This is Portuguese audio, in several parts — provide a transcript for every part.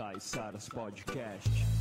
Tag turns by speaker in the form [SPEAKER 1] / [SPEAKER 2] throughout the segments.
[SPEAKER 1] Caiçaras Podcast.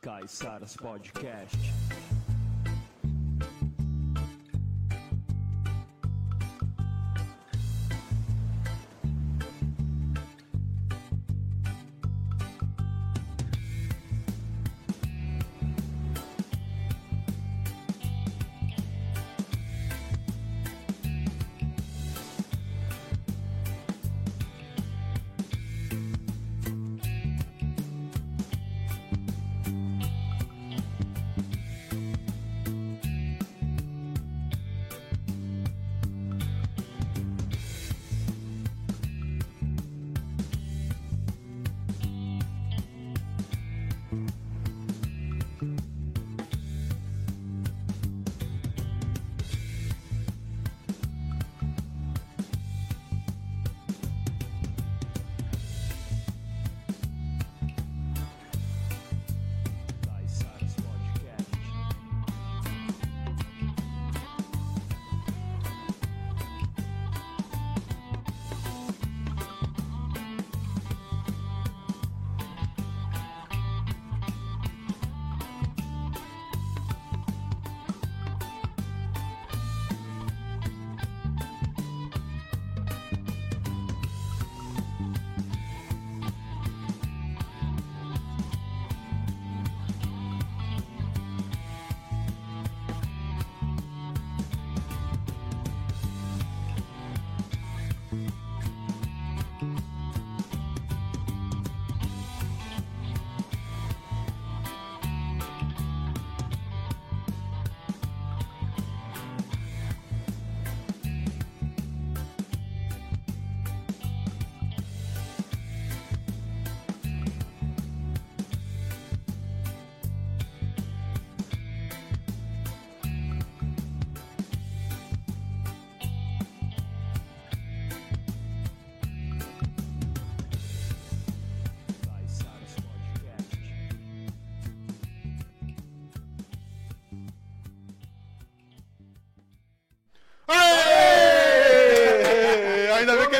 [SPEAKER 1] Caiçaras Podcast.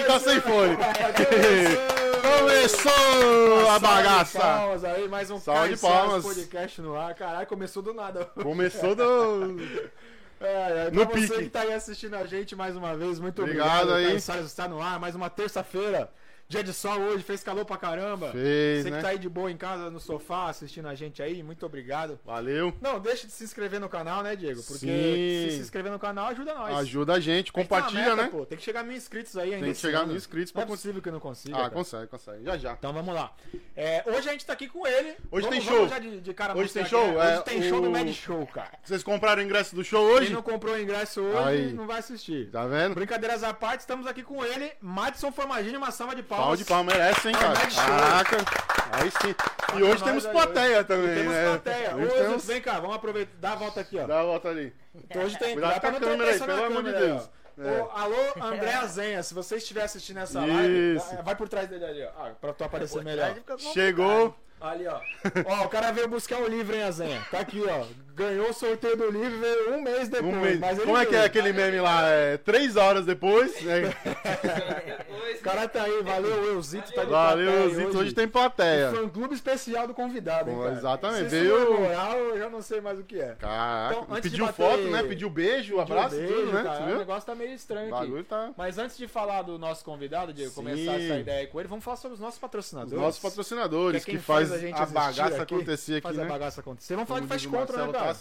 [SPEAKER 2] Tá sem fone. Começou a bagaça!
[SPEAKER 3] palmas aí, mais um
[SPEAKER 2] Salve de palmas.
[SPEAKER 3] podcast no ar. Caralho, começou do nada.
[SPEAKER 2] Começou do.
[SPEAKER 3] É, é,
[SPEAKER 2] No
[SPEAKER 3] você
[SPEAKER 2] pique.
[SPEAKER 3] que tá aí assistindo a gente mais uma vez, muito
[SPEAKER 2] Obrigado
[SPEAKER 3] obrigado.
[SPEAKER 2] aí.
[SPEAKER 3] Caiçaras está no ar, mais uma terça-feira. Dia de sol hoje, fez calor pra caramba.
[SPEAKER 2] Fez,
[SPEAKER 3] Você
[SPEAKER 2] né?
[SPEAKER 3] que tá aí de boa em casa, no sofá, assistindo a gente aí, muito obrigado.
[SPEAKER 2] Valeu.
[SPEAKER 3] Não, deixa de se inscrever no canal, né, Diego? Porque
[SPEAKER 2] Sim.
[SPEAKER 3] se se inscrever no canal ajuda nós.
[SPEAKER 2] Ajuda a gente, compartilha,
[SPEAKER 3] meta,
[SPEAKER 2] né?
[SPEAKER 3] pô. Tem que chegar a mil inscritos aí ainda.
[SPEAKER 2] Tem que chegar a mil inscritos
[SPEAKER 3] Não
[SPEAKER 2] pra
[SPEAKER 3] é possível que não consiga.
[SPEAKER 2] Ah,
[SPEAKER 3] cara.
[SPEAKER 2] consegue, consegue. Já já.
[SPEAKER 3] Então vamos lá. É, hoje a gente tá aqui com ele.
[SPEAKER 2] Hoje
[SPEAKER 3] Vamos-
[SPEAKER 2] tem show.
[SPEAKER 3] de, de cara
[SPEAKER 2] Hoje
[SPEAKER 3] mostrar
[SPEAKER 2] tem show?
[SPEAKER 3] quem é. Hoje
[SPEAKER 2] É,
[SPEAKER 3] tem show do
[SPEAKER 2] o-
[SPEAKER 3] Mad Show, cara.
[SPEAKER 2] Vocês compraram o ingresso do show
[SPEAKER 3] Quem
[SPEAKER 2] hoje?
[SPEAKER 3] não comprou o ingresso hoje
[SPEAKER 2] Aí.
[SPEAKER 3] não vai assistir.
[SPEAKER 2] Tá vendo?
[SPEAKER 3] Brincadeiras à parte, estamos aqui com ele, Madison Formagini, uma salva de palmas.
[SPEAKER 2] Pau de pau merece, hein, cara? Caraca. Aí sim. E hoje temos plateia também,
[SPEAKER 3] Temos
[SPEAKER 2] né?
[SPEAKER 3] plateia.
[SPEAKER 2] Hoje
[SPEAKER 3] Hoje,
[SPEAKER 2] temos.
[SPEAKER 3] vem cá, vamos aproveitar, dá a volta aqui, ó.
[SPEAKER 2] Dá a volta ali.
[SPEAKER 3] Então hoje tem.
[SPEAKER 2] Cuidado
[SPEAKER 3] dá pra
[SPEAKER 2] com a câmera aí, pelo amor de Deus. É.
[SPEAKER 3] Ô, alô, André Azenha, se você estiver assistindo essa live,
[SPEAKER 2] Isso.
[SPEAKER 3] vai- vai por trás dele ali, ó. Ah, pra tu aparecer melhor.
[SPEAKER 2] Chegou.
[SPEAKER 3] Ali, ó. Ó, o cara veio buscar o livro, hein, Azenha? Tá aqui, ó. Ganhou o sorteio do livro veio um mês depois.
[SPEAKER 2] Um mês. Como é que é aquele meme lá? É, três horas depois. né?
[SPEAKER 3] O cara tá aí, valeu, Eusito tá de
[SPEAKER 2] Valeu,
[SPEAKER 3] plateia
[SPEAKER 2] Zito. Hoje tem plateia.
[SPEAKER 3] Fã clube especial do convidado, hein,
[SPEAKER 2] Pô,
[SPEAKER 3] cara?
[SPEAKER 2] exatamente,
[SPEAKER 3] Se
[SPEAKER 2] veio-
[SPEAKER 3] é moral, eu já não sei mais o que é.
[SPEAKER 2] Caraca.
[SPEAKER 3] Então, de
[SPEAKER 2] Pediu
[SPEAKER 3] bater-
[SPEAKER 2] foto, né? Pediu beijo, abraço,
[SPEAKER 3] Beijo,
[SPEAKER 2] tudo, né?
[SPEAKER 3] cara, O
[SPEAKER 2] viu?
[SPEAKER 3] negócio tá meio estranho aqui.
[SPEAKER 2] bagulho tá.
[SPEAKER 3] Mas antes de falar do nosso convidado, Diego,
[SPEAKER 2] Sim.
[SPEAKER 3] começar essa ideia com ele, vamos falar sobre os nossos
[SPEAKER 2] Os
[SPEAKER 3] patrocinadores.
[SPEAKER 2] nossos patrocinadores
[SPEAKER 3] Que é
[SPEAKER 2] que, faz,
[SPEAKER 3] faz a gente
[SPEAKER 2] a bagaça
[SPEAKER 3] aqui,
[SPEAKER 2] acontecer aqui,
[SPEAKER 3] Faz
[SPEAKER 2] né?
[SPEAKER 3] a bagaça acontecer. Vamos falar de
[SPEAKER 2] Como
[SPEAKER 3] Fast
[SPEAKER 2] diz o
[SPEAKER 3] Control, né, cara?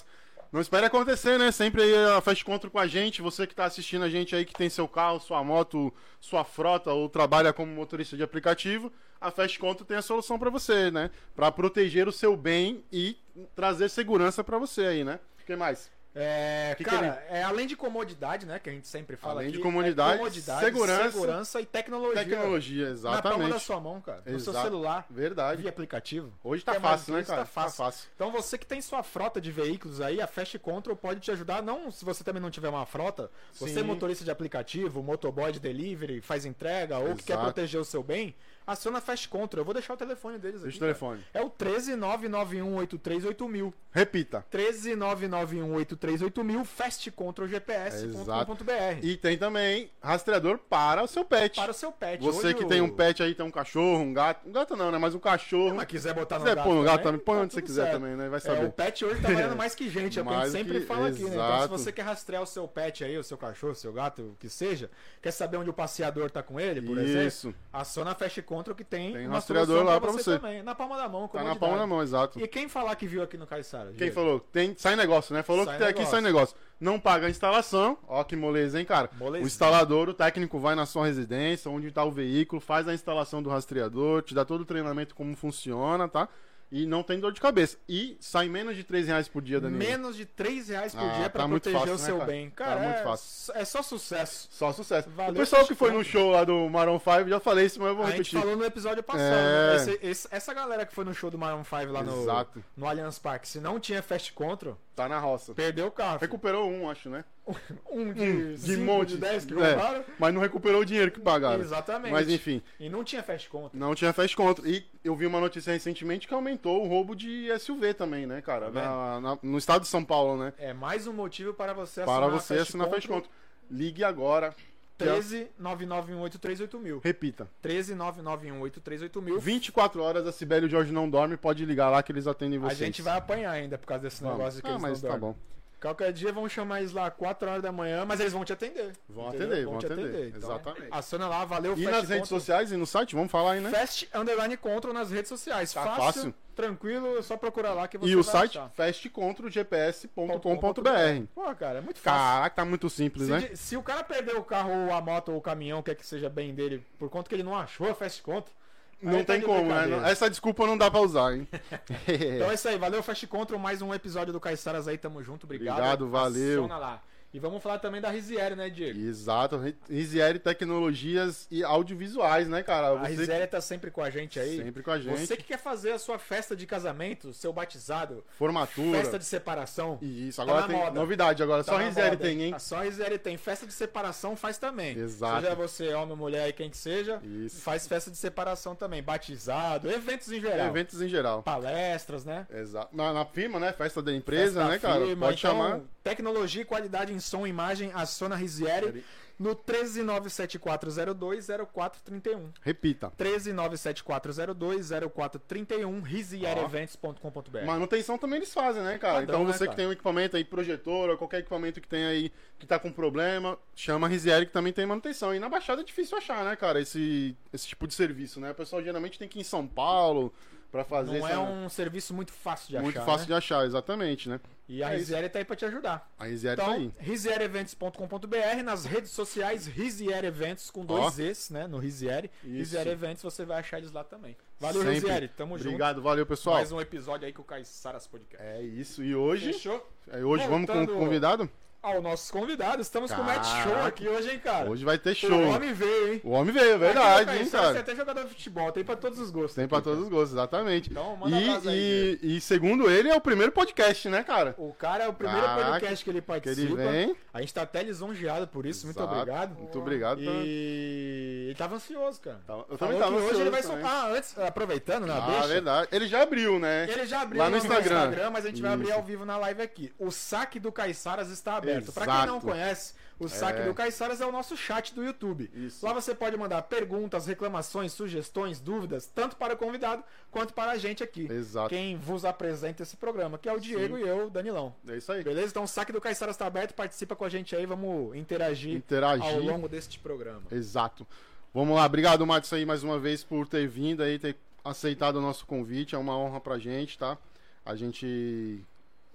[SPEAKER 2] Não espere acontecer, né? Sempre aí a Fast Control com a gente. Você que tá assistindo a gente aí, que tem seu carro, sua moto, sua frota ou trabalha como motorista de aplicativo, a Fast Control tem a solução pra você, né? Pra proteger o seu bem e trazer segurança pra você aí, né? O que mais?
[SPEAKER 3] É,
[SPEAKER 2] Que que
[SPEAKER 3] cara, é, além de comodidade, né, que a gente sempre fala
[SPEAKER 2] Além
[SPEAKER 3] aqui,
[SPEAKER 2] de comodidade,
[SPEAKER 3] é comodidade,
[SPEAKER 2] segurança,
[SPEAKER 3] segurança e tecnologia.
[SPEAKER 2] Tecnologia,
[SPEAKER 3] Na palma da
[SPEAKER 2] exatamente.
[SPEAKER 3] sua mão, cara. No seu
[SPEAKER 2] Exato.
[SPEAKER 3] celular,
[SPEAKER 2] Verdade.
[SPEAKER 3] via aplicativo.
[SPEAKER 2] Hoje tá fácil, né,
[SPEAKER 3] isso?
[SPEAKER 2] cara?
[SPEAKER 3] Tá fácil. Então você que tem sua frota de veículos aí, a Fast Control pode te ajudar. Não se você também não tiver uma frota, você
[SPEAKER 2] Sim.
[SPEAKER 3] é motorista de aplicativo, motoboy de delivery, faz entrega ou que quer proteger o seu bem, aciona Fast Control. Eu vou deixar o telefone deles
[SPEAKER 2] Deixa
[SPEAKER 3] aqui.
[SPEAKER 2] o telefone.
[SPEAKER 3] cara. É o 13991838000.
[SPEAKER 2] Repita.
[SPEAKER 3] 13991838000 fastcontrolgps.com.br.
[SPEAKER 2] E tem também rastreador para o seu pet.
[SPEAKER 3] Para o seu pet.
[SPEAKER 2] Você
[SPEAKER 3] Hoje
[SPEAKER 2] que
[SPEAKER 3] o-
[SPEAKER 2] tem um pet aí, tem um cachorro, um gato. Um gato não, né? Mas um cachorro.
[SPEAKER 3] Mas quiser botar no
[SPEAKER 2] quiser
[SPEAKER 3] gato
[SPEAKER 2] pôr no gato
[SPEAKER 3] também,
[SPEAKER 2] põe
[SPEAKER 3] tá
[SPEAKER 2] onde você quiser
[SPEAKER 3] certo.
[SPEAKER 2] também, né? Vai
[SPEAKER 3] É,
[SPEAKER 2] saber.
[SPEAKER 3] o pet hoje tá valendo mais que gente, é o que a gente sempre
[SPEAKER 2] que-
[SPEAKER 3] fala aqui, né? Então, se
[SPEAKER 2] exato.
[SPEAKER 3] você quer rastrear o seu pet aí, o seu cachorro, o seu gato, o que seja, quer saber onde o passeador tá com ele, por exemplo,
[SPEAKER 2] Isso.
[SPEAKER 3] aciona a Fast Control que tem,
[SPEAKER 2] Tem um rastreador lá pra você.
[SPEAKER 3] também. Na palma da mão,
[SPEAKER 2] Tá na palma da mão, exato.
[SPEAKER 3] E quem falar que viu aqui no Caissara?
[SPEAKER 2] Quem falou? Tem, sai negócio, né? Falou
[SPEAKER 3] Sai
[SPEAKER 2] que tem aqui
[SPEAKER 3] negócio.
[SPEAKER 2] sai negócio. Não paga a instalação. Ó, que moleza, hein, cara?
[SPEAKER 3] Moleza.
[SPEAKER 2] O instalador, o técnico vai na sua residência, onde tá o veículo, faz a instalação do rastreador, te dá todo o treinamento como funciona, tá? E não tem dor de cabeça. E sai menos de 3 reais por dia, Danilo.
[SPEAKER 3] Menos de 3 reais por
[SPEAKER 2] Ah,
[SPEAKER 3] dia pra
[SPEAKER 2] tá muito
[SPEAKER 3] proteger
[SPEAKER 2] fácil,
[SPEAKER 3] o
[SPEAKER 2] né,
[SPEAKER 3] seu
[SPEAKER 2] cara?
[SPEAKER 3] bem.
[SPEAKER 2] Tá
[SPEAKER 3] Cara,
[SPEAKER 2] muito
[SPEAKER 3] é,
[SPEAKER 2] fácil.
[SPEAKER 3] é só sucesso.
[SPEAKER 2] Só sucesso.
[SPEAKER 3] Valeu,
[SPEAKER 2] o pessoal que foi no show lá do Maroon 5, já falei isso, mas eu vou
[SPEAKER 3] A gente
[SPEAKER 2] repetir.
[SPEAKER 3] falou no episódio passado,
[SPEAKER 2] É.
[SPEAKER 3] né? Esse- esse- essa galera que foi no show do Maroon 5 lá no,
[SPEAKER 2] Exato.
[SPEAKER 3] no Allianz Parque, se não tinha Fast Control,
[SPEAKER 2] Tá na roça.
[SPEAKER 3] perdeu o carro.
[SPEAKER 2] Recuperou um, acho, né?
[SPEAKER 3] Um de,
[SPEAKER 2] de
[SPEAKER 3] cinco,
[SPEAKER 2] monte.
[SPEAKER 3] de 10 que
[SPEAKER 2] É,
[SPEAKER 3] roubaram.
[SPEAKER 2] Mas não recuperou o dinheiro que pagaram.
[SPEAKER 3] Exatamente.
[SPEAKER 2] Mas enfim,
[SPEAKER 3] E não tinha Fast Control.
[SPEAKER 2] não tinha fast control. E eu vi uma notícia recentemente que aumentou o roubo de SUV também, né, cara?
[SPEAKER 3] Tá?
[SPEAKER 2] Na- na- no estado de São Paulo, né?
[SPEAKER 3] É mais um motivo para você
[SPEAKER 2] Para
[SPEAKER 3] assinar
[SPEAKER 2] você assinar fast control. Ligue agora. que é-
[SPEAKER 3] 13 991838000. mil.
[SPEAKER 2] Repita.
[SPEAKER 3] 13 991838000. mil.
[SPEAKER 2] 24 horas a Sibeli e o Jorge não dorme, pode ligar lá que eles atendem
[SPEAKER 3] A
[SPEAKER 2] vocês.
[SPEAKER 3] gente vai apanhar ainda por causa desse
[SPEAKER 2] Vamos.
[SPEAKER 3] negócio que
[SPEAKER 2] ah,
[SPEAKER 3] eles
[SPEAKER 2] mas
[SPEAKER 3] não
[SPEAKER 2] tá
[SPEAKER 3] dormem.
[SPEAKER 2] bom.
[SPEAKER 3] Qualquer dia vão chamar eles lá 4 horas da manhã, mas eles vão te atender.
[SPEAKER 2] Vão
[SPEAKER 3] entendeu?
[SPEAKER 2] atender, vão
[SPEAKER 3] te
[SPEAKER 2] atender.
[SPEAKER 3] Então,
[SPEAKER 2] Exatamente.
[SPEAKER 3] Aciona lá, valeu,
[SPEAKER 2] E nas redes
[SPEAKER 3] Control.
[SPEAKER 2] sociais e no site, vamos falar aí, né?
[SPEAKER 3] Fast Underline Control nas redes sociais.
[SPEAKER 2] Tá
[SPEAKER 3] fácil,
[SPEAKER 2] fácil.
[SPEAKER 3] tranquilo, é só procurar lá que você
[SPEAKER 2] E o site fastcontrolgps.com.br.
[SPEAKER 3] Pô, cara, é muito fácil.
[SPEAKER 2] Caraca, tá muito simples,
[SPEAKER 3] Se,
[SPEAKER 2] né?
[SPEAKER 3] se o cara perder o carro ou a moto ou o caminhão, quer que seja bem dele, por conta que ele não achou a Fast Control,
[SPEAKER 2] Não
[SPEAKER 3] tá
[SPEAKER 2] tem como, né? Essa desculpa não dá pra usar, hein?
[SPEAKER 3] Então é isso aí, valeu Fast Control, mais um episódio do Caiçaras aí, tamo junto, obrigado.
[SPEAKER 2] Obrigado, valeu.
[SPEAKER 3] Aciona lá. E vamos falar também da Rizieri, né, Diego?
[SPEAKER 2] Exato. Rizieri Tecnologias e Audiovisuais, né, cara?
[SPEAKER 3] A
[SPEAKER 2] Você
[SPEAKER 3] Rizieri tá sempre com a gente aí.
[SPEAKER 2] sempre com a gente.
[SPEAKER 3] Você que quer fazer a sua festa de casamento, seu batizado,
[SPEAKER 2] Formatura.
[SPEAKER 3] festa de separação.
[SPEAKER 2] Isso,
[SPEAKER 3] Tá
[SPEAKER 2] agora
[SPEAKER 3] na
[SPEAKER 2] tem
[SPEAKER 3] moda.
[SPEAKER 2] novidade agora.
[SPEAKER 3] Tá
[SPEAKER 2] Só
[SPEAKER 3] na
[SPEAKER 2] Rizieri
[SPEAKER 3] moda,
[SPEAKER 2] tem, hein?
[SPEAKER 3] Ah, Só a Rizieri tem. Festa de separação faz também.
[SPEAKER 2] Exato.
[SPEAKER 3] Seja você homem, mulher aí, quem que seja,
[SPEAKER 2] Isso.
[SPEAKER 3] faz festa de separação também. Batizado, eventos em geral.
[SPEAKER 2] Eventos em geral.
[SPEAKER 3] Palestras, né?
[SPEAKER 2] Exato. Na, na firma, né? Festa da empresa,
[SPEAKER 3] Festa
[SPEAKER 2] né, cara? Pode
[SPEAKER 3] Então,
[SPEAKER 2] chamar.
[SPEAKER 3] Tecnologia e qualidade em som e imagem, a Rizieri. no 13974020431.
[SPEAKER 2] Repita.
[SPEAKER 3] 13974020431, risierevents.com.br.
[SPEAKER 2] Manutenção também eles fazem, né, cara?
[SPEAKER 3] Padrão,
[SPEAKER 2] então
[SPEAKER 3] né,
[SPEAKER 2] você
[SPEAKER 3] cara?
[SPEAKER 2] que tem um equipamento aí, projetor, ou qualquer equipamento que tem aí que tá com problema, chama a Rizieri que também tem manutenção. E na Baixada é difícil achar, né, cara, esse, esse tipo de serviço, né? O pessoal geralmente tem que ir em São Paulo pra fazer
[SPEAKER 3] Não
[SPEAKER 2] essa-
[SPEAKER 3] é um serviço muito fácil de
[SPEAKER 2] muito
[SPEAKER 3] achar.
[SPEAKER 2] fácil
[SPEAKER 3] né?
[SPEAKER 2] de achar, exatamente, né?
[SPEAKER 3] E a
[SPEAKER 2] É.
[SPEAKER 3] Rizieri tá aí pra te ajudar.
[SPEAKER 2] A Rizieri tá
[SPEAKER 3] Então,
[SPEAKER 2] aí.
[SPEAKER 3] risierevents.com.br, nas redes sociais, Rizieri Eventos, com dois. Es, né, no Rizieri. Rizieri Eventos, você vai achar eles lá também. Valeu,
[SPEAKER 2] Sempre.
[SPEAKER 3] Rizieri, tamo
[SPEAKER 2] Obrigado, valeu,
[SPEAKER 3] junto.
[SPEAKER 2] pessoal.
[SPEAKER 3] Mais um episódio aí com o Caissaras Podcast.
[SPEAKER 2] É isso. E hoje,
[SPEAKER 3] Fechou?
[SPEAKER 2] é, hoje vamos com o
[SPEAKER 3] Voltando-
[SPEAKER 2] convidado?
[SPEAKER 3] Ao nossos convidados, estamos com o Match Show
[SPEAKER 2] Caraca.
[SPEAKER 3] aqui hoje, hein, cara?
[SPEAKER 2] Hoje vai ter
[SPEAKER 3] O
[SPEAKER 2] show.
[SPEAKER 3] homem veio, hein?
[SPEAKER 2] O homem veio,
[SPEAKER 3] no
[SPEAKER 2] verdade, hein, cara?
[SPEAKER 3] Tem até jogador de futebol, tem pra todos os gostos.
[SPEAKER 2] Tem pra todos os gostos, exatamente.
[SPEAKER 3] Então, manda abraço aí,
[SPEAKER 2] E, e, e segundo ele, é o primeiro podcast, né, cara?
[SPEAKER 3] O cara é o primeiro
[SPEAKER 2] Caraca,
[SPEAKER 3] podcast que ele
[SPEAKER 2] Que
[SPEAKER 3] participa.
[SPEAKER 2] ele vem.
[SPEAKER 3] A gente tá até lisonjeado por isso, muito
[SPEAKER 2] Exato.
[SPEAKER 3] obrigado.
[SPEAKER 2] Muito obrigado.
[SPEAKER 3] E ele tava ansioso, cara.
[SPEAKER 2] Tava- Eu
[SPEAKER 3] Falou
[SPEAKER 2] também tava
[SPEAKER 3] que hoje ele vai
[SPEAKER 2] ansioso
[SPEAKER 3] soltar. Ah, antes, aproveitando, na
[SPEAKER 2] Ah,
[SPEAKER 3] deixa.
[SPEAKER 2] verdade. Ele já abriu, né?
[SPEAKER 3] Ele já abriu
[SPEAKER 2] Lá no
[SPEAKER 3] no
[SPEAKER 2] Instagram.
[SPEAKER 3] mas a gente vai abrir
[SPEAKER 2] Isso.
[SPEAKER 3] ao vivo na live aqui. O saque do Caiçaras está aberto. Pra quem
[SPEAKER 2] Exato.
[SPEAKER 3] não conhece, o saque
[SPEAKER 2] É.
[SPEAKER 3] do Caiçaras é o nosso chat do YouTube.
[SPEAKER 2] Isso.
[SPEAKER 3] Lá você pode mandar perguntas, reclamações, sugestões, dúvidas, tanto para o convidado quanto para a gente aqui.
[SPEAKER 2] Exato.
[SPEAKER 3] Quem vos apresenta esse programa, que é o Diego e eu, Danilão.
[SPEAKER 2] É isso aí.
[SPEAKER 3] Beleza? Então o saque do Caiçaras está aberto, participa com a gente aí, vamos interagir,
[SPEAKER 2] Interagir.
[SPEAKER 3] ao longo deste programa.
[SPEAKER 2] Exato. Vamos lá. Obrigado, Matos, aí mais uma vez por ter vindo aí, ter aceitado o nosso convite. É uma honra pra gente, tá? A gente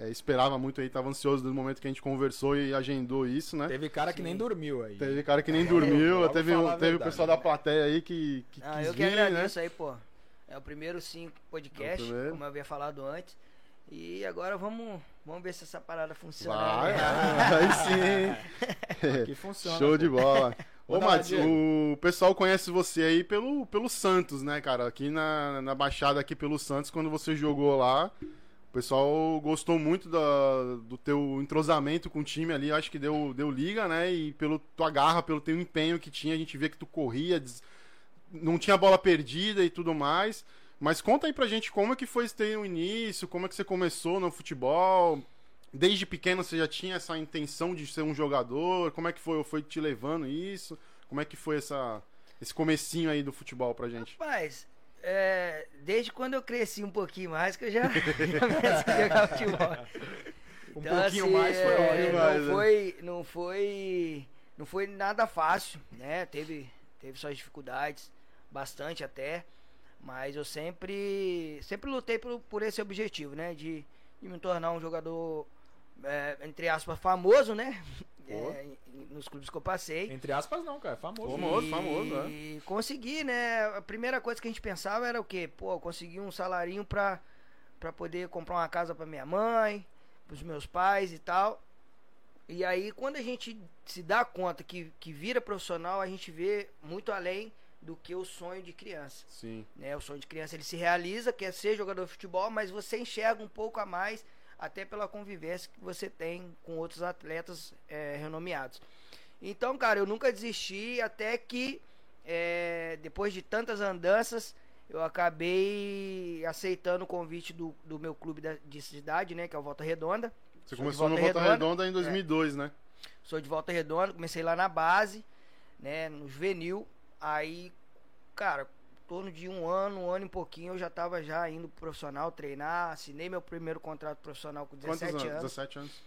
[SPEAKER 2] é, esperava muito aí, tava ansioso do momento que a gente conversou e agendou isso, né?
[SPEAKER 3] Teve cara que
[SPEAKER 4] Sim.
[SPEAKER 3] nem dormiu aí.
[SPEAKER 2] Teve cara que nem
[SPEAKER 3] É,
[SPEAKER 2] dormiu, teve, um-
[SPEAKER 3] a
[SPEAKER 2] teve o pessoal
[SPEAKER 3] né?
[SPEAKER 2] da plateia aí que, que
[SPEAKER 4] Ah,
[SPEAKER 2] quis
[SPEAKER 4] eu que
[SPEAKER 2] vir, né?
[SPEAKER 4] agradeço aí, pô. É o primeiro sim podcast,
[SPEAKER 2] É primeiro.
[SPEAKER 4] como eu havia falado antes. E agora vamos, vamos ver se essa parada funciona.
[SPEAKER 2] Vai,
[SPEAKER 4] né?
[SPEAKER 2] aí sim.
[SPEAKER 3] Que funciona.
[SPEAKER 2] Show
[SPEAKER 3] pô.
[SPEAKER 2] de bola. Ô, Matos,
[SPEAKER 3] Diego.
[SPEAKER 2] o pessoal conhece você aí pelo, pelo Santos, né, cara? Aqui na, na Baixada, aqui pelo Santos, quando você jogou lá, o pessoal gostou muito da, do teu entrosamento com o time ali, acho que deu, deu liga, né? E pelo tua garra, pelo teu empenho que tinha, a gente via que tu corria, des- não tinha bola perdida e tudo mais. Mas conta aí pra gente como é que foi esse teu início, como é que você começou no futebol, Desde pequeno você já tinha essa intenção de ser um jogador? Como é que foi? Foi te levando isso? Como é que foi essa, esse comecinho aí do futebol pra gente?
[SPEAKER 4] Rapaz, é, desde quando eu cresci um pouquinho mais que eu já comecei a jogar futebol.
[SPEAKER 3] Um
[SPEAKER 4] Então,
[SPEAKER 3] pouquinho
[SPEAKER 4] assim,
[SPEAKER 3] mais foi
[SPEAKER 4] é,
[SPEAKER 3] ótimo.
[SPEAKER 4] não
[SPEAKER 2] né?
[SPEAKER 4] foi, não foi, não foi nada fácil, né? Teve, teve suas dificuldades, bastante até, mas eu sempre, sempre lutei por, por esse objetivo, né? De, de me tornar um jogador, é, entre aspas, famoso, né? É, nos clubes que eu passei.
[SPEAKER 3] Entre aspas, não, cara. é Famoso.
[SPEAKER 2] Famoso, famoso, é.
[SPEAKER 4] E consegui, né? A primeira coisa que a gente pensava era o quê? Pô, conseguir um salarinho pra, pra poder comprar uma casa pra minha mãe, pros meus pais e tal. E aí, quando a gente se dá conta que, que vira profissional, a gente vê muito além do que o sonho de criança.
[SPEAKER 2] Sim.
[SPEAKER 4] Né? O sonho de criança ele se realiza, quer ser jogador de futebol, mas você enxerga um pouco a mais, até pela convivência que você tem com outros atletas é, renomeados. Então, cara, eu nunca desisti, até que é, depois de tantas andanças, eu acabei aceitando o convite do, do meu clube da- de cidade, né, que é o Volta Redonda.
[SPEAKER 2] Você
[SPEAKER 4] Sou
[SPEAKER 2] começou no
[SPEAKER 4] Volta
[SPEAKER 2] Volta
[SPEAKER 4] Redonda.
[SPEAKER 2] Redonda em 2002, né?
[SPEAKER 4] Sou de Volta Redonda, comecei lá na base, né, no juvenil. Aí, cara, torno de um ano, um ano e pouquinho, eu já tava já indo pro profissional treinar. Assinei meu primeiro contrato profissional com
[SPEAKER 2] Quantos
[SPEAKER 4] 17
[SPEAKER 2] anos?
[SPEAKER 4] anos.
[SPEAKER 2] 17 anos.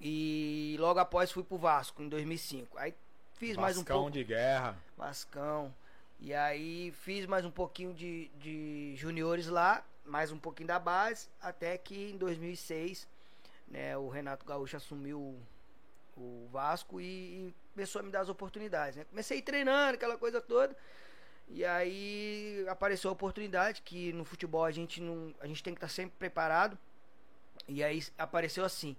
[SPEAKER 4] E logo após fui pro Vasco, em 2005. Aí fiz mais um
[SPEAKER 3] Vascão
[SPEAKER 4] pouco.
[SPEAKER 3] de guerra.
[SPEAKER 4] Vascão. E aí fiz mais um pouquinho de, de juniores lá, mais um pouquinho da base, até que em 2006, né, o Renato Gaúcho assumiu o, o Vasco e, e começou a me dar as oportunidades, né? Comecei treinando, aquela coisa toda. E aí apareceu a oportunidade que no futebol a gente não, a gente tem que estar sempre preparado. E aí apareceu assim,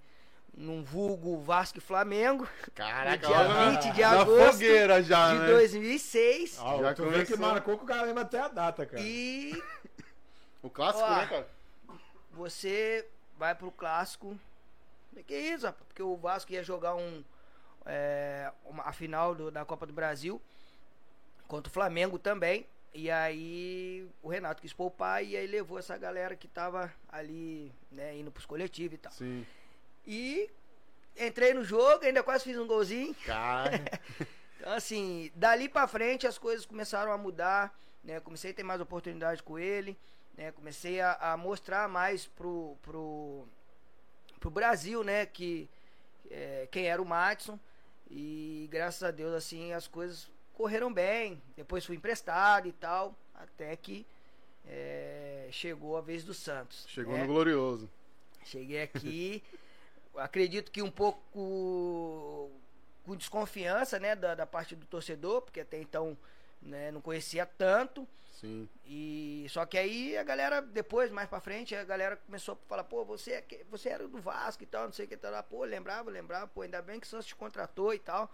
[SPEAKER 4] num vulgo Vasco e Flamengo,
[SPEAKER 2] Caraca,
[SPEAKER 4] dia
[SPEAKER 2] olha
[SPEAKER 4] 20 de agosto
[SPEAKER 2] fogueira já,
[SPEAKER 4] de
[SPEAKER 2] né?
[SPEAKER 4] 2006.
[SPEAKER 3] Ah,
[SPEAKER 2] Já
[SPEAKER 3] tu vê que marcou que o cara lembra até a data, cara.
[SPEAKER 4] E
[SPEAKER 2] O clássico,
[SPEAKER 4] Ó.
[SPEAKER 2] né, cara?
[SPEAKER 4] você vai pro clássico. Que isso, rapaz? Porque o Vasco ia jogar um. é, uma, a final do- da Copa do Brasil contra o Flamengo também. E aí o Renato quis poupar e aí levou essa galera que tava ali, né, indo pros coletivos e tal.
[SPEAKER 2] Sim.
[SPEAKER 4] E entrei no jogo, ainda quase fiz um golzinho.
[SPEAKER 2] Cara,
[SPEAKER 4] Então, assim, dali pra frente as coisas começaram a mudar, né? Comecei a ter mais oportunidade com ele, né? Comecei a, a mostrar mais pro, pro, pro Brasil, né? Que é, quem era o Matson. E graças a Deus, assim, as coisas correram bem. Depois fui emprestado e tal, até que é, chegou a vez do Santos.
[SPEAKER 2] chegou
[SPEAKER 4] né?
[SPEAKER 2] no glorioso.
[SPEAKER 4] Cheguei aqui, acredito que um pouco com desconfiança, né, da, da parte do torcedor, porque até então né, não conhecia tanto.
[SPEAKER 2] Sim.
[SPEAKER 4] E só que aí a galera depois, mais pra frente, a galera começou a falar, pô, você é que- você era do Vasco e tal, não sei o que tal, pô, lembrava, lembrava, pô, ainda bem que o Santos te contratou e tal.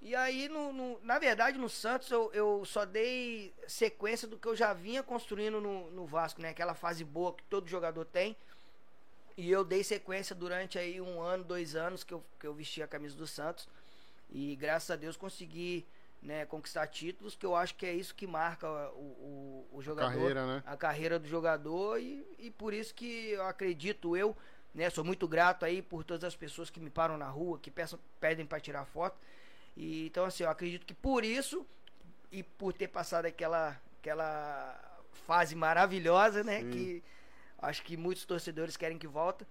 [SPEAKER 4] E aí, no, no- na verdade, no Santos eu, eu só dei sequência do que eu já vinha construindo no, no Vasco, né? Aquela fase boa que todo jogador tem. E eu dei sequência durante aí um ano, dois anos que eu, que eu vesti a camisa do Santos. E graças a Deus consegui né, conquistar títulos, que eu acho que é isso que marca o, o, o jogador
[SPEAKER 2] Carreira, né?
[SPEAKER 4] a carreira do jogador e, e por isso que eu acredito eu, né, sou muito grato aí por todas as pessoas que me param na rua, que peçam, pedem para tirar foto. E então assim, eu acredito que por isso e por ter passado aquela aquela fase maravilhosa, né,
[SPEAKER 2] Sim.
[SPEAKER 4] que acho que muitos torcedores querem que volta,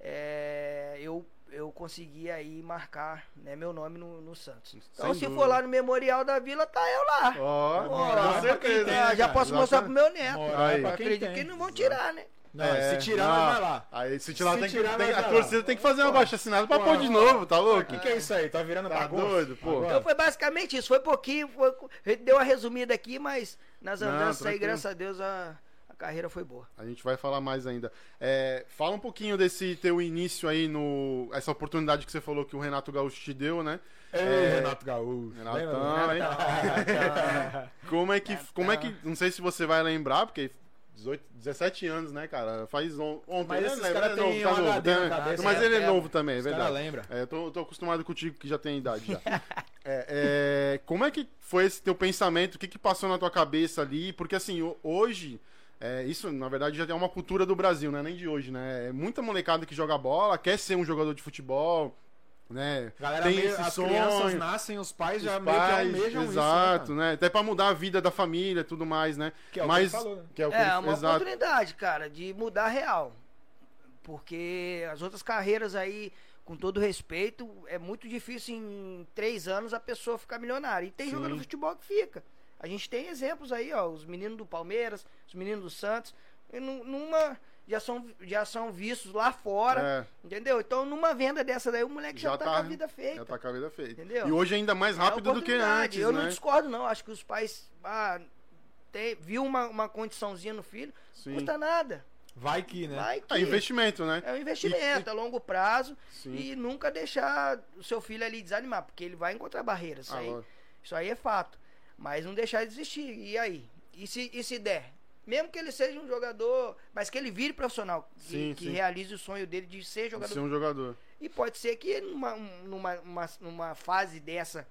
[SPEAKER 4] é, eu eu consegui aí marcar né, meu nome no, no Santos. Então,
[SPEAKER 2] Sem
[SPEAKER 4] se
[SPEAKER 2] dúvida.
[SPEAKER 4] for lá no Memorial da Vila, tá eu lá.
[SPEAKER 2] Ó,
[SPEAKER 3] moral
[SPEAKER 2] com
[SPEAKER 3] pra quem
[SPEAKER 2] certeza.
[SPEAKER 3] tem,
[SPEAKER 4] Ah, já posso mostrar pro meu neto.
[SPEAKER 3] Quem
[SPEAKER 4] Acredito
[SPEAKER 3] tem.
[SPEAKER 4] que não vão tirar, né?
[SPEAKER 3] Não,
[SPEAKER 2] É,
[SPEAKER 3] se tirar,
[SPEAKER 2] não.
[SPEAKER 3] nós vai lá.
[SPEAKER 2] Aí se tirar,
[SPEAKER 3] Se
[SPEAKER 2] tem que,
[SPEAKER 3] tirar,
[SPEAKER 2] tem- a torcida
[SPEAKER 3] lá.
[SPEAKER 2] tem que fazer uma baixa assinada pra
[SPEAKER 3] Pô,
[SPEAKER 2] pôr de novo, tá louco?
[SPEAKER 3] O que, que é isso aí? Tá virando
[SPEAKER 2] Tá
[SPEAKER 3] bagunça?
[SPEAKER 2] doido, pô.
[SPEAKER 3] Agora?
[SPEAKER 4] Então foi basicamente isso. Foi pouquinho, foi, deu uma resumida aqui, mas nas
[SPEAKER 2] Não,
[SPEAKER 4] andanças aí, graças a Deus, a, a carreira foi boa.
[SPEAKER 2] A gente vai falar mais ainda. É, fala um pouquinho desse teu início aí no. Essa oportunidade que você falou que o Renato Gaúcho te deu, né?
[SPEAKER 3] Ei,
[SPEAKER 2] É,
[SPEAKER 3] Renato Gaúcho.
[SPEAKER 2] Renatão, hein? Como é que. Como é que. Não sei se você vai lembrar, porque. 18, 17 anos, né, cara? Faz on, ontem.
[SPEAKER 3] Mas
[SPEAKER 2] né? Lembra? Ele é novo, tá
[SPEAKER 3] um
[SPEAKER 2] novo, né?
[SPEAKER 3] cabeça,
[SPEAKER 2] Mas
[SPEAKER 4] é,
[SPEAKER 2] ele é
[SPEAKER 4] é.
[SPEAKER 2] novo também, é verdade.
[SPEAKER 3] lembram.
[SPEAKER 2] É, eu tô, eu tô acostumado contigo que já tem idade já. É, é, como é que foi esse teu pensamento? O que, que passou na tua cabeça ali? Porque assim, ho- hoje, é, isso na verdade já é uma cultura do Brasil, né? Nem de hoje, né? É muita molecada que joga bola, quer ser um jogador de futebol, né?
[SPEAKER 3] Galera,
[SPEAKER 2] tem esse
[SPEAKER 3] as
[SPEAKER 2] sonho.
[SPEAKER 3] crianças nascem, os pais já
[SPEAKER 2] Os
[SPEAKER 3] meio que
[SPEAKER 2] pais,
[SPEAKER 3] almejam
[SPEAKER 2] exato,
[SPEAKER 3] isso,
[SPEAKER 2] né? Até pra mudar a vida da família e tudo mais, né?
[SPEAKER 3] Que é o que
[SPEAKER 2] Mas,
[SPEAKER 3] ele falou, né?
[SPEAKER 2] que é o que
[SPEAKER 4] É,
[SPEAKER 2] ele-
[SPEAKER 4] uma
[SPEAKER 2] exato.
[SPEAKER 4] oportunidade, cara, de mudar a real. Porque as outras carreiras aí, com todo respeito, é muito difícil em três anos a pessoa ficar milionária. E tem
[SPEAKER 2] Sim.
[SPEAKER 4] jogador de futebol que fica. A gente tem exemplos aí, ó, os meninos do Palmeiras, os meninos do Santos, e nu- numa já são, já são vistos lá fora,
[SPEAKER 2] É,
[SPEAKER 4] entendeu? Então, numa venda dessa daí, o moleque já,
[SPEAKER 2] Já
[SPEAKER 4] tá,
[SPEAKER 2] tá-
[SPEAKER 4] com a vida feita.
[SPEAKER 2] já tá com a vida feita.
[SPEAKER 4] Entendeu?
[SPEAKER 2] E hoje ainda mais
[SPEAKER 4] É
[SPEAKER 2] rápido do que antes,
[SPEAKER 4] Eu
[SPEAKER 2] né?
[SPEAKER 4] não discordo, não. Acho que os pais ah, tem, viu uma, uma condiçãozinha no filho,
[SPEAKER 2] Sim.
[SPEAKER 4] não custa nada.
[SPEAKER 3] Vai que, né?
[SPEAKER 4] Vai que
[SPEAKER 2] É investimento, né?
[SPEAKER 4] é um investimento a longo prazo
[SPEAKER 2] Sim.
[SPEAKER 4] e nunca deixar o seu filho ali desanimar, porque ele vai encontrar barreiras. Isso,
[SPEAKER 2] Ah,
[SPEAKER 4] aí, isso aí é fato. Mas não deixar de desistir. E aí? E se, e se der? Mesmo que ele seja um jogador, mas que ele vire profissional, que,
[SPEAKER 2] Sim,
[SPEAKER 4] que
[SPEAKER 2] sim.
[SPEAKER 4] realize o sonho dele de ser
[SPEAKER 2] De
[SPEAKER 4] jogador
[SPEAKER 2] ser um jogador.
[SPEAKER 4] e pode ser que numa, numa, uma- numa fase dessa,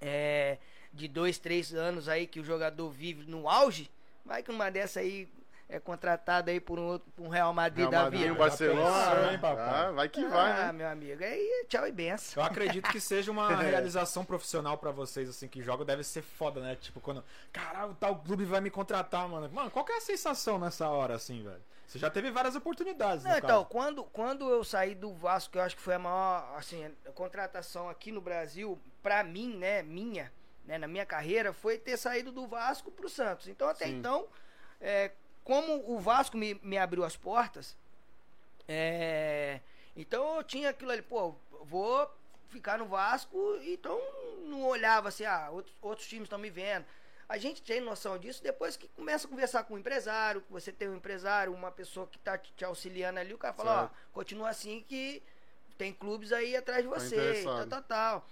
[SPEAKER 4] é, de dois, três anos aí que o jogador vive no auge, vai que uma dessa aí é contratada aí por um, outro, por um Real Madrid
[SPEAKER 2] Real
[SPEAKER 4] da
[SPEAKER 2] Madrid,
[SPEAKER 4] vida.
[SPEAKER 2] o Barcelona.
[SPEAKER 3] hein, papai?
[SPEAKER 2] Ah, vai que
[SPEAKER 4] ah,
[SPEAKER 2] vai, né?
[SPEAKER 4] meu amigo, aí tchau e benção.
[SPEAKER 3] Eu acredito que seja uma realização profissional pra vocês, assim, que joga deve ser foda, né? Tipo, quando, caralho, tal clube vai me contratar, mano. Mano, qual que é a sensação nessa hora, assim, velho? Você já teve várias oportunidades,
[SPEAKER 4] Não, então,
[SPEAKER 3] caso.
[SPEAKER 4] quando, quando eu saí do Vasco, que eu acho que foi a maior, assim, a contratação aqui no Brasil, pra mim, né, minha, né, na minha carreira, foi ter saído do Vasco pro Santos. Então, até
[SPEAKER 2] Sim.
[SPEAKER 4] então, é, como o Vasco me, me abriu as portas, é, então eu tinha aquilo ali, pô, vou ficar no Vasco, então não olhava assim, ah, outros, outros times estão me vendo. A gente tem noção disso depois que começa a conversar com o empresário, você tem um empresário, uma pessoa que tá te te auxiliando ali, o cara fala, ó,
[SPEAKER 2] Certo.
[SPEAKER 4] continua assim que tem clubes aí atrás de
[SPEAKER 2] Tá
[SPEAKER 4] você, tal,
[SPEAKER 2] interessado.
[SPEAKER 4] tal, tal.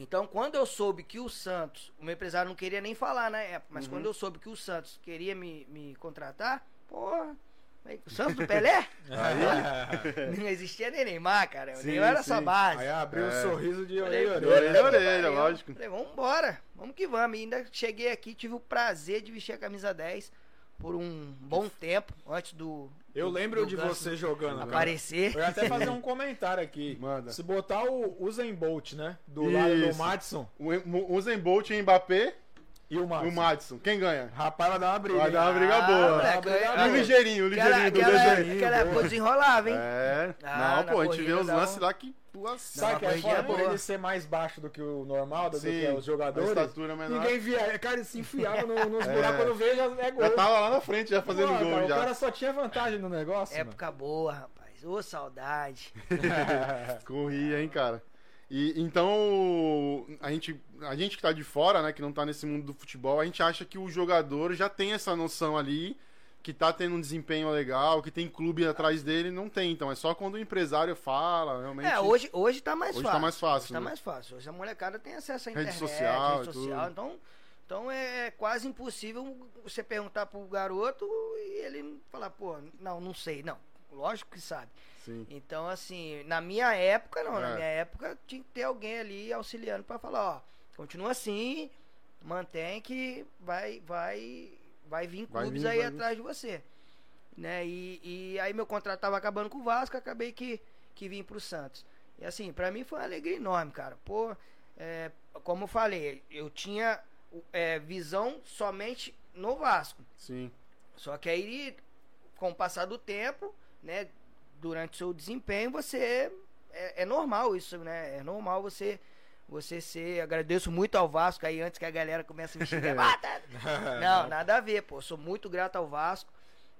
[SPEAKER 4] Então, quando eu soube que o Santos, o meu empresário não queria nem falar na época, mas
[SPEAKER 2] Uhum.
[SPEAKER 4] quando eu soube que o Santos queria me, me contratar, porra, aí, o Santos do Pelé? não existia nem Neymar, cara.
[SPEAKER 2] Sim,
[SPEAKER 4] Neymar era
[SPEAKER 2] sim.
[SPEAKER 4] só base.
[SPEAKER 3] Aí abriu
[SPEAKER 2] É.
[SPEAKER 3] um sorriso de orelha orelha.
[SPEAKER 2] orelha a orelha, lógico.
[SPEAKER 4] Falei, vamos embora, vamos que vamos. E ainda cheguei aqui, tive o prazer de vestir a camisa 10. Por um bom tempo, antes do.
[SPEAKER 3] Eu lembro
[SPEAKER 4] do
[SPEAKER 3] de
[SPEAKER 4] Ganso
[SPEAKER 3] você jogando. cara.
[SPEAKER 4] aparecer.
[SPEAKER 3] Eu ia até fazer um comentário aqui.
[SPEAKER 2] Manda.
[SPEAKER 3] Se botar o Usain Bolt, né? Do lado do
[SPEAKER 2] Isso.
[SPEAKER 3] Madison
[SPEAKER 2] O Usain Bolt e Mbappé
[SPEAKER 3] e o
[SPEAKER 2] e
[SPEAKER 3] Madison.
[SPEAKER 2] o Madison. Quem ganha?
[SPEAKER 3] Rapaz, vai dar uma briga.
[SPEAKER 2] Vai dar uma briga
[SPEAKER 4] Ah,
[SPEAKER 2] boa.
[SPEAKER 4] moleque,
[SPEAKER 3] E
[SPEAKER 2] o ligeirinho, o
[SPEAKER 4] Aquela,
[SPEAKER 2] ligeirinho do
[SPEAKER 4] aquela,
[SPEAKER 2] desenho.
[SPEAKER 4] aquela época desenrolava, hein?
[SPEAKER 2] É.
[SPEAKER 4] Ah,
[SPEAKER 2] não, pô, a gente vê os
[SPEAKER 4] dá um-
[SPEAKER 2] lances lá que. Pula,
[SPEAKER 3] Sabe
[SPEAKER 4] Não,
[SPEAKER 3] que
[SPEAKER 4] a
[SPEAKER 3] é foda
[SPEAKER 4] é
[SPEAKER 3] por ele ser mais baixo do que o normal, do
[SPEAKER 2] Sim,
[SPEAKER 3] que os jogadores?
[SPEAKER 2] a estatura menor.
[SPEAKER 3] Ninguém via. Cara, ele se enfiava no- nos
[SPEAKER 2] É.
[SPEAKER 3] buracos quando veio, já é gol.
[SPEAKER 2] Já tava lá na frente, já fazendo
[SPEAKER 3] Pô,
[SPEAKER 2] gol
[SPEAKER 3] cara,
[SPEAKER 2] já.
[SPEAKER 3] O cara só tinha vantagem no negócio.
[SPEAKER 4] Época boa, rapaz. Ô, saudade.
[SPEAKER 2] Corria, hein, cara. E então a gente, a gente que tá de fora, né, que não tá nesse mundo do futebol, a gente acha que o jogador já tem essa noção ali, que tá tendo um desempenho legal, que tem clube atrás dele, não tem. Então é só quando o empresário fala, realmente.
[SPEAKER 4] É, hoje, hoje tá mais
[SPEAKER 2] Hoje
[SPEAKER 4] fácil.
[SPEAKER 2] tá mais fácil,
[SPEAKER 4] Hoje tá
[SPEAKER 2] né?
[SPEAKER 4] mais fácil. Hoje a molecada tem acesso à
[SPEAKER 2] Rede
[SPEAKER 4] internet,
[SPEAKER 2] social
[SPEAKER 4] rede social. Então, então é quase impossível você perguntar pro garoto e ele falar, pô, não, não sei. Não, lógico que sabe.
[SPEAKER 2] Sim.
[SPEAKER 4] Então, assim, na minha época, não.
[SPEAKER 2] É.
[SPEAKER 4] Na minha época tinha que ter alguém ali auxiliando pra falar, ó, continua assim, mantém que vai, vai, vai vir
[SPEAKER 2] Vai
[SPEAKER 4] clubes
[SPEAKER 2] vir,
[SPEAKER 4] aí
[SPEAKER 2] vai vir.
[SPEAKER 4] atrás de você. Né? E, e aí meu contrato tava acabando com o Vasco, acabei que, que vim pro Santos. E assim, pra mim foi uma alegria enorme, cara. Pô, é, como eu falei, eu tinha é, visão somente no Vasco.
[SPEAKER 2] Sim.
[SPEAKER 4] Só que aí, com o passar do tempo, né, durante o seu desempenho, você é, é normal isso, né? É normal você você ser. Agradeço muito ao Vasco aí antes que a galera comece a me xingar. Ah, tá- Não, nada a ver, pô. Sou muito grato ao Vasco,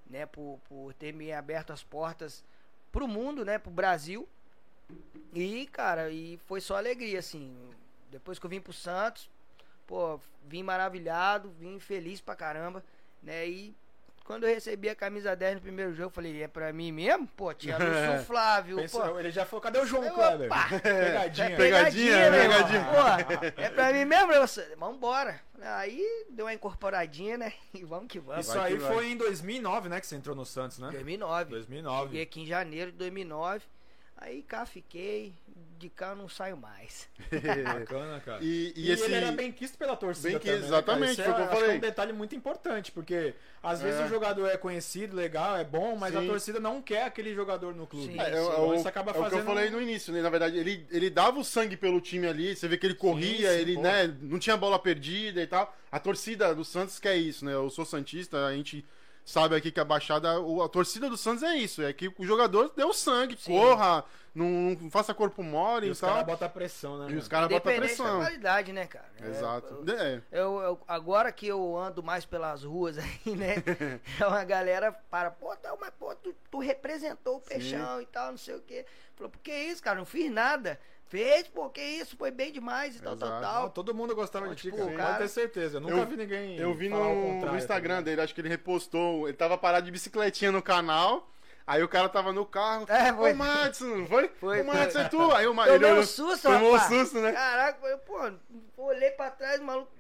[SPEAKER 4] né, por, por ter me aberto as portas pro mundo, né, pro Brasil. E, cara, e foi só alegria, assim. Depois que eu vim pro Santos, pô, vim maravilhado, vim feliz pra caramba, né? E quando eu recebi a camisa 10 no primeiro jogo, eu falei, é pra mim mesmo? Pô, tinha Lúcio Flávio,
[SPEAKER 3] Pensou-
[SPEAKER 4] pô.
[SPEAKER 3] ele já falou, cadê o João
[SPEAKER 4] Eu,
[SPEAKER 3] Kleber?
[SPEAKER 4] opa!
[SPEAKER 3] Pegadinha.
[SPEAKER 4] É
[SPEAKER 2] Pegadinha, pegadinha.
[SPEAKER 4] Pô, é pra mim mesmo? Eu, vambora. Aí deu uma incorporadinha, né? E vamos que vamos.
[SPEAKER 3] Isso
[SPEAKER 2] Vai
[SPEAKER 3] aí
[SPEAKER 2] vai.
[SPEAKER 3] foi em 2009, né, que você entrou no Santos, né?
[SPEAKER 4] 2009.
[SPEAKER 3] 2009.
[SPEAKER 4] Cheguei aqui em janeiro de 2009. Aí cá fiquei, de cá eu não saio mais.
[SPEAKER 3] Bacana, cara.
[SPEAKER 2] E,
[SPEAKER 3] E,
[SPEAKER 2] e esse.
[SPEAKER 3] ele era bem quisto pela torcida
[SPEAKER 2] Bem quisto,
[SPEAKER 3] também, né,
[SPEAKER 2] exatamente?
[SPEAKER 3] Isso
[SPEAKER 2] foi o que eu
[SPEAKER 3] acho que
[SPEAKER 2] falei.
[SPEAKER 3] é um detalhe muito importante, porque às vezes
[SPEAKER 2] É.
[SPEAKER 3] o jogador é conhecido, legal, é bom, mas a
[SPEAKER 2] Sim.
[SPEAKER 3] torcida não quer aquele jogador no clube.
[SPEAKER 4] Sim,
[SPEAKER 2] É, é,
[SPEAKER 4] sim.
[SPEAKER 2] é o,
[SPEAKER 3] isso acaba
[SPEAKER 2] é o que
[SPEAKER 3] fazendo
[SPEAKER 2] eu falei no início, né? Na verdade, ele, ele dava o sangue pelo time ali, você vê que ele corria,
[SPEAKER 3] sim,
[SPEAKER 2] ele,
[SPEAKER 3] pô.
[SPEAKER 2] né, não tinha bola perdida e tal. A torcida do Santos quer isso, né? Eu sou Santista, a gente sabe aqui que a Baixada, o- a torcida do Santos é isso, é que o jogador deu sangue,
[SPEAKER 4] Sim.
[SPEAKER 2] corra, não, não faça corpo mole
[SPEAKER 3] E
[SPEAKER 2] e
[SPEAKER 3] os caras
[SPEAKER 2] tal.
[SPEAKER 3] botam pressão, né?
[SPEAKER 2] E
[SPEAKER 3] meu?
[SPEAKER 2] os caras botam
[SPEAKER 4] da
[SPEAKER 2] pressão.
[SPEAKER 4] qualidade, né, cara? É,
[SPEAKER 2] Exato.
[SPEAKER 4] eu-
[SPEAKER 2] É,
[SPEAKER 4] Eu, eu- agora que eu ando mais pelas ruas aí, né? é uma galera para, pô, tá, mas pô, tu, tu representou o peixão e tal, não sei o quê. Falou, por que isso, cara? Não fiz nada. Fez, pô, que isso, foi bem demais e tal, tal,
[SPEAKER 2] Exato.
[SPEAKER 3] tal.
[SPEAKER 4] tal.
[SPEAKER 3] todo mundo gostava de ti,
[SPEAKER 4] Tipo,
[SPEAKER 3] cara.
[SPEAKER 4] o
[SPEAKER 3] Pode ter certeza. Eu nunca
[SPEAKER 2] Eu-
[SPEAKER 3] vi ninguém.
[SPEAKER 2] Eu vi
[SPEAKER 3] falar o
[SPEAKER 2] no, no Instagram
[SPEAKER 3] tá
[SPEAKER 2] dele, acho que ele repostou. Ele tava parado de bicicletinha no canal. Aí o cara tava no carro.
[SPEAKER 4] É, foi.
[SPEAKER 2] Ô, Madison, foi?
[SPEAKER 4] Foi,
[SPEAKER 2] Ô, Madison,
[SPEAKER 4] foi.
[SPEAKER 2] é tu? Aí o Madison.
[SPEAKER 4] Tomei um susto,
[SPEAKER 2] Tomou um susto, né?
[SPEAKER 4] Caraca, eu, pô, olhei pra trás, o maluco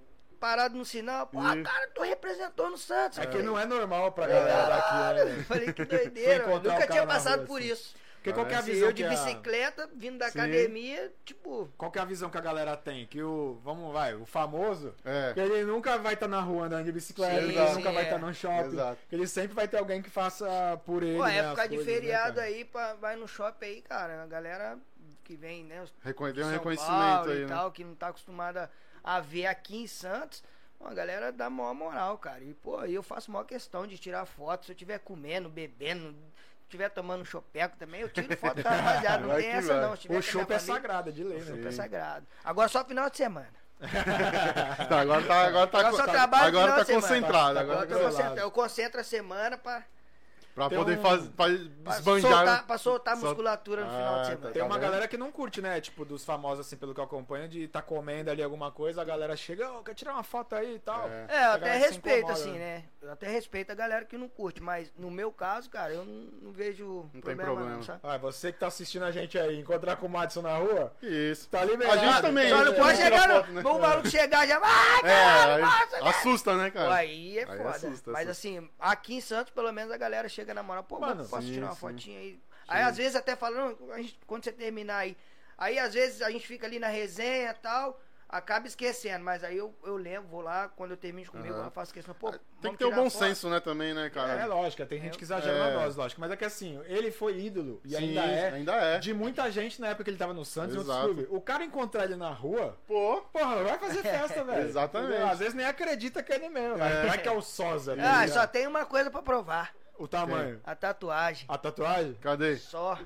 [SPEAKER 4] parado no sinal. Pô, ah, cara, tu representou no Santos.
[SPEAKER 3] É que não é normal pra galera daqui, né?
[SPEAKER 4] Falei, que doideira. Nunca
[SPEAKER 3] o
[SPEAKER 4] tinha passado por
[SPEAKER 3] assim.
[SPEAKER 4] isso.
[SPEAKER 3] Porque qual que é a visão
[SPEAKER 4] eu de
[SPEAKER 3] que a-
[SPEAKER 4] bicicleta, vindo da
[SPEAKER 2] Sim.
[SPEAKER 4] academia, tipo.
[SPEAKER 3] Qual que é a visão que a galera tem? Que o, vamos, vai, o famoso,
[SPEAKER 2] É.
[SPEAKER 3] que ele nunca vai estar na rua andando de bicicleta,
[SPEAKER 4] Sim,
[SPEAKER 3] ele
[SPEAKER 4] sim,
[SPEAKER 3] nunca vai
[SPEAKER 4] é.
[SPEAKER 3] estar no shopping,
[SPEAKER 2] Exato.
[SPEAKER 3] que ele sempre vai ter alguém que faça por ele,
[SPEAKER 4] Pô,
[SPEAKER 3] né,
[SPEAKER 4] época de
[SPEAKER 3] coisas, né,
[SPEAKER 4] feriado
[SPEAKER 3] cara?
[SPEAKER 4] aí, pra, vai no shopping aí, cara. A galera que vem, né? os
[SPEAKER 2] um
[SPEAKER 4] São
[SPEAKER 2] reconhecimento
[SPEAKER 4] Paulo
[SPEAKER 2] aí,
[SPEAKER 4] e
[SPEAKER 2] né?
[SPEAKER 4] tal, que não tá acostumada a ver aqui em Santos. Pô, a galera dá maior moral, cara. E, pô, aí eu faço maior questão de tirar foto. Se eu estiver comendo, bebendo, estiver tomando chopeco também, eu tiro foto da rapaziada. Não tem essa não. Tiver
[SPEAKER 3] O chopp é sagrado, de lei,
[SPEAKER 4] O
[SPEAKER 3] né?
[SPEAKER 4] chopp é sagrado. Agora só final de semana.
[SPEAKER 2] Tá, agora tá, agora tá,
[SPEAKER 4] Agora só
[SPEAKER 2] tá-
[SPEAKER 4] trabalho
[SPEAKER 2] agora tá concentrado.
[SPEAKER 3] Tá
[SPEAKER 2] Agora
[SPEAKER 4] Agora eu, tô
[SPEAKER 3] controlado.
[SPEAKER 4] concentrado. eu concentro a semana pra,
[SPEAKER 2] pra
[SPEAKER 3] Tem
[SPEAKER 2] poder
[SPEAKER 3] um-
[SPEAKER 2] fazer. Pra
[SPEAKER 4] pra
[SPEAKER 2] esbanjar.
[SPEAKER 4] soltar, pra soltar a
[SPEAKER 2] Sol-
[SPEAKER 4] musculatura no
[SPEAKER 2] Ah,
[SPEAKER 4] final de
[SPEAKER 2] tá.
[SPEAKER 4] semana.
[SPEAKER 3] Tem uma galera que não curte, né? Tipo, dos famosos, assim, pelo que eu acompanho, de tá comendo ali alguma coisa, a galera chega, ô, quer tirar uma foto aí e tal.
[SPEAKER 2] É.
[SPEAKER 4] É, eu
[SPEAKER 3] A
[SPEAKER 4] até respeito, assim, né? Eu até respeito a galera que não curte, mas no meu caso, cara, eu não, não vejo
[SPEAKER 2] tem
[SPEAKER 4] problema,
[SPEAKER 2] problema.
[SPEAKER 4] não, sabe?
[SPEAKER 3] Ah, você que tá assistindo a gente aí, encontrar com o Madison na rua,
[SPEAKER 2] Isso.
[SPEAKER 3] tá liberado.
[SPEAKER 2] A gente também.
[SPEAKER 4] Só não
[SPEAKER 2] não
[SPEAKER 4] pode chegar, no,
[SPEAKER 2] né?
[SPEAKER 4] o maluco chegar já vai,
[SPEAKER 2] É,
[SPEAKER 4] caralho,
[SPEAKER 2] aí
[SPEAKER 4] nossa, cara.
[SPEAKER 2] assusta, né, cara?
[SPEAKER 4] Aí é
[SPEAKER 2] Aí
[SPEAKER 4] foda.
[SPEAKER 2] assusta,
[SPEAKER 4] Mas
[SPEAKER 2] assusta.
[SPEAKER 4] assim, aqui em Santos, pelo menos, a galera chega na moral, pô,
[SPEAKER 3] Mano,
[SPEAKER 4] mano, posso
[SPEAKER 2] sim,
[SPEAKER 4] tirar uma
[SPEAKER 2] sim.
[SPEAKER 4] fotinha aí? Aí às vezes até falando, quando você terminar aí, aí às vezes a gente fica ali na resenha e tal, acaba esquecendo, mas aí eu, eu lembro, vou lá, quando eu termino comer,
[SPEAKER 2] Aham.
[SPEAKER 4] eu faço questão, pô,
[SPEAKER 2] Tem
[SPEAKER 4] vamos
[SPEAKER 2] que ter o
[SPEAKER 4] tirar
[SPEAKER 2] bom senso, né, também, né,
[SPEAKER 3] É,
[SPEAKER 2] cara?
[SPEAKER 3] lógico, tem gente que exagera
[SPEAKER 2] É.
[SPEAKER 3] na dose, lógico. Mas é que assim, ele foi ídolo e
[SPEAKER 2] Sim,
[SPEAKER 3] ainda é.
[SPEAKER 2] ainda é.
[SPEAKER 3] De muita gente na época que ele tava no Santos e outros
[SPEAKER 2] Exato.
[SPEAKER 3] clubes. O cara encontrar ele na rua,
[SPEAKER 2] Pô,
[SPEAKER 3] porra, vai fazer festa, velho.
[SPEAKER 2] Exatamente.
[SPEAKER 3] Às vezes nem acredita que é ele mesmo. é que é o Sosa. tá
[SPEAKER 4] Ah,
[SPEAKER 3] ligado?
[SPEAKER 4] só tem uma coisa pra provar,
[SPEAKER 3] O tamanho.
[SPEAKER 4] a tatuagem.
[SPEAKER 3] A tatuagem?
[SPEAKER 2] cadê?
[SPEAKER 4] Só.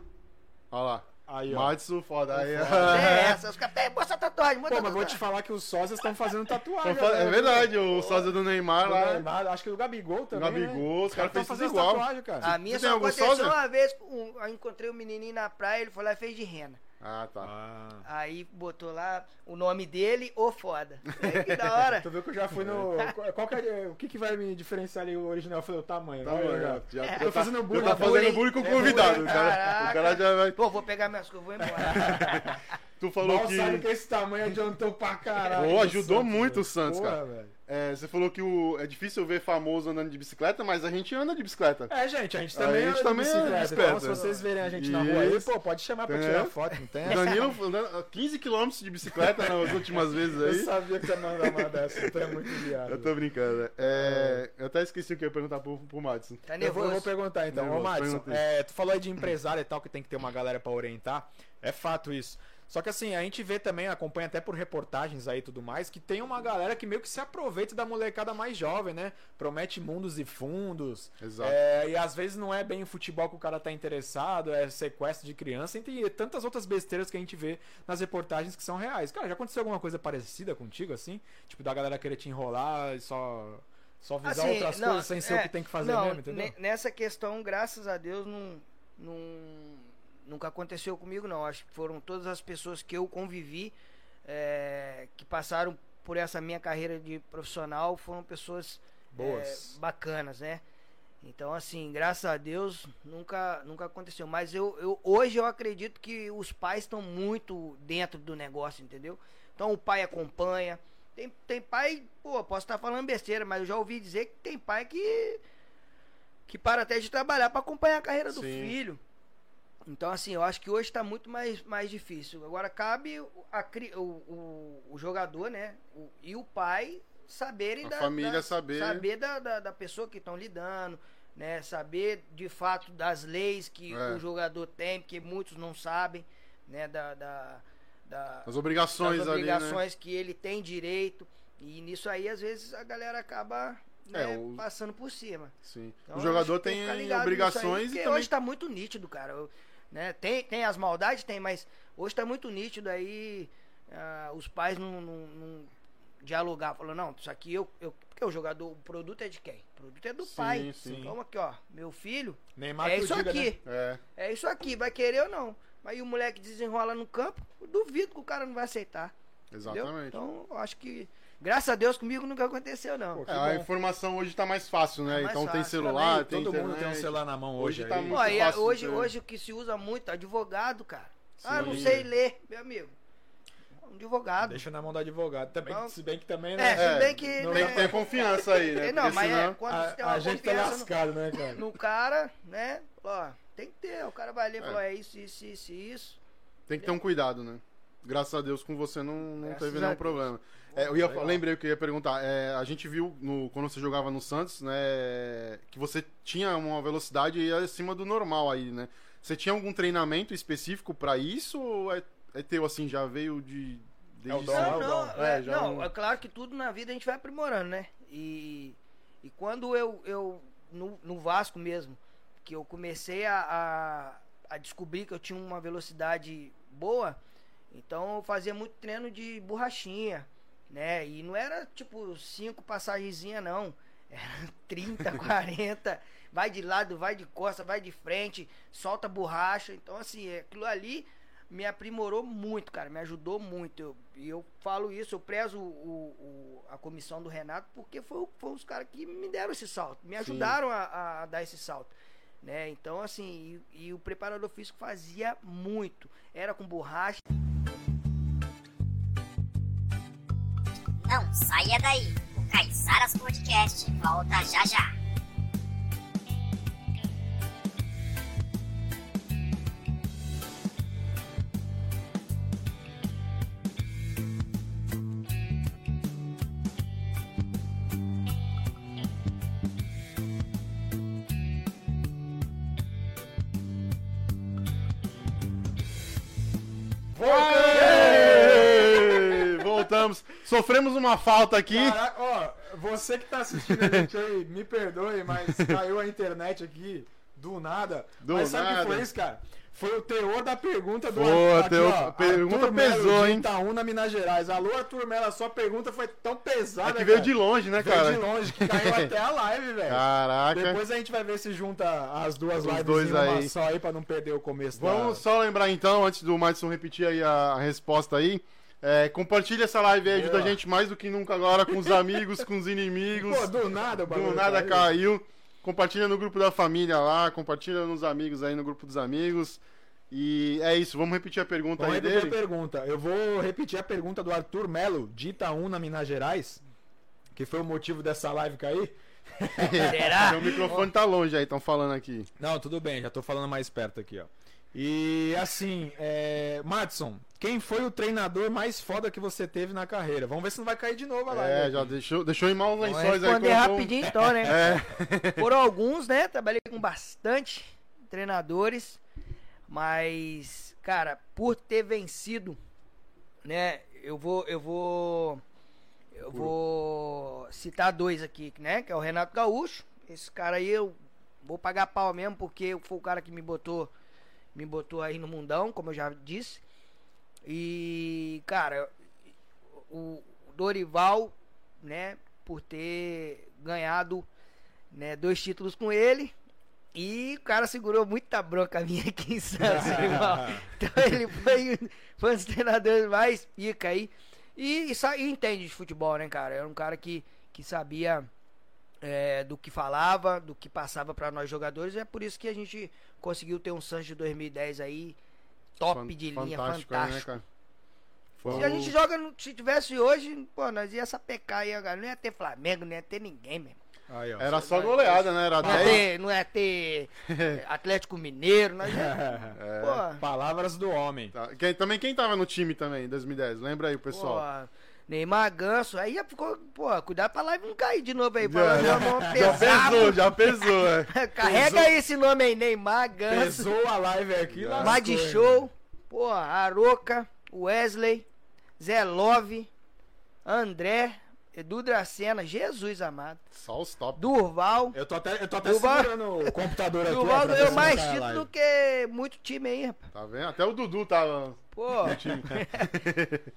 [SPEAKER 2] Olha lá.
[SPEAKER 3] Aí, ó.
[SPEAKER 2] Matsu, foda. Aí,
[SPEAKER 4] É essa, os caras, "Peraí, mostra a tatuagem, mostra
[SPEAKER 3] Pô,
[SPEAKER 4] a
[SPEAKER 3] mas vou te falar que os sócios estão fazendo tatuagem.
[SPEAKER 2] Então, fa-
[SPEAKER 3] né?
[SPEAKER 2] É verdade, o sósia do Neymar
[SPEAKER 3] Do
[SPEAKER 2] lá.
[SPEAKER 3] Neymar, acho que do Gabigol
[SPEAKER 2] O
[SPEAKER 3] também.
[SPEAKER 2] Gabigol,
[SPEAKER 3] né?
[SPEAKER 2] os caras
[SPEAKER 3] tão
[SPEAKER 2] fez tudo
[SPEAKER 3] fazendo
[SPEAKER 2] igual.
[SPEAKER 3] tatuagem, cara.
[SPEAKER 4] A minha
[SPEAKER 2] tem
[SPEAKER 4] só
[SPEAKER 2] algum
[SPEAKER 4] aconteceu
[SPEAKER 2] sósia?
[SPEAKER 4] uma vez, um, eu encontrei um menininho na praia, ele foi lá e fez de rena.
[SPEAKER 2] Ah, tá.
[SPEAKER 3] Ah.
[SPEAKER 4] Aí botou lá o nome dele, ô foda. Aí, que da hora.
[SPEAKER 3] Tu viu que eu já fui no. Qual que é, o que, que vai me diferenciar ali o original? Eu falei o tamanho.
[SPEAKER 2] Tá
[SPEAKER 3] né?
[SPEAKER 2] bom, já, já, já
[SPEAKER 3] tô fazendo bullying.
[SPEAKER 2] tá fazendo bullying com o
[SPEAKER 4] É
[SPEAKER 2] convidado. O cara, o
[SPEAKER 4] caraca.
[SPEAKER 2] cara já vai.
[SPEAKER 4] Pô, vou pegar minhas coisas, vou embora.
[SPEAKER 2] Tu falou
[SPEAKER 3] Mal
[SPEAKER 2] que.
[SPEAKER 3] sabe que esse tamanho adiantou pra caralho.
[SPEAKER 2] Pô, ajudou
[SPEAKER 3] Santos,
[SPEAKER 2] muito
[SPEAKER 3] velho.
[SPEAKER 2] o Santos,
[SPEAKER 3] Porra,
[SPEAKER 2] cara.
[SPEAKER 3] velho.
[SPEAKER 2] É, você falou que o, é difícil ver famoso andando de bicicleta, mas a gente anda de bicicleta.
[SPEAKER 3] É, gente, a gente
[SPEAKER 2] A
[SPEAKER 3] também
[SPEAKER 2] gente
[SPEAKER 3] anda de
[SPEAKER 2] também anda de
[SPEAKER 3] bicicleta. Então, se vocês verem a gente na rua aí,
[SPEAKER 2] Isso.
[SPEAKER 3] pô, pode chamar pra
[SPEAKER 2] É.
[SPEAKER 3] tirar foto, não tem?
[SPEAKER 2] Danilo andando 15 km de bicicleta nas últimas vezes
[SPEAKER 3] Eu
[SPEAKER 2] aí.
[SPEAKER 3] sabia que você mandava uma dessa, tu é muito viado.
[SPEAKER 2] Eu tô brincando. É, eu até esqueci o que eu ia perguntar pro, pro Madison.
[SPEAKER 4] Tá
[SPEAKER 3] Eu vou, eu vou perguntar então,
[SPEAKER 2] Nervoso,
[SPEAKER 3] ô Madison, é, tu falou aí de empresário e tal, que tem que ter uma galera pra orientar. É fato isso. Só que assim, a gente vê também, acompanha até por reportagens aí e tudo mais, que tem uma galera que meio que se aproveita da molecada mais jovem, né? Promete mundos e fundos.
[SPEAKER 2] Exato.
[SPEAKER 3] É, e às vezes não é bem o futebol que o cara tá interessado, é sequestro de criança, e tem tantas outras besteiras que a gente vê nas reportagens que são reais. Cara, já aconteceu alguma coisa parecida contigo, assim? Tipo, da galera querer te enrolar e só. Só visar
[SPEAKER 4] Assim,
[SPEAKER 3] outras
[SPEAKER 4] não,
[SPEAKER 3] coisas sem ser o
[SPEAKER 4] é,
[SPEAKER 3] que tem que fazer
[SPEAKER 4] não,
[SPEAKER 3] mesmo, entendeu?
[SPEAKER 4] ne- Nessa questão, graças a Deus, não, não- nunca aconteceu comigo, não. Acho que foram todas as pessoas que eu convivi, é, que passaram por essa minha carreira de profissional, foram pessoas
[SPEAKER 3] Boas.
[SPEAKER 4] é, bacanas, né? Então, assim, graças a Deus, nunca, nunca aconteceu. Mas eu, eu, hoje eu acredito que os pais estão muito dentro do negócio, entendeu? Então o pai acompanha. Tem, tem pai, pô, posso estar falando besteira, mas eu já ouvi dizer que tem pai que que para até de trabalhar para acompanhar a carreira do
[SPEAKER 2] Sim.
[SPEAKER 4] filho. Então, assim, eu acho que hoje está muito mais, mais difícil. Agora cabe o- a, o, o, o jogador, né? o- e o pai saberem
[SPEAKER 2] A
[SPEAKER 4] da,
[SPEAKER 2] família
[SPEAKER 4] da-
[SPEAKER 2] saber.
[SPEAKER 4] saber da, da, da pessoa que estão lidando, né? Saber de fato das leis que
[SPEAKER 2] É.
[SPEAKER 4] o jogador tem, porque muitos não sabem, né? Da, da, da-
[SPEAKER 2] As obrigações,
[SPEAKER 4] das
[SPEAKER 2] ali, né?
[SPEAKER 4] obrigações que ele tem direito. E nisso aí, às vezes, a galera acaba né,
[SPEAKER 2] É, o-
[SPEAKER 4] passando por cima.
[SPEAKER 2] Sim.
[SPEAKER 4] Então,
[SPEAKER 2] o jogador tem
[SPEAKER 4] aí,
[SPEAKER 2] obrigações
[SPEAKER 4] porque
[SPEAKER 2] e também
[SPEAKER 4] hoje tá muito nítido, cara. Eu- né? tem, tem as maldades, tem, mas hoje tá muito nítido aí. ah, os pais não, não, não dialogar, falando, não, isso aqui eu, eu. Porque o jogador, o produto é de quem? O produto é do
[SPEAKER 2] Sim,
[SPEAKER 4] pai.
[SPEAKER 2] sim.
[SPEAKER 4] Então aqui, ó, meu filho,
[SPEAKER 3] Neymar
[SPEAKER 4] é isso
[SPEAKER 3] diga,
[SPEAKER 4] aqui.
[SPEAKER 3] né?
[SPEAKER 2] É,
[SPEAKER 4] É isso aqui, vai querer ou não. Mas o moleque desenrola no campo, duvido que o cara não vai aceitar. Entendeu?
[SPEAKER 2] exatamente.
[SPEAKER 4] Então, eu acho que. Graças a Deus comigo nunca aconteceu, não.
[SPEAKER 3] Pô,
[SPEAKER 2] É, a informação hoje tá mais fácil, né?
[SPEAKER 4] Tá mais
[SPEAKER 2] então tem
[SPEAKER 4] fácil.
[SPEAKER 2] celular,
[SPEAKER 3] Também,
[SPEAKER 2] tem
[SPEAKER 3] todo mundo tem um
[SPEAKER 2] internet.
[SPEAKER 3] celular na mão hoje.
[SPEAKER 2] Hoje tá
[SPEAKER 3] aí.
[SPEAKER 2] muito
[SPEAKER 4] Ó, a-
[SPEAKER 2] fácil
[SPEAKER 4] hoje,
[SPEAKER 2] ter.
[SPEAKER 4] hoje o que se usa muito, advogado, cara. Ah, não
[SPEAKER 2] Sim.
[SPEAKER 4] sei ler, meu amigo. Um advogado.
[SPEAKER 3] Deixa na mão do advogado. Também,
[SPEAKER 4] Não.
[SPEAKER 3] se bem que também,
[SPEAKER 4] É,
[SPEAKER 3] né?
[SPEAKER 4] se bem que.
[SPEAKER 3] não
[SPEAKER 2] Tem
[SPEAKER 4] né,
[SPEAKER 2] que ter confiança aí, né?
[SPEAKER 4] é, não,
[SPEAKER 2] Porque
[SPEAKER 4] mas é,
[SPEAKER 2] senão-
[SPEAKER 4] quando você tem
[SPEAKER 3] A,
[SPEAKER 4] uma
[SPEAKER 3] a gente tá
[SPEAKER 4] confiança no-
[SPEAKER 3] lascado, né, cara?
[SPEAKER 4] no, cara, né? Ó, tem que ter. O cara vai ler e
[SPEAKER 2] É.
[SPEAKER 4] falar, é isso, isso, isso, isso.
[SPEAKER 2] Tem que ter um cuidado, né? Graças a Deus com você não, não
[SPEAKER 4] Graças
[SPEAKER 2] teve
[SPEAKER 4] a
[SPEAKER 2] nenhum
[SPEAKER 4] Deus.
[SPEAKER 2] É, eu ia,
[SPEAKER 3] Legal.
[SPEAKER 2] lembrei o que eu ia perguntar. É, a gente viu no, quando você jogava no Santos, né, que você tinha uma velocidade acima do normal aí, né? Você tinha algum treinamento específico pra isso ou é, é teu assim, já veio de
[SPEAKER 3] É o
[SPEAKER 2] desde
[SPEAKER 3] é o
[SPEAKER 4] Não,
[SPEAKER 3] dom.
[SPEAKER 4] não, é,
[SPEAKER 2] É, já
[SPEAKER 4] não, é claro que tudo na vida a gente vai aprimorando, né? E, e quando eu, eu no, no Vasco mesmo, que eu comecei a, a, a descobrir que eu tinha uma velocidade boa, então eu fazia muito treino de borrachinha, né? E não era tipo cinco passagenzinhas, não. Era 30, 40, vai de lado, vai de costa, vai de frente, solta borracha. Então, assim, aquilo ali me aprimorou muito, cara, me ajudou muito. Eu- E eu, falo isso, eu prezo o, o- a comissão do Renato porque foi, foi os caras que me deram esse salto, me ajudaram a, a dar esse salto. Né? Então, assim, e, e o preparador físico fazia muito. Era com borracha.
[SPEAKER 5] Não saia daí. O Caiçaras Podcast volta já já.
[SPEAKER 2] Sofremos uma falta aqui.
[SPEAKER 3] Caraca, ó, você que tá assistindo a gente aí, me perdoe, mas caiu a internet aqui do nada.
[SPEAKER 2] Do
[SPEAKER 3] mas sabe o que foi isso, cara? Foi o teor da pergunta do
[SPEAKER 2] Pô,
[SPEAKER 3] aqui,
[SPEAKER 2] teor-
[SPEAKER 3] ó,
[SPEAKER 2] pergunta
[SPEAKER 3] Arthur Melo,
[SPEAKER 2] pesou,
[SPEAKER 3] de
[SPEAKER 2] hein?
[SPEAKER 3] Itaúna, Minas Gerais. Alô, Arthur Melo, a sua pergunta foi tão pesada,
[SPEAKER 2] É que veio
[SPEAKER 3] cara.
[SPEAKER 2] de longe, né,
[SPEAKER 3] Veio
[SPEAKER 2] cara?
[SPEAKER 3] de longe, que caiu até a live, velho.
[SPEAKER 2] Caraca.
[SPEAKER 3] Depois a gente vai ver se junta as duas
[SPEAKER 2] Os
[SPEAKER 3] lives
[SPEAKER 2] dois
[SPEAKER 3] em uma
[SPEAKER 2] aí.
[SPEAKER 3] só aí pra não perder o começo
[SPEAKER 2] Vamos
[SPEAKER 3] da...
[SPEAKER 2] só lembrar então, antes do Madison repetir aí a resposta aí. É, compartilha essa live aí, ajuda a gente mais do que nunca agora com os amigos, com os inimigos.
[SPEAKER 3] Pô, do nada o bagulho
[SPEAKER 2] Do nada
[SPEAKER 3] caiu.
[SPEAKER 2] caiu. Compartilha no grupo da família lá, compartilha nos amigos aí no grupo dos amigos. E é isso, vamos repetir a pergunta aí dele.
[SPEAKER 3] a pergunta. Eu vou repetir a pergunta do Arthur Melo, de Itaúna, Minas Gerais, que foi o motivo dessa live cair.
[SPEAKER 4] Será?
[SPEAKER 2] Seu microfone tá longe aí, estão falando aqui.
[SPEAKER 3] Não, tudo bem, já tô falando mais perto aqui, ó. E assim, é... Madison, quem foi o treinador mais foda que você teve na carreira? Vamos ver se não vai cair de novo live.
[SPEAKER 2] É,
[SPEAKER 3] aqui.
[SPEAKER 2] já deixou, deixou em maus
[SPEAKER 4] Vou
[SPEAKER 2] lençóis aí.
[SPEAKER 4] responder
[SPEAKER 2] colocou um-
[SPEAKER 4] rapidinho então, né?
[SPEAKER 2] É,
[SPEAKER 4] Foram alguns, né? Trabalhei com bastante treinadores, mas, cara, por ter vencido, né? Eu vou, eu vou, eu vou citar dois aqui, né? Que é o Renato Gaúcho. Esse cara aí eu vou pagar pau mesmo porque foi o cara que me botou, me botou aí no mundão, como eu já disse. E, cara, o Dorival, né? Por ter ganhado né, dois títulos com ele. E o cara segurou muita bronca minha aqui em Santos, irmão. Então ele foi, foi um dos treinadores mais pica aí. E, e, e entende de futebol, né, cara? Era um cara que, que sabia é, do que falava, do que passava pra nós jogadores. É por isso que a gente conseguiu ter um Santos de 2010 aí, top
[SPEAKER 2] fan-
[SPEAKER 4] de linha,
[SPEAKER 2] fantástico,
[SPEAKER 4] fantástico.
[SPEAKER 2] né? Foi
[SPEAKER 4] Se a
[SPEAKER 2] o-
[SPEAKER 4] gente joga, se tivesse hoje, pô, nós ia sapecar aí. Não ia ter Flamengo, não ia ter ninguém mesmo.
[SPEAKER 3] Aí, ó.
[SPEAKER 2] Era só goleada, né? Era
[SPEAKER 4] Não ia
[SPEAKER 2] 10.
[SPEAKER 4] ter, não ia ter Atlético Mineiro, nós ia,
[SPEAKER 2] É.
[SPEAKER 4] pô,
[SPEAKER 3] Palavras do homem.
[SPEAKER 2] Tá. Quem, também quem tava no time também, em 2010? Lembra aí, pessoal.
[SPEAKER 4] pô, Neymar Ganso, aí já ficou, pô, cuidado pra live não cair de novo aí,
[SPEAKER 2] Já,
[SPEAKER 4] falando
[SPEAKER 2] já, já pesou, já pesou, é.
[SPEAKER 4] Carrega aí esse nome aí, Neymar Ganso,
[SPEAKER 3] Pesou a live aqui. lascou,
[SPEAKER 4] Mad? Show, pô, Aroca, Wesley, Zé Love, André, Edu Dracena, Jesus amado,
[SPEAKER 2] Só os top.
[SPEAKER 4] Durval,
[SPEAKER 3] Eu tô até, eu tô até
[SPEAKER 4] Durval-
[SPEAKER 3] segurando o computador aqui.
[SPEAKER 4] Durval ganhou mais título do que muito time aí, rapaz.
[SPEAKER 2] Tá vendo? Até o Dudu tava.
[SPEAKER 4] Pô,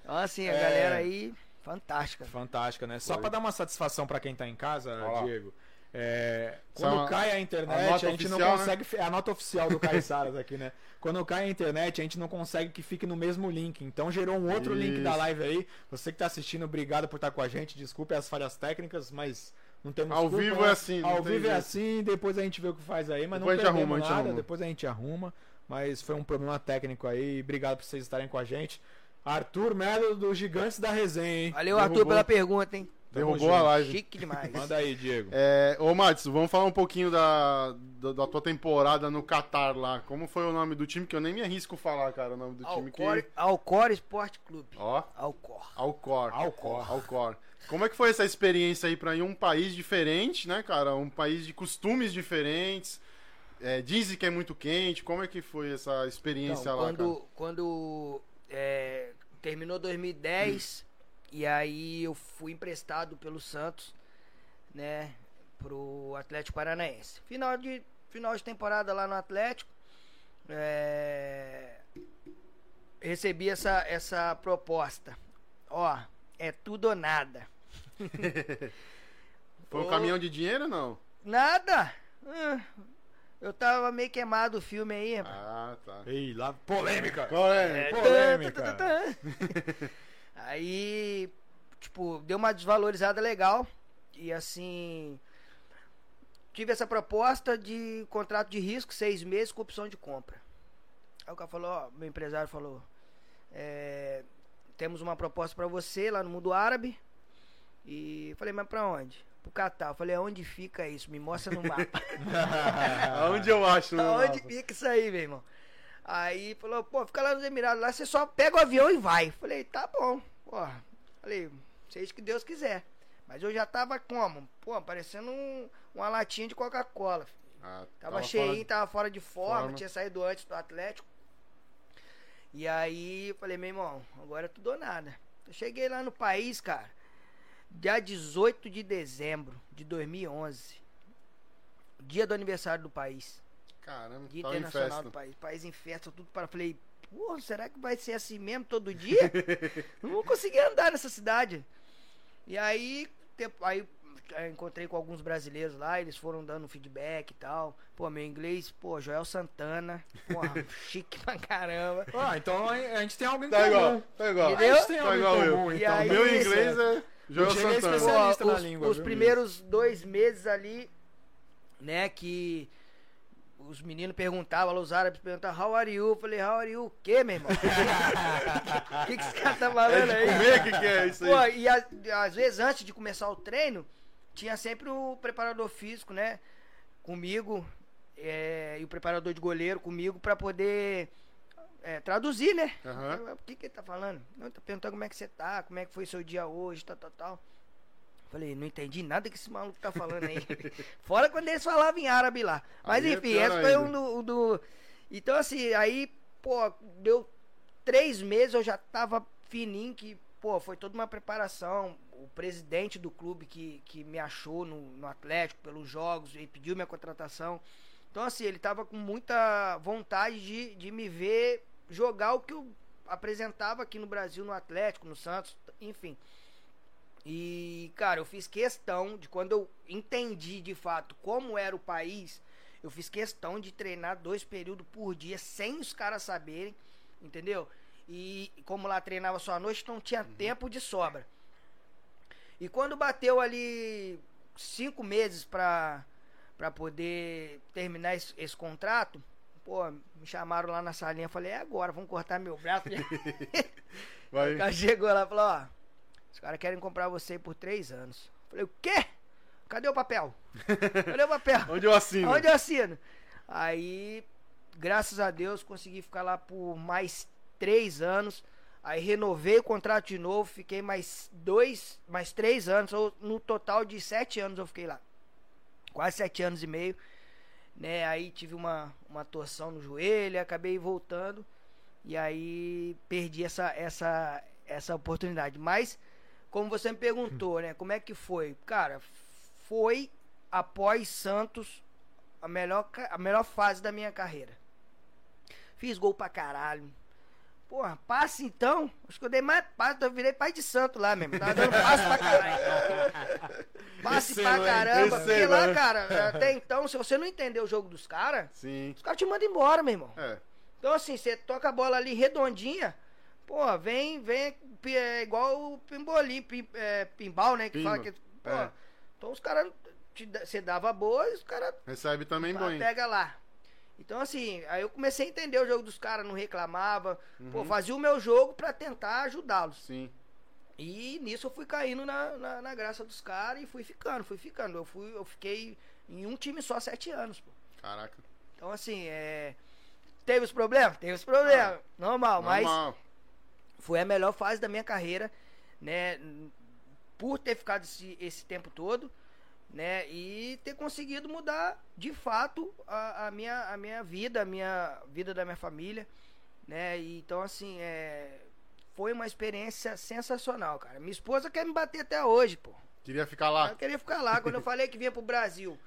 [SPEAKER 4] então assim, a
[SPEAKER 3] É.
[SPEAKER 4] galera aí, fantástica.
[SPEAKER 3] Fantástica, né? Só
[SPEAKER 2] Foi.
[SPEAKER 3] pra dar uma satisfação pra quem tá em casa,
[SPEAKER 2] Ó lá.
[SPEAKER 3] Diego. É,
[SPEAKER 2] é
[SPEAKER 3] quando
[SPEAKER 2] uma-
[SPEAKER 3] cai a
[SPEAKER 2] a
[SPEAKER 3] internet,
[SPEAKER 2] nota
[SPEAKER 3] a, gente não
[SPEAKER 2] oficial, né?
[SPEAKER 3] consegue. É a nota oficial do Caiçaras aqui, né? Quando cai a internet, a gente não consegue que fique no mesmo link. Então gerou um outro link da
[SPEAKER 2] Isso.
[SPEAKER 3] live aí. Você que tá assistindo, obrigado por estar com a gente. Desculpe as falhas técnicas, mas não temos
[SPEAKER 2] Ao
[SPEAKER 3] culpa,
[SPEAKER 2] vivo
[SPEAKER 3] né?
[SPEAKER 2] é assim, não
[SPEAKER 3] Ao
[SPEAKER 2] tem
[SPEAKER 3] vivo é
[SPEAKER 2] jeito.
[SPEAKER 3] assim, depois a gente vê o que faz aí, mas
[SPEAKER 2] Depois a
[SPEAKER 3] não
[SPEAKER 2] gente
[SPEAKER 3] perdemos
[SPEAKER 2] arruma, a
[SPEAKER 3] nada,
[SPEAKER 2] arruma.
[SPEAKER 3] depois a gente arruma. Mas foi um problema técnico aí. Obrigado por vocês estarem com a gente. Arthur Melo dos Gigantes da Resenha, hein?
[SPEAKER 4] Valeu, Arthur,
[SPEAKER 2] Derrubou.
[SPEAKER 4] pela pergunta, hein?
[SPEAKER 2] Derrubou a live.
[SPEAKER 4] Chique demais.
[SPEAKER 3] Manda aí, Diego.
[SPEAKER 2] É, ô, Matos, vamos falar um pouquinho da, da, da tua temporada no Catar lá. Como foi o nome do time? Que eu nem me arrisco falar, cara, o nome do time
[SPEAKER 4] Alcor,
[SPEAKER 2] que.
[SPEAKER 4] Alcor Esporte Clube.
[SPEAKER 2] Ó,
[SPEAKER 4] Alcor.
[SPEAKER 2] Alcor.
[SPEAKER 3] Alcor.
[SPEAKER 2] Alcor. Como é que foi essa experiência aí pra ir um país diferente, né, cara? Um país de costumes diferentes. É, dizem que é muito quente. Como é que foi essa experiência
[SPEAKER 4] Então,
[SPEAKER 2] lá, cara?
[SPEAKER 4] quando quando é, terminou 2010 e aí eu fui emprestado pelo Santos, né, pro Atlético Paranaense. Final de final de temporada lá no Atlético, é, recebi essa essa proposta. Ó, é tudo ou nada.
[SPEAKER 2] Foi um caminhão de dinheiro ou não?
[SPEAKER 4] Nada. Ah, Eu tava meio queimado o filme aí, rapaz.
[SPEAKER 2] Ah, tá.
[SPEAKER 3] Ei, lá, polêmica.
[SPEAKER 2] Qual é?
[SPEAKER 3] Polêmica.
[SPEAKER 4] tan, tan, tan. Aí, tipo, deu uma desvalorizada legal. E assim. Tive essa proposta de contrato de risco, seis meses com opção de compra. Aí o cara falou, ó, meu empresário falou. é, temos uma proposta pra você lá no mundo árabe. E falei, mas pra onde? Pro Catar. Eu falei, aonde fica isso? Me mostra no mapa.
[SPEAKER 2] Aonde eu acho?
[SPEAKER 4] Aonde fica isso aí, meu irmão? Aí falou, pô, fica lá nos Emirados, lá você só pega o avião e vai. Falei, tá bom. Pô, falei, seja que Deus quiser. Mas eu já tava como? Pô, parecendo um- uma latinha de Coca-Cola.
[SPEAKER 2] Ah,
[SPEAKER 4] Tava, cheinho,
[SPEAKER 2] de-
[SPEAKER 4] tava fora de forma,
[SPEAKER 2] forma.
[SPEAKER 4] tinha saído antes do Atlético. E aí falei, meu irmão, agora é tudo ou nada. Eu cheguei lá no país, cara, dia 18 de dezembro de 2011. Dia do aniversário do país.
[SPEAKER 2] Caramba,
[SPEAKER 4] Dia
[SPEAKER 2] tava
[SPEAKER 4] Internacional do país. País em festa, tudo para. Falei, porra, será que vai ser assim mesmo todo dia? Não vou conseguir andar nessa cidade. E aí, tempo- aí eh, encontrei com alguns brasileiros lá, eles foram dando feedback e tal. Pô, meu inglês, pô, Joel Santana, porra, chique pra caramba.
[SPEAKER 3] Ah, então a gente tem alguém em
[SPEAKER 2] Tá
[SPEAKER 3] comum.
[SPEAKER 2] igual, tá igual.
[SPEAKER 4] Entendeu?
[SPEAKER 3] A gente tem
[SPEAKER 2] Tá
[SPEAKER 3] algo em
[SPEAKER 2] igual eu.
[SPEAKER 3] comum,
[SPEAKER 4] E
[SPEAKER 3] então.
[SPEAKER 4] aí-
[SPEAKER 2] Meu inglês é Joel
[SPEAKER 3] é
[SPEAKER 2] Santana.
[SPEAKER 3] especialista.
[SPEAKER 4] Pô,
[SPEAKER 3] na
[SPEAKER 4] os,
[SPEAKER 3] língua,
[SPEAKER 4] os
[SPEAKER 3] viu?
[SPEAKER 4] primeiros dois meses ali, né, que os meninos perguntavam, os árabes perguntavam, how are you? Eu falei, how are you o quê, meu irmão? O que, que esse cara tá
[SPEAKER 2] É
[SPEAKER 4] falando
[SPEAKER 2] de
[SPEAKER 4] aí?
[SPEAKER 2] comer que que é isso
[SPEAKER 4] Pô,
[SPEAKER 2] aí?
[SPEAKER 4] e a- às vezes antes de começar o treino, tinha sempre o preparador físico, né? Comigo, é, e o preparador de goleiro comigo pra poder é, traduzir, né?
[SPEAKER 2] Aham.
[SPEAKER 4] O que, que ele tá falando? Não, tá perguntando como é que você tá, como é que foi seu dia hoje, tal, tal, tal. Falei, não entendi nada que esse maluco tá falando aí. Fora quando eles falavam em árabe lá. Mas
[SPEAKER 2] Aí é
[SPEAKER 4] enfim, esse foi um do, um do- Então, assim, aí, pô, deu três meses, eu já tava fininho, que, pô, foi toda uma preparação. O presidente do clube que, que me achou no, no Atlético pelos jogos e pediu minha contratação. Então, assim, ele tava com muita vontade de, de me ver jogar o que eu apresentava aqui no Brasil, no Atlético, no Santos, enfim. E, cara, eu fiz questão de quando eu entendi de fato como era o país, eu fiz questão de treinar dois períodos por dia sem os caras saberem, entendeu? E como lá treinava só à noite, não tinha tempo de sobra. E quando bateu ali cinco meses pra, pra poder terminar esse, esse contrato, pô, me chamaram lá na salinha, falei, é agora, vamos cortar meu braço. O cara chegou lá e falou, ó, os caras querem comprar você por três anos. Falei, o quê? Cadê o papel? Cadê o papel?
[SPEAKER 2] Onde eu assino?
[SPEAKER 4] Onde eu assino? Aí, graças a Deus, consegui ficar lá por mais três anos. Aí renovei o contrato de novo, fiquei mais dois, mais três anos, ou no total de sete anos eu fiquei lá. Quase sete anos e meio. Né? Aí tive uma, uma torção no joelho, acabei voltando. E aí perdi essa, essa, essa oportunidade. Mas, como você me perguntou, né? Como é que foi? Cara, foi após Santos a melhor, a melhor fase da minha carreira. Fiz gol pra caralho. Porra, passe então. Acho que eu dei mais passe, eu virei pai de santo lá mesmo. Tava dando passe pra caralho. Passe pra caramba. Porque lá, cara, até então, se você não entender o jogo dos caras, os caras te mandam embora, meu irmão.
[SPEAKER 2] É.
[SPEAKER 4] Então, assim, você toca a bola ali redondinha, pô, vem, vem, é igual o pimbolim, pim, é, pimbal, né? Que
[SPEAKER 2] Pimba,
[SPEAKER 4] fala que. Pô,
[SPEAKER 2] é.
[SPEAKER 4] então os caras. Você dava boa e os caras
[SPEAKER 2] Recebe também
[SPEAKER 4] Pá,
[SPEAKER 2] bem.
[SPEAKER 4] pega lá. Então, assim, aí eu comecei a entender o jogo dos caras, não reclamava. Pô,
[SPEAKER 2] Uhum.
[SPEAKER 4] fazia o meu jogo pra tentar ajudá-los.
[SPEAKER 2] Sim.
[SPEAKER 4] E nisso eu fui caindo na, na, na graça dos caras e fui ficando, fui ficando. Eu, fui, eu fiquei em um time só sete anos, pô.
[SPEAKER 2] Caraca.
[SPEAKER 4] Então, assim, é. Teve os problemas? Teve os problemas. Normal, mas
[SPEAKER 2] Normal.
[SPEAKER 4] Foi a melhor fase da minha carreira, né? Por ter ficado esse, esse tempo todo, né? E ter conseguido mudar de fato a, a minha, a minha vida, a minha vida da minha família, né? E, então, assim, é, foi uma experiência sensacional, cara. Minha esposa quer me bater até hoje, pô.
[SPEAKER 2] Queria ficar lá.
[SPEAKER 4] Eu queria ficar lá. Quando eu falei que vinha pro Brasil,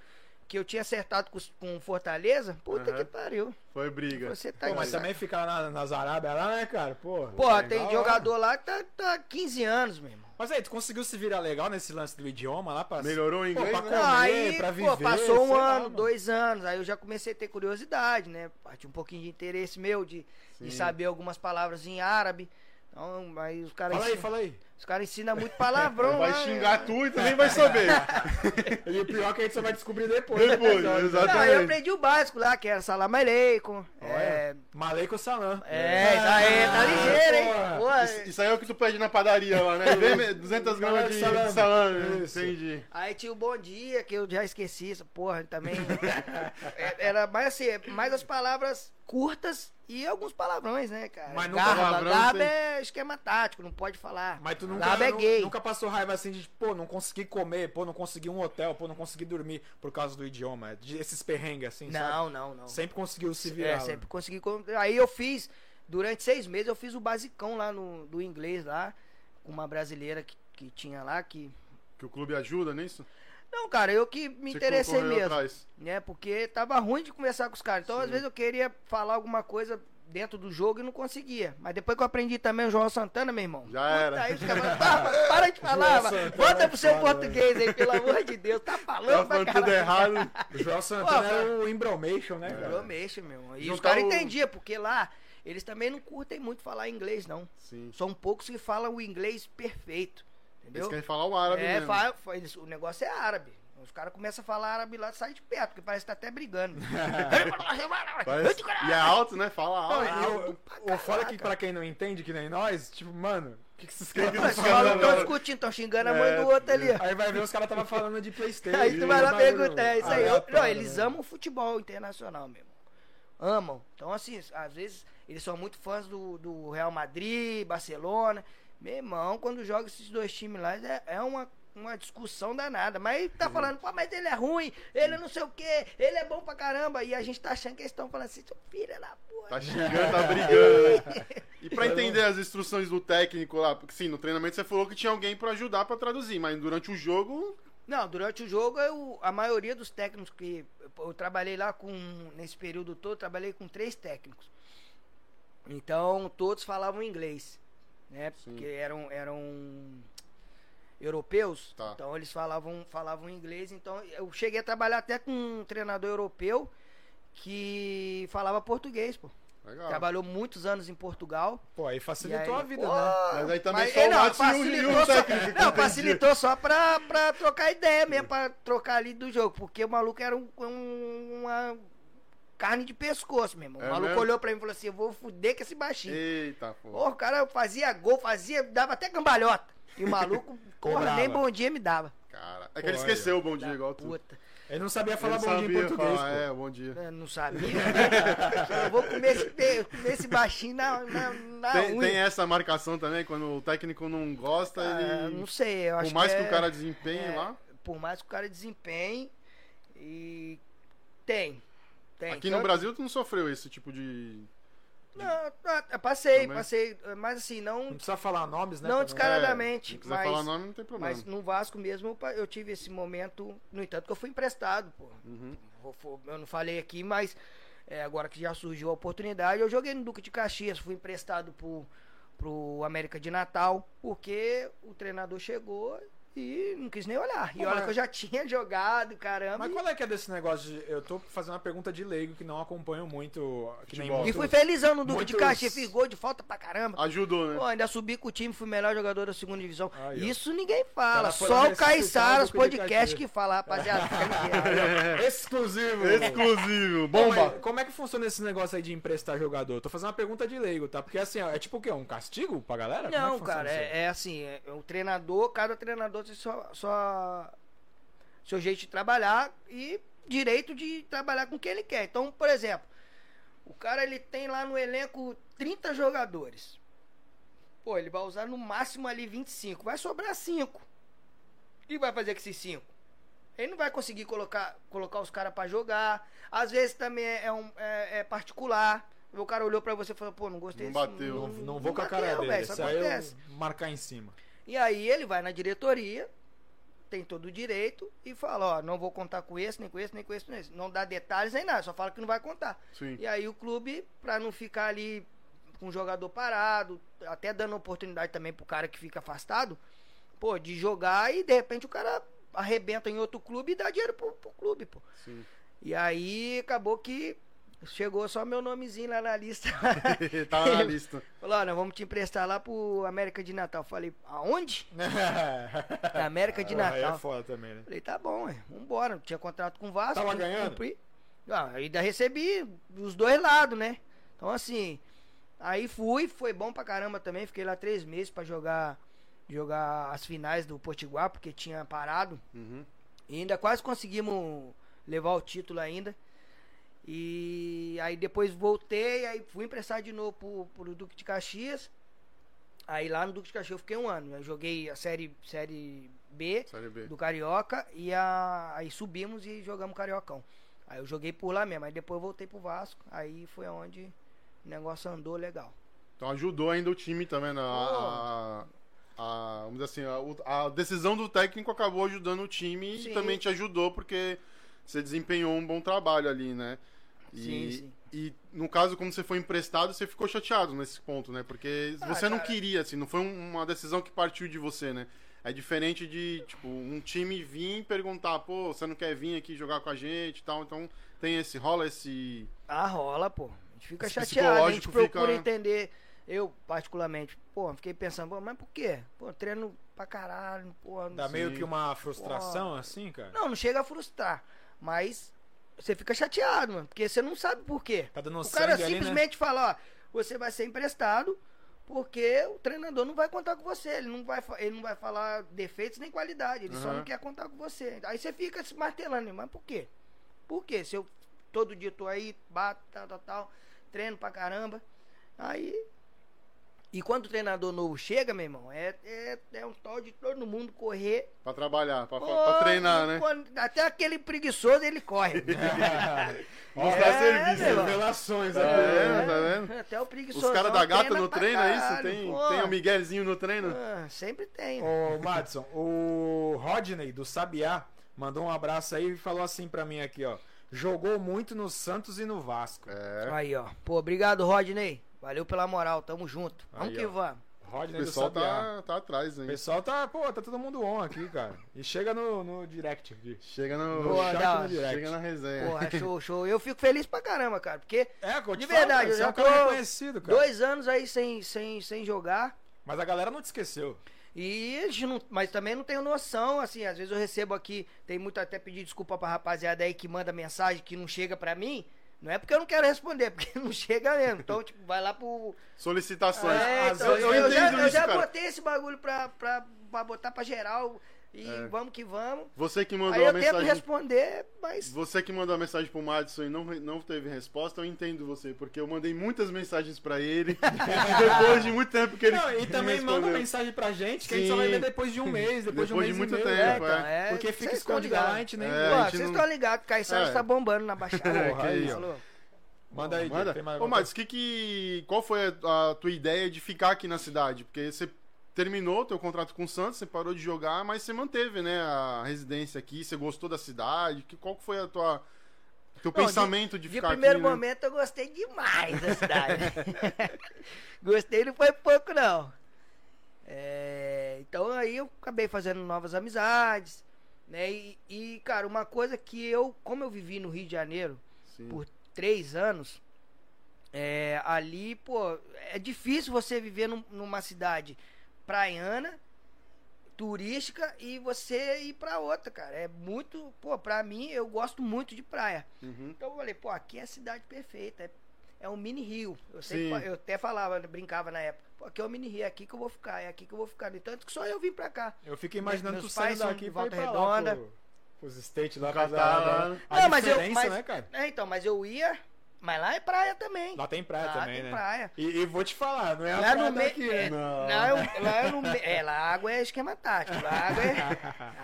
[SPEAKER 4] que eu tinha acertado com, com Fortaleza, puta
[SPEAKER 2] Aham.
[SPEAKER 4] que pariu.
[SPEAKER 2] Foi briga.
[SPEAKER 4] Você tá
[SPEAKER 3] Pô, mas também ficar na, nas Arábias lá, né, cara? Pô,
[SPEAKER 4] Pô, tem jogador lá que tá, tá 15 anos, meu irmão.
[SPEAKER 3] Mas aí, tu conseguiu se virar legal nesse lance do idioma lá? Pra...
[SPEAKER 2] Melhorou o
[SPEAKER 3] Pô,
[SPEAKER 2] inglês,
[SPEAKER 3] pra
[SPEAKER 2] né?
[SPEAKER 3] comer,
[SPEAKER 4] aí,
[SPEAKER 3] pra
[SPEAKER 4] pô,
[SPEAKER 3] viver,
[SPEAKER 4] passou um
[SPEAKER 3] lá,
[SPEAKER 4] ano,
[SPEAKER 3] mano.
[SPEAKER 4] dois anos, aí eu já comecei a ter curiosidade, né? Partiu um pouquinho de interesse meu de, de saber algumas palavras em árabe. Então, aí os caras
[SPEAKER 3] Fala aí, fala aí.
[SPEAKER 4] Os caras ensinam muito palavrão
[SPEAKER 2] Vai
[SPEAKER 4] lá, né?
[SPEAKER 2] xingar tu e também vai saber.
[SPEAKER 3] E o pior é que a gente só vai descobrir depois.
[SPEAKER 2] Depois,
[SPEAKER 3] né?
[SPEAKER 4] Não, eu
[SPEAKER 2] exatamente.
[SPEAKER 4] aprendi o básico lá, que era salam aleikum. É,
[SPEAKER 3] É. Maleico Salam.
[SPEAKER 4] é, isso aí, tá ligeiro, hein?
[SPEAKER 3] porra.
[SPEAKER 2] Isso, isso aí é o que tu pede na padaria lá, né? Vem 200 gramas de, de
[SPEAKER 3] Salame.
[SPEAKER 2] salame.
[SPEAKER 3] Isso.
[SPEAKER 2] Entendi.
[SPEAKER 4] Aí tinha o bom dia, que eu já esqueci essa porra também. É, Era mais assim, mais as palavras curtas e alguns palavrões, né, cara?
[SPEAKER 3] Mas nunca
[SPEAKER 4] garba,
[SPEAKER 2] palavrão
[SPEAKER 4] garba é esquema tático, não pode falar.
[SPEAKER 3] Mas tu nunca,
[SPEAKER 4] Garba é gay.
[SPEAKER 3] nunca passou raiva assim de, pô, não consegui comer, pô, não consegui um hotel, pô, não consegui dormir por causa do idioma. De esses perrengues assim, sabe?
[SPEAKER 4] Não, não, não.
[SPEAKER 3] Sempre conseguiu se virar.
[SPEAKER 4] É,
[SPEAKER 3] né?
[SPEAKER 4] sempre consegui. con- Aí eu fiz durante seis meses eu fiz o basicão lá no, do inglês lá, com uma brasileira que, que tinha lá, que.
[SPEAKER 2] Que o clube ajuda nisso?
[SPEAKER 4] Não, cara, eu que me
[SPEAKER 2] Você
[SPEAKER 4] interessei mesmo.
[SPEAKER 2] atrás.
[SPEAKER 4] né? Porque tava ruim de conversar com os caras. Então, às
[SPEAKER 2] Sim.
[SPEAKER 4] vezes, eu queria falar alguma coisa dentro do jogo e não conseguia. Mas depois que eu aprendi também o João Santana, meu irmão.
[SPEAKER 2] Já era.
[SPEAKER 4] Aí os caras falaram, "Para, para de falar.
[SPEAKER 3] Santana
[SPEAKER 4] Volta
[SPEAKER 3] é
[SPEAKER 4] pro seu português aí, pelo amor de Deus. Tá
[SPEAKER 2] Tá
[SPEAKER 4] falando pra
[SPEAKER 2] falando tudo errado.
[SPEAKER 3] O João Santana
[SPEAKER 4] Pô,
[SPEAKER 3] era o Embromation, né, cara?
[SPEAKER 4] Eu mexo, meu irmão. E
[SPEAKER 2] Juntar
[SPEAKER 4] os caras
[SPEAKER 2] o-
[SPEAKER 4] entendiam, porque lá eles também não curtem muito falar inglês, não.
[SPEAKER 2] Sim.
[SPEAKER 4] São poucos que falam o inglês perfeito.
[SPEAKER 2] Eles
[SPEAKER 4] Entendeu?
[SPEAKER 2] querem falar o árabe
[SPEAKER 4] É,
[SPEAKER 2] mesmo.
[SPEAKER 4] fa- fa- eles- o negócio é árabe. Os caras começam a falar árabe lá, sai de perto, porque parece que tá até brigando.
[SPEAKER 2] Parece- E é alto, né? Fala
[SPEAKER 3] Não,
[SPEAKER 2] alto.
[SPEAKER 3] e o, o foda é que pra quem não entende, que nem nós, tipo, mano, o que, que esses caras
[SPEAKER 2] que
[SPEAKER 4] Os
[SPEAKER 2] eles
[SPEAKER 3] tão
[SPEAKER 2] falam
[SPEAKER 4] caras
[SPEAKER 3] falando?
[SPEAKER 4] estão discutindo, estão xingando a mãe
[SPEAKER 2] É,
[SPEAKER 4] do outro ali.
[SPEAKER 3] Aí vai ver os caras tava falando de Playstation.
[SPEAKER 4] Aí tu vai lá perguntar, é isso aí. Eu-
[SPEAKER 3] aleatório,
[SPEAKER 4] não, eles
[SPEAKER 3] né?
[SPEAKER 4] amam o futebol internacional mesmo. Amam. Então, assim, às vezes eles são muito fãs do, do Real Madrid, Barcelona. Meu irmão, quando joga esses dois times lá, é, é uma, uma discussão danada. Mas tá falando, pô, mas ele é ruim, ele não sei o quê, ele é bom pra caramba. E a gente tá achando que eles estão falando assim, seu filho da porra.
[SPEAKER 2] Tá xingando, tá brigando, né? E pra entender as instruções do técnico lá, porque sim, no treinamento você falou que tinha alguém pra ajudar pra traduzir, mas durante o jogo,
[SPEAKER 4] Não, durante o jogo, eu, a maioria dos técnicos que. Eu, trabalhei lá com. Nesse período todo, eu trabalhei com três técnicos. Então, todos falavam inglês. Né?
[SPEAKER 2] Sim.
[SPEAKER 4] Porque eram. eram europeus.
[SPEAKER 2] Tá.
[SPEAKER 4] Então, eles falavam, falavam inglês. Então, eu cheguei a trabalhar até com um treinador europeu que falava português, pô.
[SPEAKER 2] legal.
[SPEAKER 4] Trabalhou muitos anos em Portugal.
[SPEAKER 3] Pô, aí facilitou
[SPEAKER 4] aí-
[SPEAKER 3] a vida,
[SPEAKER 4] Pô,
[SPEAKER 3] né?
[SPEAKER 2] Mas aí também
[SPEAKER 4] mas-
[SPEAKER 2] só
[SPEAKER 4] é, não, facilitou só, não, facilitou só pra, pra trocar ideia mesmo, pra trocar ali do jogo. Porque o maluco era um, um- uma carne de pescoço, meu irmão. O
[SPEAKER 2] É
[SPEAKER 4] maluco
[SPEAKER 2] mesmo?
[SPEAKER 4] olhou pra mim e falou assim: eu vou fuder com esse baixinho.
[SPEAKER 2] Eita, pô.
[SPEAKER 4] Porra, o cara fazia gol, fazia, dava até cambalhota. E o maluco, porra, nem bom dia me dava.
[SPEAKER 2] Cara, é que ele esqueceu o bom dia igual tu.
[SPEAKER 4] puta.
[SPEAKER 3] Ele não sabia falar
[SPEAKER 2] Ele
[SPEAKER 3] bom dia em
[SPEAKER 2] sabia
[SPEAKER 3] português,
[SPEAKER 2] falar,
[SPEAKER 3] pô.
[SPEAKER 2] É, bom dia.
[SPEAKER 4] Eu não sabia. eu vou comer esse, comer esse baixinho na, na, na
[SPEAKER 2] Tem,
[SPEAKER 4] unha.
[SPEAKER 2] tem essa marcação também, quando o técnico não gosta,
[SPEAKER 4] Ah,
[SPEAKER 2] ele.
[SPEAKER 4] não sei, eu acho
[SPEAKER 2] Por mais que,
[SPEAKER 4] é-
[SPEAKER 2] o cara desempenhe
[SPEAKER 4] é,
[SPEAKER 2] lá.
[SPEAKER 4] Por mais que o cara desempenhe. E. Tem. Tem.
[SPEAKER 2] Aqui no
[SPEAKER 4] Tanto-
[SPEAKER 2] Brasil tu não sofreu esse tipo de.
[SPEAKER 4] Não, ah, eu passei,
[SPEAKER 2] Também?
[SPEAKER 4] passei. Mas assim,
[SPEAKER 3] Não
[SPEAKER 4] não.
[SPEAKER 3] precisa falar nomes, né?
[SPEAKER 4] Não descaradamente.
[SPEAKER 2] É, quiser
[SPEAKER 4] mas,
[SPEAKER 2] falar nome, não tem problema.
[SPEAKER 4] mas no Vasco mesmo eu tive esse momento. No entanto, que eu fui emprestado, pô.
[SPEAKER 2] Uhum.
[SPEAKER 4] Eu não falei aqui, mas é, agora que já surgiu a oportunidade, eu joguei no Duque de Caxias, fui emprestado pro, pro América de Natal, porque o treinador chegou e não quis nem olhar. E olha
[SPEAKER 3] mas-
[SPEAKER 4] que eu já tinha jogado, caramba.
[SPEAKER 3] Mas qual é que é desse negócio de... Eu tô fazendo uma pergunta de leigo que não acompanho muito... Que nem.
[SPEAKER 4] E fui felizão no Duque de
[SPEAKER 3] muitos-
[SPEAKER 4] Caxias, fiz gol de falta pra caramba.
[SPEAKER 2] Ajudou, né?
[SPEAKER 4] Pô, ainda subi com o time, fui melhor jogador da segunda divisão.
[SPEAKER 3] Aí.
[SPEAKER 4] Isso ninguém fala,
[SPEAKER 3] Cara, foi
[SPEAKER 4] só o
[SPEAKER 3] de
[SPEAKER 4] Podcast que fala, rapaziada. ligado.
[SPEAKER 3] Exclusivo!
[SPEAKER 2] Exclusivo,
[SPEAKER 3] Pô,
[SPEAKER 2] bomba!
[SPEAKER 3] mas como é que funciona esse negócio aí de emprestar jogador? Eu tô fazendo uma pergunta de leigo, tá? Porque assim, ó, é tipo o quê? Um castigo pra galera? É
[SPEAKER 4] Não,
[SPEAKER 3] funciona
[SPEAKER 4] cara, é, é assim, é, o treinador, cada treinador sua, sua- seu jeito de trabalhar e direito de trabalhar com quem ele quer. Então, por exemplo, o cara ele tem lá no elenco 30 jogadores. Pô, ele vai usar no máximo ali 25, vai sobrar 5. O que vai fazer com esses 5? Ele não vai conseguir colocar, colocar os caras pra jogar. Às vezes também é, é um, é- é particular. O cara olhou pra você e falou, pô, não gostei
[SPEAKER 2] Não
[SPEAKER 4] desse-
[SPEAKER 2] bateu.
[SPEAKER 3] Não, não vou com a cara dele.
[SPEAKER 4] velho, isso acontece.
[SPEAKER 3] eu marcar em cima.
[SPEAKER 4] E aí ele vai na diretoria, tem todo o direito, e fala, ó, não vou contar com esse, nem com esse, nem com esse, nem esse. Não dá detalhes nem nada, só fala que não vai contar.
[SPEAKER 2] Sim.
[SPEAKER 4] E aí o clube, pra não ficar ali com o jogador parado, até dando oportunidade também pro cara que fica afastado, pô, de jogar e de repente o cara arrebenta em outro clube e dá dinheiro pro, pro clube, pô.
[SPEAKER 2] Sim.
[SPEAKER 4] E aí acabou que chegou só meu nomezinho lá na lista.
[SPEAKER 2] tá na lista.
[SPEAKER 4] Falou, ó, nós vamos te emprestar lá pro América de Natal. Falei, aonde? América de
[SPEAKER 3] Aí é
[SPEAKER 4] Natal.
[SPEAKER 3] foda também, né?
[SPEAKER 4] Falei, tá bom, ué, vambora. Tinha contrato com o Vasco.
[SPEAKER 3] Tava ganhando?
[SPEAKER 4] Ah, ainda recebi dos dois lados, né? Então, assim, aí fui, foi bom pra caramba também. Fiquei lá três meses pra jogar, jogar as finais do Potiguar, porque tinha parado.
[SPEAKER 2] Uhum.
[SPEAKER 4] E ainda quase conseguimos levar o título ainda. E aí depois voltei, aí fui emprestado de novo pro, pro Duque de Caxias. Aí lá no Duque de Caxias eu fiquei um ano. Eu joguei a série, série B
[SPEAKER 2] Série B.
[SPEAKER 4] do Carioca e a, aí subimos e jogamos Cariocão. Aí eu joguei por lá mesmo, aí depois eu voltei pro Vasco, aí foi onde o negócio andou legal.
[SPEAKER 2] Então ajudou ainda o time também. Né? A, a- vamos dizer assim, a, a decisão do técnico acabou ajudando o time
[SPEAKER 4] Sim.
[SPEAKER 2] e também te ajudou porque você desempenhou um bom trabalho ali, né? E,
[SPEAKER 4] Sim, sim.
[SPEAKER 2] e no caso, como você foi emprestado, você ficou chateado nesse ponto, né? Porque
[SPEAKER 4] Ah,
[SPEAKER 2] você não queria, assim, não foi um- uma decisão que partiu de você, né? É diferente de, tipo, um time vir e perguntar, pô, você não quer vir aqui jogar com a gente e tal. Então tem esse, rola esse.
[SPEAKER 4] Ah, rola, pô. A gente fica
[SPEAKER 2] Esse
[SPEAKER 4] chateado, a gente procura
[SPEAKER 2] fica-
[SPEAKER 4] entender. Eu, particularmente, pô, fiquei pensando, pô, mas por quê? Pô, treino pra caralho, pô. não
[SPEAKER 3] Dá
[SPEAKER 4] sei.
[SPEAKER 3] meio que uma frustração assim, cara?
[SPEAKER 4] Não, não chega a frustrar. Mas você fica chateado, mano. Porque você não sabe por quê.
[SPEAKER 3] Tá dando
[SPEAKER 4] O cara
[SPEAKER 3] ali, né?
[SPEAKER 4] simplesmente fala, ó, você vai ser emprestado porque o treinador não vai contar com você. Ele não vai, ele não vai falar defeitos nem qualidade. Ele só
[SPEAKER 2] Aham.
[SPEAKER 4] não quer contar com você. Aí você fica se martelando, mas por quê? Por quê? Se eu todo dia tô aí, bato, tal, tal, tal, treino pra caramba. Aí. E quando o treinador novo chega, meu irmão, é, é, é um tal de todo mundo correr.
[SPEAKER 2] Pra trabalhar, pra,
[SPEAKER 4] Pô,
[SPEAKER 2] pra treinar, né?
[SPEAKER 4] quando- Até aquele preguiçoso ele corre.
[SPEAKER 2] Mostrar
[SPEAKER 4] É,
[SPEAKER 2] serviço.
[SPEAKER 4] irmão.
[SPEAKER 2] né?
[SPEAKER 3] Revelações
[SPEAKER 2] Tá
[SPEAKER 3] aqui.
[SPEAKER 2] vendo? Tá vendo?
[SPEAKER 4] Até o preguiçoso.
[SPEAKER 2] Os caras da gata no treino, é isso? Tem,
[SPEAKER 4] pô.
[SPEAKER 2] tem o Miguelzinho no treino?
[SPEAKER 4] Ah, sempre tem.
[SPEAKER 3] Ô, Madison, o Rodney do Sabiá mandou um abraço aí e falou assim pra mim aqui, ó. Jogou muito no Santos e no Vasco.
[SPEAKER 2] É.
[SPEAKER 4] Aí, ó. Pô, obrigado, Rodney. Valeu pela moral, tamo junto. Vamos
[SPEAKER 3] Aí,
[SPEAKER 4] que
[SPEAKER 3] ó.
[SPEAKER 4] vamos.
[SPEAKER 2] O
[SPEAKER 3] Rodney do
[SPEAKER 2] pessoal tá, tá atrás,
[SPEAKER 3] O
[SPEAKER 2] hein?
[SPEAKER 3] pessoal tá, pô, tá todo mundo on aqui, cara. E chega no, no direct aqui.
[SPEAKER 2] Chega no,
[SPEAKER 3] No chat
[SPEAKER 4] da-
[SPEAKER 3] no direct.
[SPEAKER 2] chega na resenha.
[SPEAKER 4] Porra, show, show. Eu fico feliz pra caramba, cara. Porque
[SPEAKER 3] É,
[SPEAKER 4] De
[SPEAKER 3] falo,
[SPEAKER 4] verdade,
[SPEAKER 3] cara,
[SPEAKER 4] eu
[SPEAKER 3] você é
[SPEAKER 4] já
[SPEAKER 3] um cara
[SPEAKER 4] tô
[SPEAKER 3] reconhecido, cara.
[SPEAKER 4] dois anos aí sem, sem, sem jogar.
[SPEAKER 3] Mas a galera não te esqueceu.
[SPEAKER 4] E a gente não, mas também não tenho noção, assim, às vezes eu recebo aqui, tem muito até pedir desculpa pra rapaziada aí que manda mensagem que não chega pra mim. Não é porque eu não quero responder, porque não chega mesmo. Então, tipo, vai lá pro,
[SPEAKER 2] Solicitações.
[SPEAKER 4] É, então,
[SPEAKER 2] vezes
[SPEAKER 4] eu,
[SPEAKER 2] eu,
[SPEAKER 4] já, eu já botei esse bagulho pra, pra, pra botar pra geral e
[SPEAKER 2] É.
[SPEAKER 4] vamos que vamos.
[SPEAKER 2] Você que mandou
[SPEAKER 4] Aí
[SPEAKER 2] a
[SPEAKER 4] eu tento
[SPEAKER 2] mensagem.
[SPEAKER 4] responder, mas.
[SPEAKER 2] Você que mandou a mensagem pro Madison e não, não teve resposta, eu entendo você, porque eu mandei muitas mensagens pra ele depois de muito tempo que ele
[SPEAKER 3] Não, e
[SPEAKER 2] me
[SPEAKER 3] também manda mensagem pra gente que a gente só
[SPEAKER 2] Sim.
[SPEAKER 3] vai ver depois de um mês, depois, de um
[SPEAKER 2] Depois de
[SPEAKER 3] mês
[SPEAKER 2] muito
[SPEAKER 3] e meio.
[SPEAKER 2] tempo,
[SPEAKER 3] É,
[SPEAKER 2] é.
[SPEAKER 4] é,
[SPEAKER 3] Porque fica escondido lá, a gente nem
[SPEAKER 2] É,
[SPEAKER 4] Pô,
[SPEAKER 2] gente
[SPEAKER 4] vocês
[SPEAKER 2] não-
[SPEAKER 4] estão ligados, Caissara
[SPEAKER 2] É.
[SPEAKER 4] tá bombando na Baixada.
[SPEAKER 2] É,
[SPEAKER 3] Porra, aí.
[SPEAKER 4] Falou.
[SPEAKER 3] Manda aí,
[SPEAKER 2] Manda.
[SPEAKER 3] tem mais
[SPEAKER 2] Ô,
[SPEAKER 3] alguma
[SPEAKER 2] Mads, que que, qual foi a, a tua ideia de ficar aqui na cidade? Porque você terminou teu contrato com o Santos, você parou de jogar, mas você manteve, né, a residência aqui, você gostou da cidade? Que, qual que foi a tua teu
[SPEAKER 4] Não,
[SPEAKER 2] pensamento de,
[SPEAKER 4] De
[SPEAKER 2] ficar
[SPEAKER 4] primeiro
[SPEAKER 2] aqui, né?
[SPEAKER 4] momento eu gostei demais da cidade. gostei não foi pouco, não. É, então aí eu acabei fazendo novas amizades. Né? E, e, cara, uma coisa que eu, como eu vivi no Rio de Janeiro
[SPEAKER 2] Sim.
[SPEAKER 4] por três anos, é, ali, pô, é difícil você viver num- numa cidade praiana, turística, e você ir pra outra, cara. É muito, pô, pra mim, eu gosto muito de praia.
[SPEAKER 2] Uhum.
[SPEAKER 4] Então eu falei, pô, aqui é a cidade perfeita. É, é um mini rio. Eu, sempre eu até falava, brincava na época. Pô, aqui é um mini rio, é aqui que eu vou ficar, é aqui que eu vou ficar. E Tanto que só eu vim pra cá.
[SPEAKER 3] Eu fico imaginando
[SPEAKER 4] Meus
[SPEAKER 3] tu
[SPEAKER 4] pais
[SPEAKER 3] saindo
[SPEAKER 4] são
[SPEAKER 3] daqui
[SPEAKER 4] de
[SPEAKER 3] e
[SPEAKER 4] Volta
[SPEAKER 3] pra lá
[SPEAKER 4] Redonda.
[SPEAKER 3] pro, pros States lá,
[SPEAKER 2] No
[SPEAKER 3] fazer
[SPEAKER 2] Catar,
[SPEAKER 3] a,
[SPEAKER 2] lá.
[SPEAKER 3] a
[SPEAKER 4] Não, mas eu-
[SPEAKER 3] diferença,
[SPEAKER 4] mas-
[SPEAKER 3] né, cara?
[SPEAKER 4] É, então, mas eu ia. Mas lá é praia também.
[SPEAKER 3] Lá tem praia
[SPEAKER 4] Lá
[SPEAKER 3] também,
[SPEAKER 4] tem
[SPEAKER 3] né?
[SPEAKER 4] praia.
[SPEAKER 3] E, e vou te falar, não é a
[SPEAKER 4] Lá
[SPEAKER 3] praia
[SPEAKER 4] no meio.
[SPEAKER 3] daqui,
[SPEAKER 4] É,
[SPEAKER 3] né?
[SPEAKER 2] Não.
[SPEAKER 4] lá, é, lá é no meio. É, lá a água é esquema tático. Lá a água é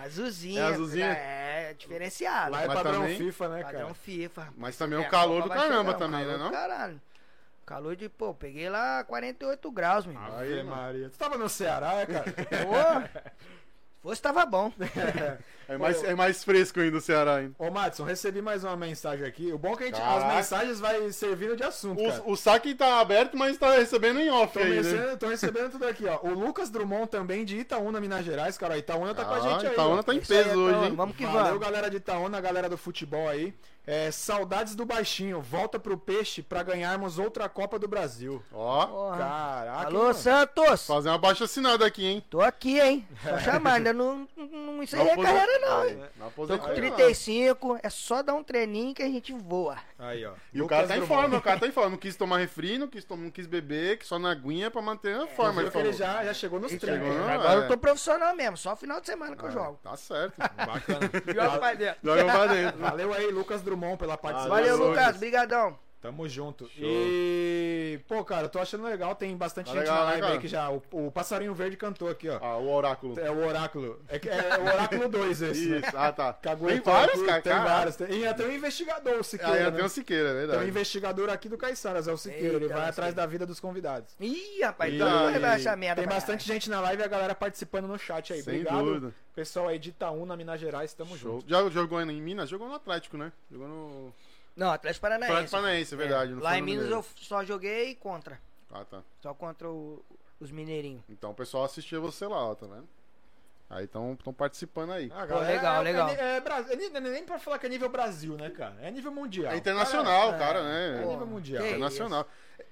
[SPEAKER 4] azulzinha.
[SPEAKER 2] É azulzinha?
[SPEAKER 4] É diferenciado.
[SPEAKER 3] Lá é
[SPEAKER 2] Mas
[SPEAKER 3] padrão
[SPEAKER 2] também-
[SPEAKER 3] FIFA, né,
[SPEAKER 4] Padrão
[SPEAKER 3] cara?
[SPEAKER 4] FIFA.
[SPEAKER 2] Mas também é o calor
[SPEAKER 4] a
[SPEAKER 2] do caramba
[SPEAKER 4] chegar,
[SPEAKER 2] também,
[SPEAKER 4] calor
[SPEAKER 2] né,
[SPEAKER 4] do
[SPEAKER 2] não?
[SPEAKER 4] Caralho. Calor de, pô, peguei lá 48 graus, meu.
[SPEAKER 3] Ave
[SPEAKER 2] Aí.
[SPEAKER 3] Maria. Tu tava no Ceará, é, cara?
[SPEAKER 4] Pô, fosse tava bom.
[SPEAKER 2] É mais, é mais fresco ainda o Ceará ainda.
[SPEAKER 3] Ô, Madison, recebi mais uma mensagem aqui. O bom é que a gente, as mensagens vai servindo de assunto, cara.
[SPEAKER 2] O, o saque tá aberto, mas tá recebendo em off
[SPEAKER 3] Tô
[SPEAKER 2] aí, né?
[SPEAKER 3] recebendo, tô recebendo tudo aqui, ó. O Lucas Drummond também de Itaúna, Minas Gerais, cara. ó, Itaúna tá com a
[SPEAKER 2] Ah,
[SPEAKER 3] gente aí.
[SPEAKER 2] Itaúna
[SPEAKER 3] ó.
[SPEAKER 2] tá em
[SPEAKER 4] Isso aí,
[SPEAKER 2] peso
[SPEAKER 4] então,
[SPEAKER 2] hoje, hein?
[SPEAKER 4] Vamos que
[SPEAKER 3] Valeu,
[SPEAKER 4] vamos.
[SPEAKER 3] galera de Itaúna, galera do futebol aí. É, saudades do Baixinho. Volta pro Peixe pra ganharmos outra Copa do Brasil.
[SPEAKER 2] Ó,
[SPEAKER 4] Porra.
[SPEAKER 3] Caraca.
[SPEAKER 4] Alô,
[SPEAKER 3] mano.
[SPEAKER 4] Santos!
[SPEAKER 2] fazer uma baixa assinada aqui, hein?
[SPEAKER 4] Tô aqui, hein? Só chamar, ainda não, não, não encerrei a carreira, não, hein?
[SPEAKER 2] Na
[SPEAKER 4] Tô
[SPEAKER 2] aposentadoria.
[SPEAKER 4] com 35, é só dar um treininho que a gente voa.
[SPEAKER 3] Aí, ó.
[SPEAKER 2] E o cara tá em forma, o cara tá em forma. Não quis tomar refri, não quis, tom- não quis beber, que só na aguinha pra manter a forma.
[SPEAKER 3] Viu
[SPEAKER 2] Ele
[SPEAKER 3] ele já, já chegou nos
[SPEAKER 2] Chegou,
[SPEAKER 3] treinos.
[SPEAKER 2] não?
[SPEAKER 4] Agora
[SPEAKER 2] é.
[SPEAKER 4] eu tô profissional mesmo, só final de semana que eu jogo.
[SPEAKER 2] Tá certo.
[SPEAKER 3] Bacana.
[SPEAKER 4] Joga pra dentro.
[SPEAKER 2] Joga pra dentro.
[SPEAKER 3] Valeu aí, Lucas Drummond, pela participação.
[SPEAKER 4] Valeu, Lucas.
[SPEAKER 2] Lucas.
[SPEAKER 3] Tamo junto.
[SPEAKER 2] Show.
[SPEAKER 3] E, pô, cara, eu tô achando legal, tem bastante
[SPEAKER 2] Tá
[SPEAKER 3] gente
[SPEAKER 2] legal,
[SPEAKER 3] na
[SPEAKER 2] né,
[SPEAKER 3] live aí
[SPEAKER 2] cara?
[SPEAKER 3] que já. O, o Passarinho Verde cantou aqui, ó.
[SPEAKER 2] Ah, o oráculo.
[SPEAKER 3] É o Oráculo. É, que- é o Oráculo 2 esse. né?
[SPEAKER 2] Isso, ah tá. Tem
[SPEAKER 3] em
[SPEAKER 2] vários, cara.
[SPEAKER 3] Tem
[SPEAKER 2] cara.
[SPEAKER 3] vários. Tem, e até um investigador, o Siqueira.
[SPEAKER 2] Ah,
[SPEAKER 3] né?
[SPEAKER 2] tenho o Siqueira, é
[SPEAKER 3] Tem um
[SPEAKER 2] verdade.
[SPEAKER 3] investigador aqui do Caiçaras, é o Siqueira.
[SPEAKER 4] Eita,
[SPEAKER 3] ele vai atrás da vida dos convidados.
[SPEAKER 4] Ih, rapaz,
[SPEAKER 2] E
[SPEAKER 4] todo mundo
[SPEAKER 2] aí,
[SPEAKER 4] vai achar merda.
[SPEAKER 3] Tem bastante gente na live e a galera participando no chat aí.
[SPEAKER 2] Sem
[SPEAKER 3] Obrigado.
[SPEAKER 2] dúvida.
[SPEAKER 3] Pessoal aí de Itaúna, Minas Gerais, tamo
[SPEAKER 2] Show.
[SPEAKER 3] junto.
[SPEAKER 2] Já jogou em Minas? Jogou no Atlético, né? Jogou no.
[SPEAKER 4] Não, Atlético Paranaense.
[SPEAKER 2] Atlético Paranaense, é verdade. não
[SPEAKER 4] Lá em
[SPEAKER 2] no
[SPEAKER 4] Minas eu só joguei contra.
[SPEAKER 2] Ah, tá.
[SPEAKER 4] Só contra o- os mineirinhos.
[SPEAKER 2] Então o pessoal assistia você lá, ó, tá vendo? Aí estão participando aí.
[SPEAKER 3] Ah,
[SPEAKER 4] Pô, legal,
[SPEAKER 3] é,
[SPEAKER 4] legal.
[SPEAKER 3] É, é, é nem pra falar que é nível Brasil, né, cara? É nível mundial.
[SPEAKER 2] É internacional,
[SPEAKER 3] É,
[SPEAKER 2] cara,
[SPEAKER 3] é,
[SPEAKER 2] né?
[SPEAKER 3] É nível mundial.
[SPEAKER 4] Que
[SPEAKER 2] Internacional.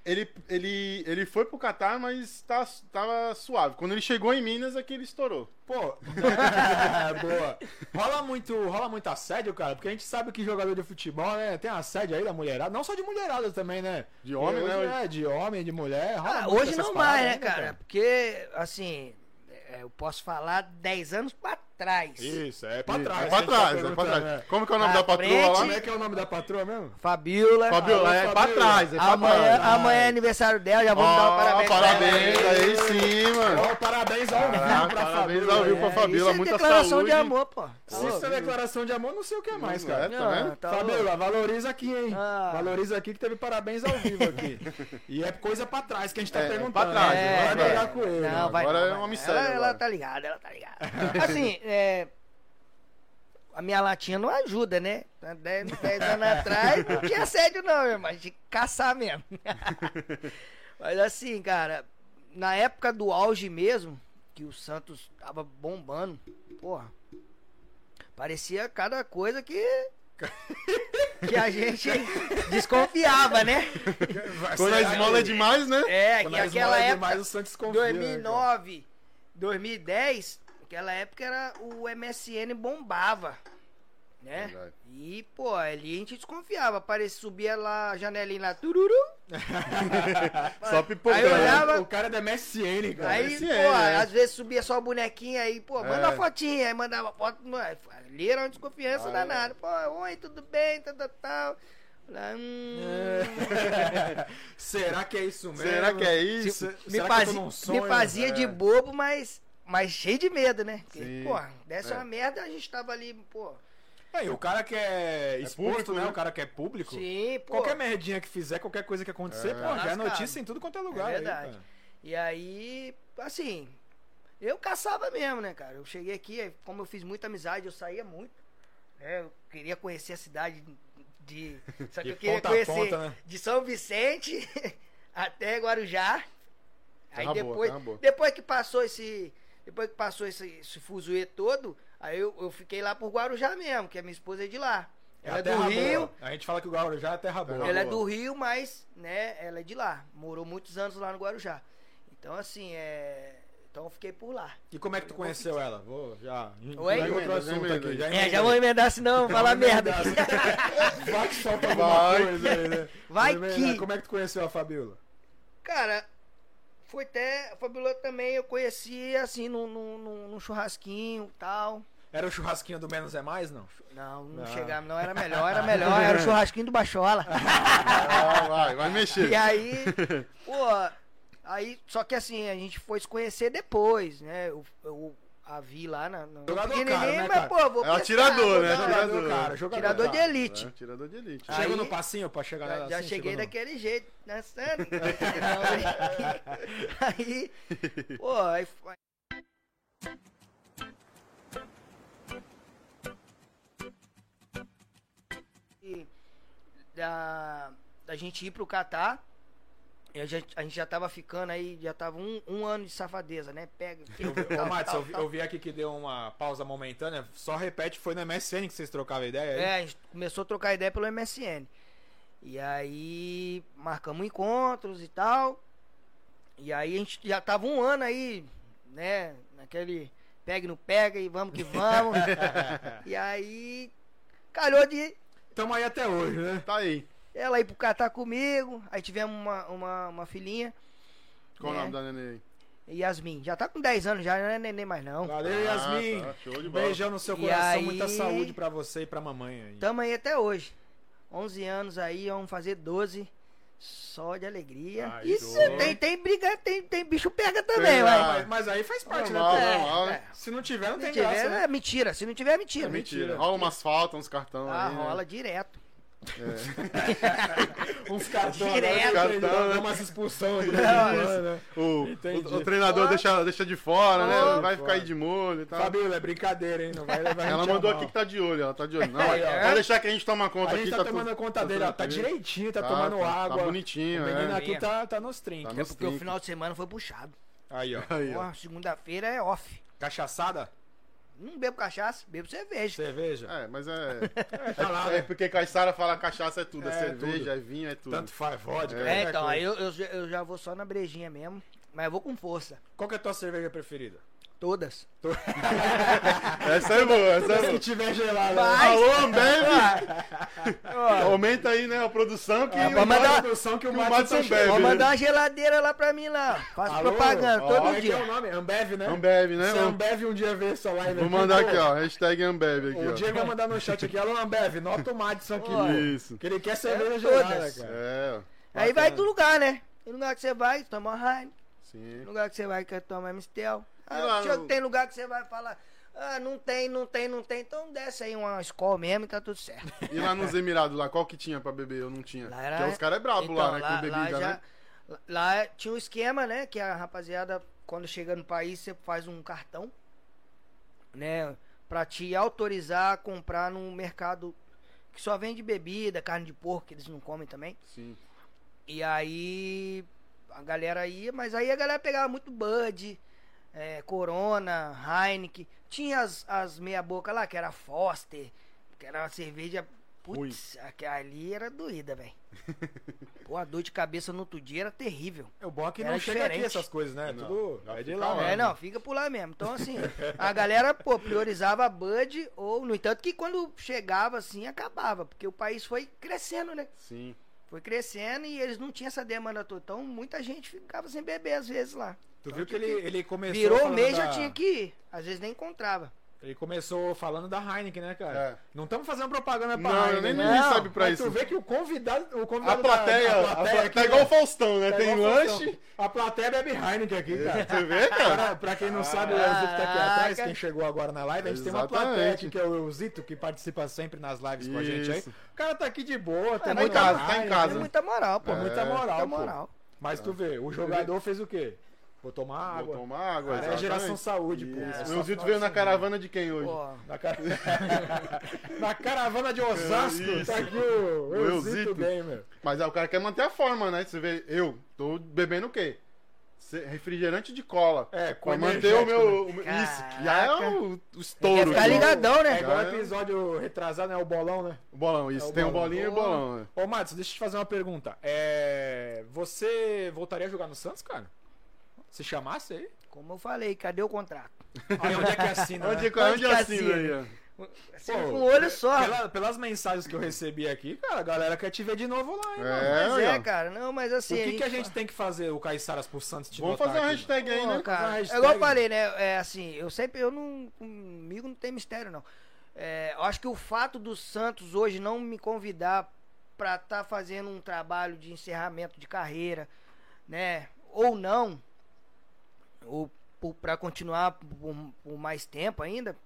[SPEAKER 2] Ele, ele, ele foi pro Catar, mas tá, tava suave. Quando ele chegou em Minas é que ele estourou.
[SPEAKER 3] Pô, boa. Rola muito, rola muito assédio, cara, porque a gente sabe que jogador de futebol, né, tem assédio aí da mulherada, não só de mulherada também, né?
[SPEAKER 2] De homem,
[SPEAKER 3] Porque
[SPEAKER 2] né?
[SPEAKER 3] hoje É, de homem, de mulher. rola
[SPEAKER 4] Ah, hoje não mais, né,
[SPEAKER 3] ainda,
[SPEAKER 4] cara? Porque, assim, é, eu posso falar 10 anos pra trás.
[SPEAKER 3] Isso, é pra trás.
[SPEAKER 2] É pra
[SPEAKER 3] tá
[SPEAKER 2] trás, é pra trás.
[SPEAKER 3] né?
[SPEAKER 2] Como que é o nome da patroa
[SPEAKER 4] frente.
[SPEAKER 2] lá?
[SPEAKER 3] Como é que é o nome da patroa mesmo?
[SPEAKER 4] Fabiola.
[SPEAKER 2] Fabiola, é pra trás, é pra
[SPEAKER 4] Amanhã,
[SPEAKER 2] trás.
[SPEAKER 4] amanhã é aniversário dela, já vamos dar um parabéns. pra
[SPEAKER 2] parabéns,
[SPEAKER 4] ela
[SPEAKER 2] aí sim, mano.
[SPEAKER 3] Parabéns ao vivo
[SPEAKER 2] Ah,
[SPEAKER 3] pra
[SPEAKER 2] parabéns
[SPEAKER 3] Fabiola.
[SPEAKER 2] ao vivo pra
[SPEAKER 3] é.
[SPEAKER 2] Fabiola,
[SPEAKER 4] Isso é
[SPEAKER 2] muita
[SPEAKER 4] declaração
[SPEAKER 2] saúde.
[SPEAKER 4] de amor, pô.
[SPEAKER 3] Se isso é declaração de amor, não sei o que é mais,
[SPEAKER 2] Não
[SPEAKER 3] cara.
[SPEAKER 2] é, tá vendo?
[SPEAKER 4] tá.
[SPEAKER 3] Fabiola, valoriza aqui, hein?
[SPEAKER 4] Ah.
[SPEAKER 3] Valoriza aqui que teve parabéns ao vivo aqui. e é coisa pra trás que a gente tá perguntando.
[SPEAKER 2] pra trás,
[SPEAKER 3] Vai brigar com ele.
[SPEAKER 4] Não,
[SPEAKER 2] Agora
[SPEAKER 4] não,
[SPEAKER 2] é uma
[SPEAKER 4] não.
[SPEAKER 2] mistério
[SPEAKER 4] Ela, tá ligada, ela tá ligada. Assim, é. A minha latinha não ajuda, né? 10, anos atrás não tinha assédio, não, meu, mas de caçar mesmo. mas assim, cara, na época do auge mesmo, que o Santos tava bombando, porra, parecia cada coisa que. que a gente desconfiava, né?
[SPEAKER 2] Quando a esmola é demais, né?
[SPEAKER 4] É,
[SPEAKER 3] Quando
[SPEAKER 4] que
[SPEAKER 3] a
[SPEAKER 4] aquela
[SPEAKER 3] é
[SPEAKER 4] época.
[SPEAKER 3] demais, o Santos confia, né, cara?
[SPEAKER 4] 2009, 2010, aquela época era o MSN bombava, né?
[SPEAKER 2] Verdade.
[SPEAKER 4] E, pô, ali a gente desconfiava, aparecia, subia lá a janelinha lá, tururu.
[SPEAKER 2] Só pipocando.
[SPEAKER 4] Aí olhava-
[SPEAKER 3] O cara é da MSN, cara.
[SPEAKER 4] Aí,
[SPEAKER 2] MSN,
[SPEAKER 4] pô,
[SPEAKER 2] né?
[SPEAKER 4] às vezes subia só o bonequinho aí, pô, manda
[SPEAKER 2] É.
[SPEAKER 4] uma fotinha, aí mandava foto, ali era uma desconfiança
[SPEAKER 2] Ah,
[SPEAKER 4] danada. Pô, oi, tudo bem, tal, tal, tal. Falei, hum,
[SPEAKER 3] Será que é isso mesmo?
[SPEAKER 2] Será que é isso?
[SPEAKER 3] Se-
[SPEAKER 4] me,
[SPEAKER 3] será que eu tô
[SPEAKER 4] fazia, me fazia de
[SPEAKER 2] É.
[SPEAKER 4] bobo, mas, mas cheio de medo, né? Porque,
[SPEAKER 2] Sim.
[SPEAKER 4] pô, dessa
[SPEAKER 2] É.
[SPEAKER 4] uma merda, a gente tava ali, pô.
[SPEAKER 3] É, e o cara que é exposto,
[SPEAKER 2] público,
[SPEAKER 3] né?
[SPEAKER 2] né?
[SPEAKER 3] O cara que é público.
[SPEAKER 4] Sim, pô.
[SPEAKER 3] Qualquer merdinha que fizer, qualquer coisa que acontecer,
[SPEAKER 2] É.
[SPEAKER 3] pô, já é notícia em tudo quanto é lugar.
[SPEAKER 4] É
[SPEAKER 3] aí,
[SPEAKER 4] verdade.
[SPEAKER 3] cara.
[SPEAKER 4] E aí, assim, eu caçava mesmo, né, cara? Eu cheguei aqui, aí, como eu fiz muita amizade, eu saía muito. né? Eu queria conhecer a cidade de. Só que
[SPEAKER 3] De
[SPEAKER 4] eu queria conhecer
[SPEAKER 3] ponta, né?
[SPEAKER 4] de São Vicente até Guarujá. Aí
[SPEAKER 2] Terra boa,
[SPEAKER 4] depois,
[SPEAKER 2] boa.
[SPEAKER 4] depois que passou esse. Depois que passou esse, esse fuzuê todo, aí eu, eu fiquei lá por Guarujá mesmo, que a minha esposa é de lá. Ela
[SPEAKER 3] a
[SPEAKER 4] é do Rio,
[SPEAKER 3] boa. A gente fala que o Guarujá é terra boa.
[SPEAKER 4] Ela é
[SPEAKER 2] boa.
[SPEAKER 4] do Rio, mas, né, ela é de lá. Morou muitos anos lá no Guarujá. Então, assim, é. Então eu fiquei por lá.
[SPEAKER 3] E como é que tu conheceu ela? Vou já.
[SPEAKER 4] Oi?
[SPEAKER 3] Já
[SPEAKER 2] Emenda,
[SPEAKER 3] assunto
[SPEAKER 2] emenda
[SPEAKER 3] aqui.
[SPEAKER 2] aí.
[SPEAKER 4] É, já vou emendar, senão eu vou falar merda.
[SPEAKER 3] Vai que solta alguma coisa aí, né?
[SPEAKER 4] Vai que-
[SPEAKER 3] Como é que tu conheceu a Fabiola?
[SPEAKER 4] Cara, foi até. A Fabiola também eu conheci assim num, num, num- churrasquinho e tal.
[SPEAKER 3] Era o churrasquinho do Menos é Mais, não?
[SPEAKER 4] Não, não
[SPEAKER 3] Ah.
[SPEAKER 4] chegava, não, era melhor, era melhor, era o churrasquinho do Bachola.
[SPEAKER 2] Ah, vai, vai mexer.
[SPEAKER 4] E aí, pô, aí, só que assim, a gente foi se conhecer depois, né? Eu, eu a vi lá na, no
[SPEAKER 3] Jogador
[SPEAKER 4] pequenininho,
[SPEAKER 3] caro, né,
[SPEAKER 4] mas
[SPEAKER 3] cara?
[SPEAKER 4] pô, vou
[SPEAKER 2] É o
[SPEAKER 4] pescar,
[SPEAKER 2] tirador,
[SPEAKER 4] vou
[SPEAKER 2] né? Tirador.
[SPEAKER 3] cara, jogador,
[SPEAKER 4] Tirador de elite.
[SPEAKER 2] É, tirador de elite.
[SPEAKER 4] Aí-
[SPEAKER 3] Chegou no passinho pra chegar
[SPEAKER 4] Já,
[SPEAKER 3] nela
[SPEAKER 4] já
[SPEAKER 3] assim?
[SPEAKER 4] cheguei daquele jeito, dançando. aí, pô, aí, foi- da, da gente ir pro Catar, a gente, a gente já tava ficando aí, já tava um, um ano de safadeza, né? Pega.
[SPEAKER 3] Ô, Matos, eu, vi- eu vi aqui que deu uma pausa momentânea. Só repete, foi no MSN que vocês trocavam ideia aí?
[SPEAKER 4] É, a gente começou a trocar ideia pelo MSN. E aí marcamos encontros e tal. E aí a gente já tava um ano aí, né? Naquele pega e não pega e vamos que vamos. e aí calhou de
[SPEAKER 3] Tamo aí até hoje, né?
[SPEAKER 2] Tá aí.
[SPEAKER 4] Ela ir pro Catar comigo. Aí tivemos uma, uma, uma filhinha,
[SPEAKER 2] Qual o
[SPEAKER 4] É.
[SPEAKER 2] nome da neném?
[SPEAKER 4] Yasmin. Já tá com 10 anos, já não é neném mais não.
[SPEAKER 3] Valeu,
[SPEAKER 2] Ah,
[SPEAKER 3] Yasmin.
[SPEAKER 2] tá, show de
[SPEAKER 3] Um
[SPEAKER 2] bola.
[SPEAKER 3] beijão no seu
[SPEAKER 4] E
[SPEAKER 3] coração,
[SPEAKER 4] aí-
[SPEAKER 3] muita saúde pra você e pra mamãe aí.
[SPEAKER 4] Tamo aí até hoje. 11 anos aí, vamos fazer 12. Só de alegria.
[SPEAKER 3] Aí,
[SPEAKER 4] Isso
[SPEAKER 3] doido.
[SPEAKER 4] tem, tem briga, tem, tem bicho pega também,
[SPEAKER 2] ah,
[SPEAKER 3] Mas, mas aí faz parte,
[SPEAKER 2] Normal,
[SPEAKER 3] né?
[SPEAKER 2] normal.
[SPEAKER 4] É,
[SPEAKER 3] Se não tiver, não
[SPEAKER 4] Se
[SPEAKER 3] tem
[SPEAKER 4] tiver,
[SPEAKER 3] graça. né?
[SPEAKER 4] é mentira. Se não tiver, é mentira.
[SPEAKER 3] É mentira.
[SPEAKER 2] Mentira. Rola umas faltas, uns cartões
[SPEAKER 4] Ah,
[SPEAKER 2] aí. né?
[SPEAKER 4] rola direto.
[SPEAKER 3] Uns cartões.
[SPEAKER 4] Direto.
[SPEAKER 3] Cartão,
[SPEAKER 2] Cartão, né?
[SPEAKER 3] umas expulsões.
[SPEAKER 4] Não,
[SPEAKER 3] né?
[SPEAKER 2] O, o, o treinador
[SPEAKER 4] Ó.
[SPEAKER 2] deixa, deixa de fora, né? Vai ficar aí de molho e tal.
[SPEAKER 3] Fabiola, é brincadeira, hein? Não vai levar
[SPEAKER 2] Ela
[SPEAKER 3] gente
[SPEAKER 2] mandou
[SPEAKER 3] mal.
[SPEAKER 2] aqui que tá de olho, ela tá de olho. Não,
[SPEAKER 4] Aí, ó.
[SPEAKER 2] pode deixar que a gente toma conta
[SPEAKER 3] A
[SPEAKER 2] aqui.
[SPEAKER 3] gente tá, tomando
[SPEAKER 2] tudo-
[SPEAKER 3] conta dele, ó. Tá
[SPEAKER 2] tranquilo.
[SPEAKER 3] direitinho, tá,
[SPEAKER 2] Tá,
[SPEAKER 3] tomando
[SPEAKER 2] tá-
[SPEAKER 3] água.
[SPEAKER 2] Tá bonitinho,
[SPEAKER 3] O menino
[SPEAKER 2] é.
[SPEAKER 3] aqui tá, tá nos trinques.
[SPEAKER 2] Tá
[SPEAKER 4] É porque o
[SPEAKER 2] 30.
[SPEAKER 4] final de semana foi puxado.
[SPEAKER 3] Aí, ó.
[SPEAKER 2] Aí, ó.
[SPEAKER 4] Segunda-feira é off.
[SPEAKER 3] Cachaçada?
[SPEAKER 4] Não bebo cachaça, bebo cerveja.
[SPEAKER 3] Cerveja?
[SPEAKER 2] É, mas é.
[SPEAKER 3] tá lá,
[SPEAKER 2] é, é porque Caissara fala cachaça é tudo. É,
[SPEAKER 3] É,
[SPEAKER 2] cerveja,
[SPEAKER 3] tudo.
[SPEAKER 2] é vinho, é tudo.
[SPEAKER 3] Tanto faz vodka.
[SPEAKER 4] É,
[SPEAKER 3] qualquer
[SPEAKER 4] então, aí eu, eu, já- eu já vou só na brejinha mesmo. Mas eu vou com força.
[SPEAKER 3] Qual que é a tua cerveja preferida?
[SPEAKER 4] Todas.
[SPEAKER 2] Essa é boa, essa é
[SPEAKER 3] Se
[SPEAKER 2] boa.
[SPEAKER 3] tiver gelada.
[SPEAKER 4] Vai.
[SPEAKER 2] Alô, Ambev! Aumenta aí, né, a produção que
[SPEAKER 3] É,
[SPEAKER 2] o
[SPEAKER 4] mandar-
[SPEAKER 3] produção que o
[SPEAKER 2] que o
[SPEAKER 3] Madison
[SPEAKER 2] Madison bebe.
[SPEAKER 4] Vou
[SPEAKER 2] né?
[SPEAKER 4] mandar uma geladeira lá pra mim lá. Faço
[SPEAKER 3] Alô?
[SPEAKER 4] propaganda
[SPEAKER 3] Ó,
[SPEAKER 4] todo
[SPEAKER 3] é que
[SPEAKER 4] dia.
[SPEAKER 3] é o nome? Ambev, né?
[SPEAKER 2] Ambev, né?
[SPEAKER 3] Se a Ambev um dia ver essa live
[SPEAKER 2] Vou
[SPEAKER 3] aqui,
[SPEAKER 2] mandar
[SPEAKER 3] pô,
[SPEAKER 2] aqui, ó. Hashtag Ambev aqui,
[SPEAKER 3] O
[SPEAKER 2] ó.
[SPEAKER 3] Diego vai mandar no chat aqui, alô Ambev, nota o Madison aqui.
[SPEAKER 4] Ó.
[SPEAKER 2] Isso.
[SPEAKER 3] Que ele quer cerveja
[SPEAKER 4] todas.
[SPEAKER 3] gelada, cara.
[SPEAKER 2] É, ó.
[SPEAKER 4] Aí vai do lugar, né? Tem lugar que você vai, toma uma Heineken.
[SPEAKER 2] Sim.
[SPEAKER 4] lugar que você vai, quer tomar Mistel.
[SPEAKER 2] Lá
[SPEAKER 4] Ah,
[SPEAKER 2] no-
[SPEAKER 4] tem lugar que você vai falar, ah, não tem, não tem, não tem. Então desce aí uma escola mesmo e tá tudo certo.
[SPEAKER 2] E lá nos Emirados, lá, qual que tinha pra beber? Eu não tinha.
[SPEAKER 4] Lá era-
[SPEAKER 2] Porque os caras é brabo
[SPEAKER 4] Então,
[SPEAKER 2] lá, né? com bebida,
[SPEAKER 4] já-
[SPEAKER 2] né?
[SPEAKER 4] lá tinha um esquema, né? Que a rapaziada, quando chega no país, você faz um cartão, né? Pra te autorizar a comprar num mercado que só vende bebida, carne de porco, que eles não comem também.
[SPEAKER 2] Sim.
[SPEAKER 4] E aí a galera ia, mas aí a galera pegava muito Bud, é, Corona, Heineken. Tinha as, as meia boca lá, que era Foster, que era uma cerveja. Putz, aquela ali era doída, velho. Pô, a dor de cabeça no outro dia era terrível.
[SPEAKER 3] É o bom que
[SPEAKER 4] Era
[SPEAKER 3] não chega aqui essas coisas, né?
[SPEAKER 2] Não,
[SPEAKER 3] Tudo é de lá.
[SPEAKER 4] É, não, fica por lá mesmo. Então, assim, a galera, pô, priorizava a Bud, ou, no entanto, que quando chegava assim, acabava, porque o país foi crescendo, né?
[SPEAKER 2] Sim.
[SPEAKER 4] Foi crescendo e eles não tinham essa demanda toda. Então, muita gente ficava sem beber às vezes lá.
[SPEAKER 3] Tu viu que ele, ele começou.
[SPEAKER 4] Virou o mês,
[SPEAKER 3] da-
[SPEAKER 4] já tinha que ir. Às vezes nem encontrava.
[SPEAKER 3] Ele começou falando da Heineken, né, cara?
[SPEAKER 2] É.
[SPEAKER 3] Não estamos fazendo propaganda pra
[SPEAKER 2] Não,
[SPEAKER 3] Heineken.
[SPEAKER 2] nem
[SPEAKER 3] né?
[SPEAKER 2] ninguém
[SPEAKER 4] Não,
[SPEAKER 2] sabe pra
[SPEAKER 3] Mas
[SPEAKER 2] isso.
[SPEAKER 3] tu vê que o convidado. O
[SPEAKER 2] A
[SPEAKER 3] convidado
[SPEAKER 2] plateia,
[SPEAKER 3] da,
[SPEAKER 2] a
[SPEAKER 3] da
[SPEAKER 2] plateia
[SPEAKER 3] aqui,
[SPEAKER 2] tá igual
[SPEAKER 3] né?
[SPEAKER 2] o Faustão, né?
[SPEAKER 3] Tá
[SPEAKER 2] Tem lanche.
[SPEAKER 3] A plateia bebe Heineken aqui, cara.
[SPEAKER 2] Você vê, cara?
[SPEAKER 3] Pra, pra quem não sabe, o Elzito tá aqui atrás,
[SPEAKER 4] Ah,
[SPEAKER 3] quem chegou agora na live, a gente tem uma plateia
[SPEAKER 2] Exatamente.
[SPEAKER 3] aqui, que é o Elzito, que participa sempre nas lives com a gente aí.
[SPEAKER 2] Isso.
[SPEAKER 3] O cara tá aqui de boa,
[SPEAKER 2] Tá em
[SPEAKER 3] muita
[SPEAKER 2] casa,
[SPEAKER 3] Heineken,
[SPEAKER 2] tá em
[SPEAKER 4] Tem
[SPEAKER 2] casa.
[SPEAKER 4] muita moral, pô.
[SPEAKER 3] Pô, muita
[SPEAKER 2] É.
[SPEAKER 3] moral,
[SPEAKER 4] Muita moral.
[SPEAKER 3] Mas tu vê, o jogador fez o quê? Vou tomar
[SPEAKER 2] Vou
[SPEAKER 3] água.
[SPEAKER 2] tomar água,
[SPEAKER 3] Cara, é
[SPEAKER 2] exatamente.
[SPEAKER 3] geração saúde, pô. É
[SPEAKER 2] O
[SPEAKER 3] só
[SPEAKER 2] Leozito
[SPEAKER 3] final
[SPEAKER 2] veio
[SPEAKER 3] de
[SPEAKER 2] na
[SPEAKER 3] semana.
[SPEAKER 2] caravana de quem hoje?
[SPEAKER 4] Pô,
[SPEAKER 3] Na, cara... na caravana de Osasco,
[SPEAKER 2] Isso.
[SPEAKER 3] tá aqui o,
[SPEAKER 2] O
[SPEAKER 3] Elzito
[SPEAKER 2] Elzito.
[SPEAKER 3] Gamer.
[SPEAKER 2] Mas aí o cara quer manter a forma, né? Você vê, eu tô bebendo o quê? Refrigerante de cola.
[SPEAKER 3] É, com
[SPEAKER 2] Pra manter o meu. o meu-
[SPEAKER 4] né?
[SPEAKER 2] Isso, que já é o, o estouro. né?
[SPEAKER 4] ligadão,
[SPEAKER 3] É
[SPEAKER 4] né?
[SPEAKER 3] igual o
[SPEAKER 2] Já é.
[SPEAKER 3] episódio retrasado, né? O bolão, né?
[SPEAKER 2] O bolão, isso.
[SPEAKER 3] É o
[SPEAKER 2] Tem o
[SPEAKER 3] bolão.
[SPEAKER 2] bolinho e o bolão. né?
[SPEAKER 3] Ô, Matos, deixa eu te fazer uma pergunta. É... Você voltaria a jogar no Santos, cara? Se chamasse aí?
[SPEAKER 4] Como eu falei, cadê o contrato?
[SPEAKER 3] Aí onde é que assina,
[SPEAKER 2] Onde,
[SPEAKER 3] né?
[SPEAKER 2] onde, onde
[SPEAKER 4] que
[SPEAKER 2] assina
[SPEAKER 4] assina?
[SPEAKER 2] aí, ó?
[SPEAKER 4] Assim,
[SPEAKER 3] Pô,
[SPEAKER 4] com o olho só.
[SPEAKER 3] Pela- pelas mensagens que eu recebi aqui, cara, a galera quer te ver de novo lá, hein?
[SPEAKER 2] É,
[SPEAKER 4] Mas é, cara. Não, mas
[SPEAKER 3] O
[SPEAKER 4] assim.
[SPEAKER 3] que, que a gente tem que fazer, o Caiçaras pro Santos te
[SPEAKER 2] Vamos fazer uma
[SPEAKER 3] aqui,
[SPEAKER 2] hashtag aí, né?
[SPEAKER 3] Fazer
[SPEAKER 4] cara,
[SPEAKER 3] uma
[SPEAKER 4] é
[SPEAKER 3] hashtag.
[SPEAKER 4] igual eu falei, né? É assim, eu sempre, eu não, comigo não tem mistério, não. É, eu acho que o fato do Santos hoje não me convidar pra estar fazendo um trabalho de encerramento de carreira, né? Ou não, ou pra continuar por, por mais tempo ainda,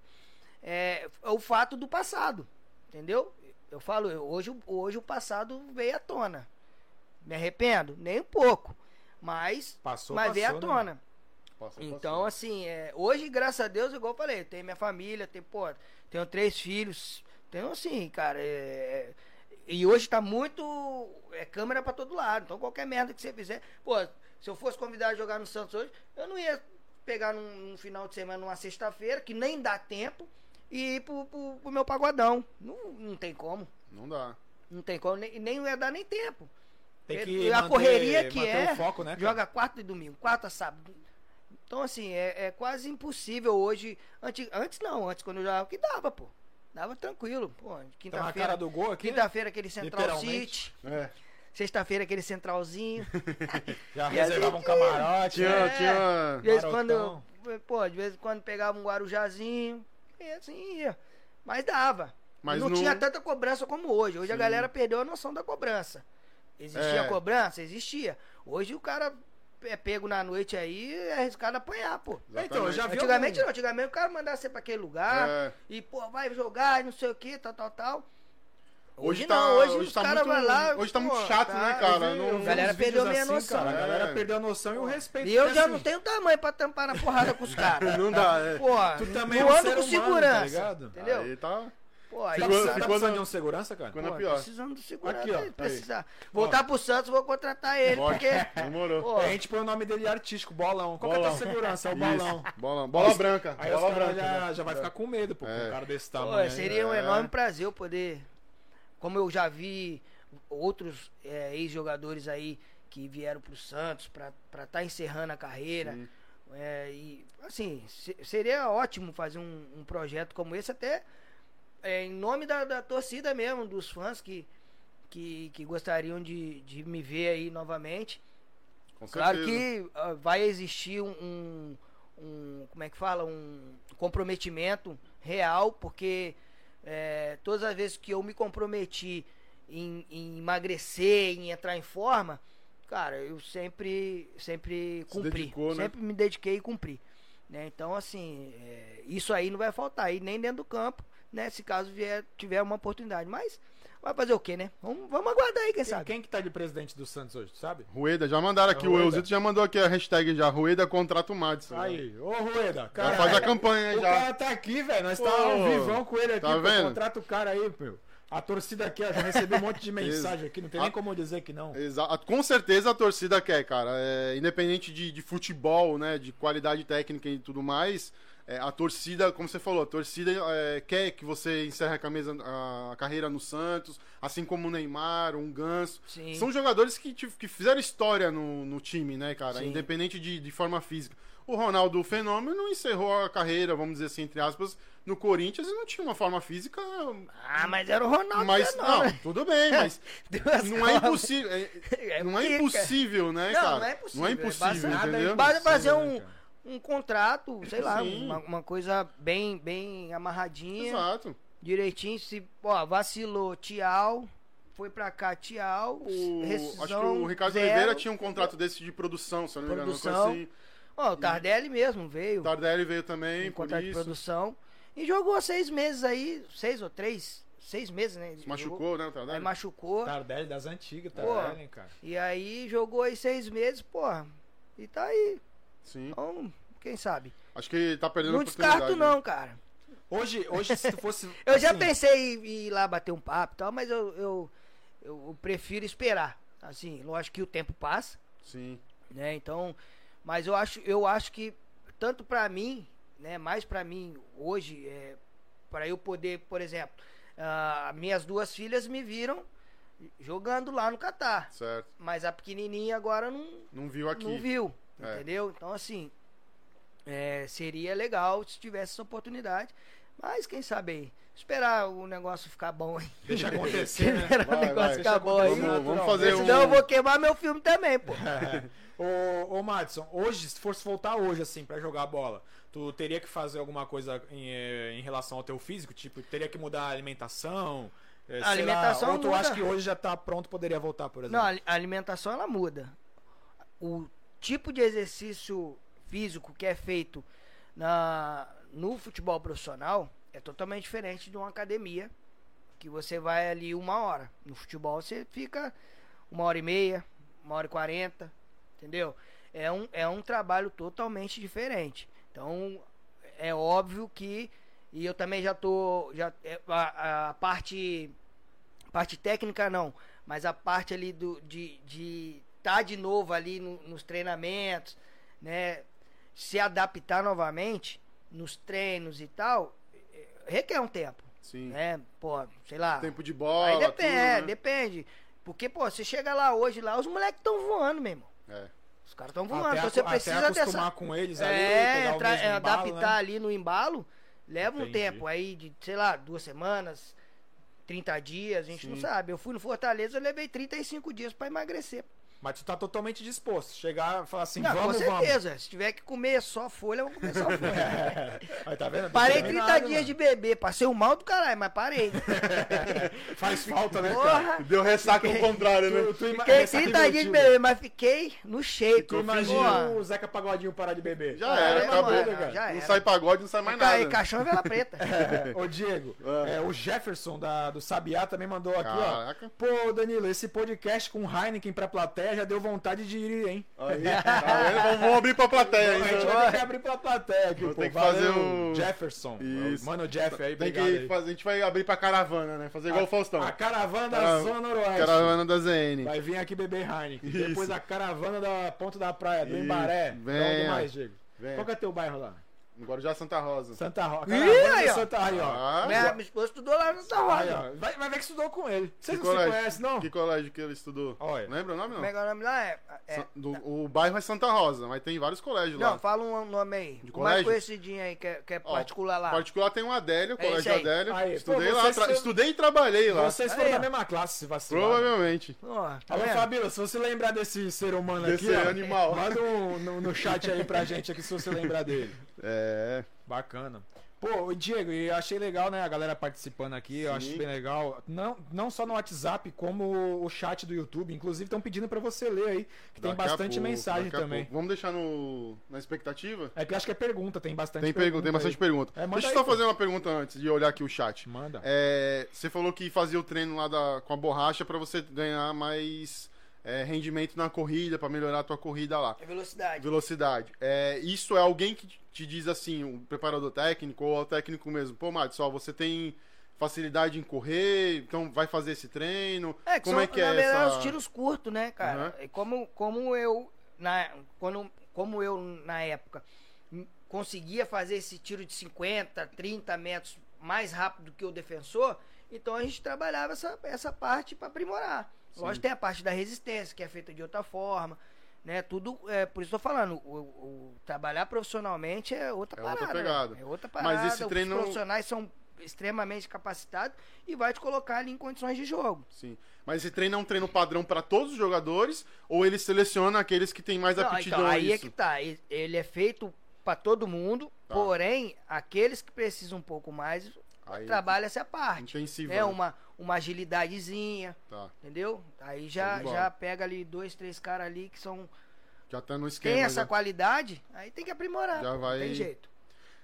[SPEAKER 4] é, é o fato do passado, entendeu? Eu falo, hoje, o- hoje o passado veio à tona. Me arrependo? Nem um pouco. Mas,
[SPEAKER 3] Passou,
[SPEAKER 4] mas veio à
[SPEAKER 3] passou, né,
[SPEAKER 4] tona.
[SPEAKER 2] Passa,
[SPEAKER 4] Então, assim, é, hoje, graças a Deus, igual eu falei, tenho minha família, tenho, pô, tenho três filhos. Tenho assim, cara. é, e hoje tá muito. É câmera pra todo lado. Então qualquer merda que você fizer. Pô, se eu fosse convidado a jogar no Santos hoje, eu não ia pegar num, num final de semana, numa sexta-feira, que nem dá tempo, e ir pro, pro, pro meu pagodão. Não, não tem como.
[SPEAKER 2] Não dá.
[SPEAKER 4] Não tem como, nem, nem ia dar nem tempo.
[SPEAKER 3] Tem
[SPEAKER 4] É,
[SPEAKER 3] que
[SPEAKER 4] a
[SPEAKER 3] manter-
[SPEAKER 4] correria que é,
[SPEAKER 3] o foco, né?
[SPEAKER 4] Joga quarta e domingo, quarta a sábado. Então, assim, é, é quase impossível hoje. Antes, antes não, antes quando eu jogava, que dava, pô. Dava tranquilo. Pô,
[SPEAKER 3] Tá
[SPEAKER 4] quinta-feira.
[SPEAKER 3] do gol aqui, né?
[SPEAKER 4] Quinta-feira aquele Central. City.
[SPEAKER 2] É.
[SPEAKER 4] Sexta-feira aquele Centralzinho.
[SPEAKER 3] Já
[SPEAKER 4] E
[SPEAKER 3] reservava um camarote.
[SPEAKER 2] Tinha?
[SPEAKER 4] É.
[SPEAKER 2] tinha.
[SPEAKER 4] De vez em quando. Pô, de vez em quando pegava um guarujazinho. E assim ia. Mas dava.
[SPEAKER 2] Mas
[SPEAKER 4] não
[SPEAKER 2] no-
[SPEAKER 4] tinha tanta cobrança como hoje. Hoje a
[SPEAKER 2] Sim.
[SPEAKER 4] galera perdeu a noção da cobrança. Existia
[SPEAKER 2] É.
[SPEAKER 4] cobrança? Existia. Hoje o cara é pego na noite aí, é arriscado apanhar, pô.
[SPEAKER 3] Então, já vi
[SPEAKER 4] Antigamente
[SPEAKER 3] algum-
[SPEAKER 4] não, antigamente o cara mandava você pra aquele lugar
[SPEAKER 2] É.
[SPEAKER 4] e, pô, vai jogar e não sei o que, tal, tal, tal.
[SPEAKER 2] Hoje
[SPEAKER 4] Hoje,
[SPEAKER 2] tá-
[SPEAKER 4] não, hoje,
[SPEAKER 2] hoje
[SPEAKER 4] os
[SPEAKER 2] tá
[SPEAKER 4] caras
[SPEAKER 2] muito-
[SPEAKER 4] vão lá.
[SPEAKER 2] hoje tá muito
[SPEAKER 4] pô,
[SPEAKER 2] chato, né, cara? Não-
[SPEAKER 3] vi
[SPEAKER 4] Galera perdeu
[SPEAKER 3] vídeos
[SPEAKER 4] meia
[SPEAKER 3] assim,
[SPEAKER 4] noção.
[SPEAKER 3] Cara, a galera
[SPEAKER 2] É.
[SPEAKER 3] perdeu a noção e o respeito.
[SPEAKER 4] E eu já
[SPEAKER 3] assim,
[SPEAKER 4] não tenho tamanho pra tampar na porrada com os caras.
[SPEAKER 2] Não dá, é.
[SPEAKER 4] Pô,
[SPEAKER 3] Tu também
[SPEAKER 4] não
[SPEAKER 3] é um
[SPEAKER 4] ando com
[SPEAKER 3] humano, tá
[SPEAKER 4] segurança.
[SPEAKER 3] ligado?
[SPEAKER 4] entendeu?
[SPEAKER 2] Aí tá
[SPEAKER 4] Pô, aí
[SPEAKER 3] Tá
[SPEAKER 2] Ficou-
[SPEAKER 3] precisando,
[SPEAKER 4] sabe-
[SPEAKER 3] tá
[SPEAKER 2] ficou
[SPEAKER 3] precisando
[SPEAKER 2] na-
[SPEAKER 3] de um segurança, cara?
[SPEAKER 2] ficou na
[SPEAKER 4] Pô,
[SPEAKER 2] pior.
[SPEAKER 4] precisando do segurança.
[SPEAKER 3] Aqui, ó.
[SPEAKER 4] aí, precisar. Voltar pro Santos, vou contratar ele,
[SPEAKER 2] Bora.
[SPEAKER 4] porque.
[SPEAKER 2] Demorou.
[SPEAKER 4] Pô,
[SPEAKER 3] A gente põe o nome dele artístico, bolão. Qual que é a tua
[SPEAKER 2] Bolão.
[SPEAKER 3] segurança? É o
[SPEAKER 2] Isso.
[SPEAKER 3] bolão.
[SPEAKER 2] Bola, branca.
[SPEAKER 3] Aí
[SPEAKER 2] bola branca.
[SPEAKER 3] já,
[SPEAKER 2] né?
[SPEAKER 3] já vai ficar com medo, pô, com
[SPEAKER 2] É.
[SPEAKER 3] um cara desse
[SPEAKER 4] Pô,
[SPEAKER 3] tamanho. aí.
[SPEAKER 4] seria um
[SPEAKER 2] É.
[SPEAKER 4] enorme prazer eu poder. Como eu já vi outros é, ex-jogadores aí que vieram pro Santos pra estar encerrando a carreira.
[SPEAKER 2] Sim.
[SPEAKER 4] É, e assim, se- seria ótimo fazer um, um projeto como esse, até é, em nome da, da torcida mesmo, dos fãs que, que, que gostariam de, de me ver aí novamente.
[SPEAKER 2] Com
[SPEAKER 4] Claro
[SPEAKER 2] certeza.
[SPEAKER 4] que ah, vai existir um, um, um- como é que fala, um comprometimento real, porque é, todas as vezes que eu me comprometi em, em emagrecer, em entrar em forma, cara, eu sempre, sempre
[SPEAKER 2] Se
[SPEAKER 4] cumpri,
[SPEAKER 2] dedicou, né?
[SPEAKER 4] sempre me dediquei e cumpri. Né? Então, assim, é, isso aí não vai faltar, aí nem dentro do campo, né? Se caso vier, tiver uma oportunidade. Mas vai fazer o quê, né? Vamos, vamos aguardar aí, quem
[SPEAKER 3] Quem,
[SPEAKER 4] sabe.
[SPEAKER 3] quem que tá de presidente do Santos hoje, tu sabe?
[SPEAKER 2] Rueda, já mandaram aqui, o. Eusito já mandou aqui a hashtag já, Rueda contrata o Madison. né?
[SPEAKER 3] Aí, ô Rueda,
[SPEAKER 2] Já
[SPEAKER 3] cara.
[SPEAKER 2] faz a campanha
[SPEAKER 3] O
[SPEAKER 2] já.
[SPEAKER 3] cara tá aqui, velho. Nós tá ao vivão com ele aqui.
[SPEAKER 2] tá vendo?
[SPEAKER 3] Contrata o cara aí, meu. A torcida aqui, ó, já recebeu um monte de mensagem aqui. Não tem nem
[SPEAKER 2] A-
[SPEAKER 3] como dizer que não.
[SPEAKER 2] Exato. Com certeza a torcida quer, cara. É, independente de, de futebol, né? De qualidade técnica e tudo mais. É, a torcida, como você falou, a torcida é, quer que você encerre a, camisa, a carreira no Santos, assim como o Neymar, um Ganso.
[SPEAKER 4] Sim.
[SPEAKER 2] São jogadores que, que fizeram história no, no time, né, cara?
[SPEAKER 4] Sim.
[SPEAKER 2] Independente de, de forma física. O Ronaldo Fenômeno encerrou a carreira, vamos dizer assim, entre aspas, no Corinthians e não tinha uma forma física.
[SPEAKER 4] Ah, mas era o Ronaldo.
[SPEAKER 2] Mas,
[SPEAKER 4] Fenômeno.
[SPEAKER 2] não, tudo bem, mas não é impossível. é-
[SPEAKER 4] É
[SPEAKER 2] não é impossível, né,
[SPEAKER 4] Não,
[SPEAKER 2] cara?
[SPEAKER 4] não é impossível,
[SPEAKER 2] Não é
[SPEAKER 4] é
[SPEAKER 2] impossível,
[SPEAKER 4] bastante-
[SPEAKER 3] Nada
[SPEAKER 2] entendeu?
[SPEAKER 3] é
[SPEAKER 4] Basta fazer
[SPEAKER 3] impossível,
[SPEAKER 4] um,
[SPEAKER 3] cara?
[SPEAKER 4] Um contrato, sei lá, uma, uma coisa bem, bem amarradinha,
[SPEAKER 2] Exato.
[SPEAKER 4] direitinho. Se, ó, vacilou, tchau. Foi pra cá, tchau.
[SPEAKER 2] O,
[SPEAKER 4] rescisão,
[SPEAKER 2] acho que o Ricardo
[SPEAKER 4] zero.
[SPEAKER 2] Oliveira tinha um contrato desse de produção, se eu não me engano.
[SPEAKER 4] Produção.
[SPEAKER 2] assim.
[SPEAKER 4] Ó, o Tardelli mesmo veio.
[SPEAKER 2] O Tardelli veio também,
[SPEAKER 4] um
[SPEAKER 2] por
[SPEAKER 4] contrato de
[SPEAKER 2] isso.
[SPEAKER 4] produção. E jogou seis meses aí, seis ou três, seis meses, né?
[SPEAKER 2] Se machucou, né, o Tardelli?
[SPEAKER 4] Aí machucou.
[SPEAKER 3] Tardelli das antigas,
[SPEAKER 4] Pô.
[SPEAKER 3] Tardelli, hein, cara.
[SPEAKER 4] E aí jogou aí seis meses, porra. E tá aí.
[SPEAKER 2] Sim.
[SPEAKER 4] Então, quem sabe?
[SPEAKER 2] Acho que tá perdendo
[SPEAKER 4] Não descarto
[SPEAKER 2] oportunidade. né?
[SPEAKER 4] não, cara.
[SPEAKER 3] Hoje, hoje se tu fosse.
[SPEAKER 4] Eu já
[SPEAKER 3] assim,
[SPEAKER 4] pensei em ir lá bater um papo e tal, mas eu, eu, eu prefiro esperar. Assim, lógico que o tempo passa,
[SPEAKER 2] Sim.
[SPEAKER 4] né? Então, mas eu acho, eu acho que tanto pra mim, né, mais pra mim hoje, é, para eu poder, por exemplo, ah, minhas duas filhas me viram jogando lá no Catar,
[SPEAKER 2] Certo.
[SPEAKER 4] mas a pequenininha agora não,
[SPEAKER 2] Não viu aqui.
[SPEAKER 4] não viu,
[SPEAKER 2] É.
[SPEAKER 4] entendeu? Então, assim, é, seria legal se tivesse essa oportunidade. Mas quem sabe aí, esperar o negócio ficar bom aí.
[SPEAKER 3] Deixa acontecer, né?
[SPEAKER 4] Esperar
[SPEAKER 2] Vai,
[SPEAKER 4] o negócio
[SPEAKER 2] vai.
[SPEAKER 4] ficar bom aí.
[SPEAKER 2] Vamos, vamos fazer um.
[SPEAKER 4] Senão eu vou queimar meu filme também, pô.
[SPEAKER 3] Ô, ô Madison, hoje, se fosse voltar hoje, assim, pra jogar bola, tu teria que fazer alguma coisa em, eh, em relação ao teu físico? Tipo, teria que mudar a alimentação? sei lá,
[SPEAKER 4] alimentação
[SPEAKER 3] Ou tu
[SPEAKER 4] muda.
[SPEAKER 3] acha que hoje já tá pronto, poderia voltar, por exemplo?
[SPEAKER 4] Não, a a alimentação ela muda. O tipo de exercício físico que é feito na, no futebol profissional é totalmente diferente de uma academia que você vai ali uma hora. No futebol você fica uma hora e meia, uma hora e quarenta, entendeu? É um, é um trabalho totalmente diferente. Então é óbvio que e eu também já tô já é, a, a parte parte técnica não, mas a parte ali do, de de tá de novo ali no- nos treinamentos, né? Se adaptar novamente nos treinos e tal, eh, requer um tempo,
[SPEAKER 2] Sim.
[SPEAKER 4] né? Pô, sei lá.
[SPEAKER 2] Tempo de bola.
[SPEAKER 4] Aí depende, é,
[SPEAKER 2] tudo, né?
[SPEAKER 4] depende. Porque, pô, você chega lá hoje, lá, os moleques estão voando, meu irmão.
[SPEAKER 2] É.
[SPEAKER 4] Os caras estão voando.
[SPEAKER 3] Até,
[SPEAKER 4] então você precisa
[SPEAKER 3] até acostumar
[SPEAKER 4] dessa.
[SPEAKER 3] com eles ali,
[SPEAKER 4] É,
[SPEAKER 3] pegar o
[SPEAKER 4] entrar-
[SPEAKER 3] mesmo
[SPEAKER 4] é,
[SPEAKER 3] embalo,
[SPEAKER 4] adaptar
[SPEAKER 3] né?
[SPEAKER 4] ali no embalo, leva um
[SPEAKER 3] Entendi.
[SPEAKER 4] tempo aí de, sei lá, duas semanas, 30 dias, a gente não
[SPEAKER 2] Sim.
[SPEAKER 4] sabe. Eu fui no Fortaleza, eu levei 35 dias pra emagrecer.
[SPEAKER 3] Mas tu tá totalmente disposto. Chegar e falar assim,
[SPEAKER 4] Não, com
[SPEAKER 3] vamos, vamos.
[SPEAKER 4] certeza. Se tiver que comer só folha, eu vou comer só folha.
[SPEAKER 3] Aí tá vendo?
[SPEAKER 4] Parei 30
[SPEAKER 3] Determinado,
[SPEAKER 4] dias
[SPEAKER 3] mano.
[SPEAKER 4] de beber. Passei um mal do caralho, mas parei.
[SPEAKER 3] Faz falta, né, cara?
[SPEAKER 4] Porra.
[SPEAKER 2] Deu ressaca ao contrário, né?
[SPEAKER 3] Tu, tu
[SPEAKER 4] Fiquei
[SPEAKER 3] ressaca
[SPEAKER 4] 30 dias de beber, mas fiquei no shape.
[SPEAKER 3] Tu imagina o Zeca Pagodinho parar de beber.
[SPEAKER 2] Já
[SPEAKER 4] Ah,
[SPEAKER 2] era,
[SPEAKER 4] é,
[SPEAKER 2] acabou.
[SPEAKER 4] mano,
[SPEAKER 3] cara.
[SPEAKER 4] já
[SPEAKER 2] Não
[SPEAKER 4] era.
[SPEAKER 2] sai pagode, não sai mais
[SPEAKER 4] Ca-
[SPEAKER 2] nada.
[SPEAKER 4] Caixão e vela preta.
[SPEAKER 3] Ô, Diego,
[SPEAKER 2] Ah.
[SPEAKER 3] é, o Jefferson da, do Sabiá também mandou aqui,
[SPEAKER 2] Caraca.
[SPEAKER 3] ó. Pô, Danilo, esse podcast com Heineken pra plateia já deu vontade de ir, hein?
[SPEAKER 2] Aí, tá vamos abrir pra plateia
[SPEAKER 3] a gente
[SPEAKER 2] ainda.
[SPEAKER 3] vai ter que abrir pra plateia aqui,
[SPEAKER 2] Vou
[SPEAKER 3] pô.
[SPEAKER 2] ter que fazer o-
[SPEAKER 3] Jefferson.
[SPEAKER 2] Isso.
[SPEAKER 3] Mano, o Jeff aí,
[SPEAKER 2] Tem que fazer, a gente vai abrir pra caravana, né? Fazer igual o Faustão.
[SPEAKER 3] A caravana da Zona Noroeste.
[SPEAKER 2] Caravana da ZN.
[SPEAKER 3] Vai vir aqui beber Heineken. Depois a caravana da Ponta da Praia, do
[SPEAKER 2] Isso.
[SPEAKER 3] Embaré. Onde mais, Diego?
[SPEAKER 2] Venha.
[SPEAKER 3] Qual que é teu bairro lá?
[SPEAKER 2] Agora já Santa Rosa.
[SPEAKER 3] Santa Rosa.
[SPEAKER 4] Ih, aí, ó.
[SPEAKER 3] Santa ó.
[SPEAKER 2] Ah,
[SPEAKER 4] minha, minha esposa estudou lá no
[SPEAKER 3] Aí,
[SPEAKER 4] Rosa.
[SPEAKER 3] ó. Vai, vai ver que estudou com ele. Vocês não se
[SPEAKER 2] colégio?
[SPEAKER 3] conhecem, não?
[SPEAKER 2] Que colégio que ele estudou?
[SPEAKER 3] Olha.
[SPEAKER 2] Lembra o nome, não?
[SPEAKER 4] Como é é o nome lá? É, é-
[SPEAKER 2] Sa- do- o bairro é Santa Rosa, mas tem vários colégios
[SPEAKER 4] não,
[SPEAKER 2] lá.
[SPEAKER 4] fala um nome aí.
[SPEAKER 2] De
[SPEAKER 4] O mais
[SPEAKER 2] colégio?
[SPEAKER 4] conhecidinho aí, que é, que é
[SPEAKER 2] Ó,
[SPEAKER 4] particular lá.
[SPEAKER 2] Particular tem o Adélio, o
[SPEAKER 4] É
[SPEAKER 2] colégio. Adélio.
[SPEAKER 3] Aí,
[SPEAKER 2] estudei
[SPEAKER 3] pô,
[SPEAKER 2] lá, tra-
[SPEAKER 3] são-
[SPEAKER 2] estudei e trabalhei lá.
[SPEAKER 3] Vocês foram
[SPEAKER 4] Aí,
[SPEAKER 3] da
[SPEAKER 4] ó.
[SPEAKER 3] mesma classe, se vacilar.
[SPEAKER 2] Provavelmente.
[SPEAKER 4] Ó, tá
[SPEAKER 3] Alô,
[SPEAKER 4] vendo?
[SPEAKER 3] Fabíola, se você lembrar desse ser humano
[SPEAKER 2] Desse
[SPEAKER 3] aqui, ó,
[SPEAKER 2] animal.
[SPEAKER 3] manda um no, no chat aí pra gente aqui se você lembrar dele.
[SPEAKER 2] É.
[SPEAKER 3] Bacana. Pô, Diego, e eu achei legal, né, a galera participando aqui, eu
[SPEAKER 2] Sim.
[SPEAKER 3] acho bem legal. Não, não só no WhatsApp, como o chat do YouTube. Inclusive, estão pedindo pra você ler aí, que tem
[SPEAKER 2] Daqui
[SPEAKER 3] bastante
[SPEAKER 2] pouco,
[SPEAKER 3] mensagem também.
[SPEAKER 2] Vamos deixar no, na expectativa?
[SPEAKER 3] É que eu acho que é pergunta, tem bastante
[SPEAKER 2] Tem, pergunta, tem bastante
[SPEAKER 3] aí.
[SPEAKER 2] pergunta.
[SPEAKER 3] É,
[SPEAKER 2] Deixa eu
[SPEAKER 3] aí,
[SPEAKER 2] só
[SPEAKER 3] pô.
[SPEAKER 2] fazer uma pergunta antes de olhar aqui o chat.
[SPEAKER 3] Manda.
[SPEAKER 2] É, você falou que fazia o treino lá da- com a borracha pra você ganhar mais é, rendimento na corrida, pra melhorar a tua corrida lá.
[SPEAKER 4] É velocidade.
[SPEAKER 2] Velocidade. É, isso é alguém que te diz assim, o preparador técnico ou o técnico mesmo, pô, Madison, ó, você tem facilidade em correr, então vai fazer esse treino.
[SPEAKER 4] É, que
[SPEAKER 2] Como
[SPEAKER 4] são,
[SPEAKER 2] é que
[SPEAKER 4] na
[SPEAKER 2] é
[SPEAKER 4] verdade,
[SPEAKER 2] essa...
[SPEAKER 4] os tiros curtos, né, cara? E Como, como eu, na, quando, como eu, na época, hum, conseguia fazer esse tiro de 50, 30 metros mais rápido que o defensor, então a gente trabalhava essa, essa parte para aprimorar. Lógico, tem a parte da resistência, que é feita de outra forma, né? Tudo, é, por isso eu tô falando, o, o- trabalhar profissionalmente é outra
[SPEAKER 2] É outra
[SPEAKER 4] parada. né?
[SPEAKER 2] pegada.
[SPEAKER 4] É outra
[SPEAKER 2] Mas
[SPEAKER 4] parada.
[SPEAKER 2] esse
[SPEAKER 4] os
[SPEAKER 2] treino-
[SPEAKER 4] profissionais são extremamente capacitados e vai te colocar ali em condições de jogo.
[SPEAKER 2] Sim. Mas esse treino é um treino padrão pra todos os jogadores ou ele seleciona aqueles que têm mais
[SPEAKER 4] Não,
[SPEAKER 2] aptidão
[SPEAKER 4] então, aí é que tá. Ele é feito pra todo mundo,
[SPEAKER 2] Tá.
[SPEAKER 4] porém, aqueles que precisam um pouco mais,
[SPEAKER 2] Aí-
[SPEAKER 4] trabalha essa parte.
[SPEAKER 2] Intensiva.
[SPEAKER 4] É
[SPEAKER 2] né?
[SPEAKER 4] uma, uma agilidadezinha,
[SPEAKER 2] Tá.
[SPEAKER 4] entendeu? Aí já, já pega ali dois, três caras ali que são.
[SPEAKER 2] Já tá no esquema.
[SPEAKER 4] Tem essa
[SPEAKER 2] já.
[SPEAKER 4] qualidade, aí tem que aprimorar.
[SPEAKER 2] Já vai-
[SPEAKER 4] Não tem jeito.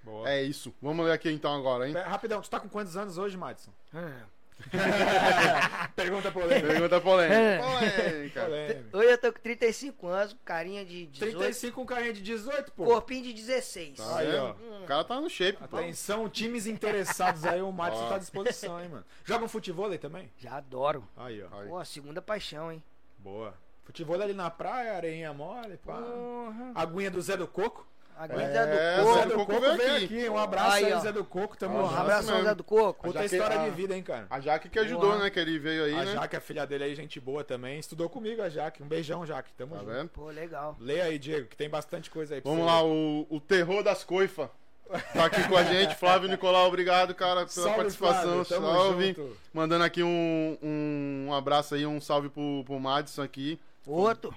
[SPEAKER 3] Boa.
[SPEAKER 2] É isso. Vamos ler aqui então agora, hein?
[SPEAKER 3] Pera, Rapidão, tu tá com quantos anos hoje, Madison?
[SPEAKER 4] É.
[SPEAKER 3] Pergunta polêmica.
[SPEAKER 2] Pergunta polêmica.
[SPEAKER 4] É.
[SPEAKER 2] Polêmica.
[SPEAKER 3] polêmica.
[SPEAKER 4] Hoje eu tô com 35 anos, carinha de 18,
[SPEAKER 3] 35 com carinha de 18, pô.
[SPEAKER 4] corpinho de 16.
[SPEAKER 2] Tá
[SPEAKER 3] Aí, ó.
[SPEAKER 2] O cara tá no shape, pô.
[SPEAKER 3] Atenção, times interessados aí, o
[SPEAKER 2] Ó.
[SPEAKER 3] tá à disposição, hein, mano. Joga um futebol também?
[SPEAKER 4] Já adoro.
[SPEAKER 3] Aí, ó.
[SPEAKER 2] Aí.
[SPEAKER 4] Pô, segunda paixão, hein?
[SPEAKER 3] Boa. Futebol ali na praia, areinha mole, pá.
[SPEAKER 4] Porra.
[SPEAKER 3] Aguinha do Zé do Coco.
[SPEAKER 4] Aguinha
[SPEAKER 2] É,
[SPEAKER 4] do
[SPEAKER 2] Zé
[SPEAKER 3] Zé
[SPEAKER 4] Coco.
[SPEAKER 2] do
[SPEAKER 3] do
[SPEAKER 2] Coco veio aqui.
[SPEAKER 3] aqui. Um abraço
[SPEAKER 4] Aí,
[SPEAKER 3] aí. Zé do Coco. Tamo junto.
[SPEAKER 2] abraço
[SPEAKER 4] Abração,
[SPEAKER 2] mesmo.
[SPEAKER 4] Zé do Coco.
[SPEAKER 3] Puta história
[SPEAKER 2] a-
[SPEAKER 3] de vida, hein, cara.
[SPEAKER 2] A Jaque que ajudou,
[SPEAKER 4] Porra.
[SPEAKER 2] né? Que ele veio aí,
[SPEAKER 3] A
[SPEAKER 2] né?
[SPEAKER 3] Jaque, a filha dele aí, gente boa também. Estudou comigo a Jaque. Um beijão, Jaque. Tamo
[SPEAKER 2] Tá
[SPEAKER 3] junto.
[SPEAKER 2] vendo?
[SPEAKER 4] Pô, legal.
[SPEAKER 3] Lê aí, Diego, que tem bastante coisa aí pra
[SPEAKER 2] Vamos lá, o, o terror das coifas. Tá aqui com a gente. Flávio Nicolau, obrigado, cara, pela
[SPEAKER 3] Salve,
[SPEAKER 2] participação.
[SPEAKER 3] Flávio,
[SPEAKER 2] salve.
[SPEAKER 3] junto.
[SPEAKER 2] Mandando aqui um, um, um abraço aí, um salve pro, pro Madison aqui.
[SPEAKER 4] Outro.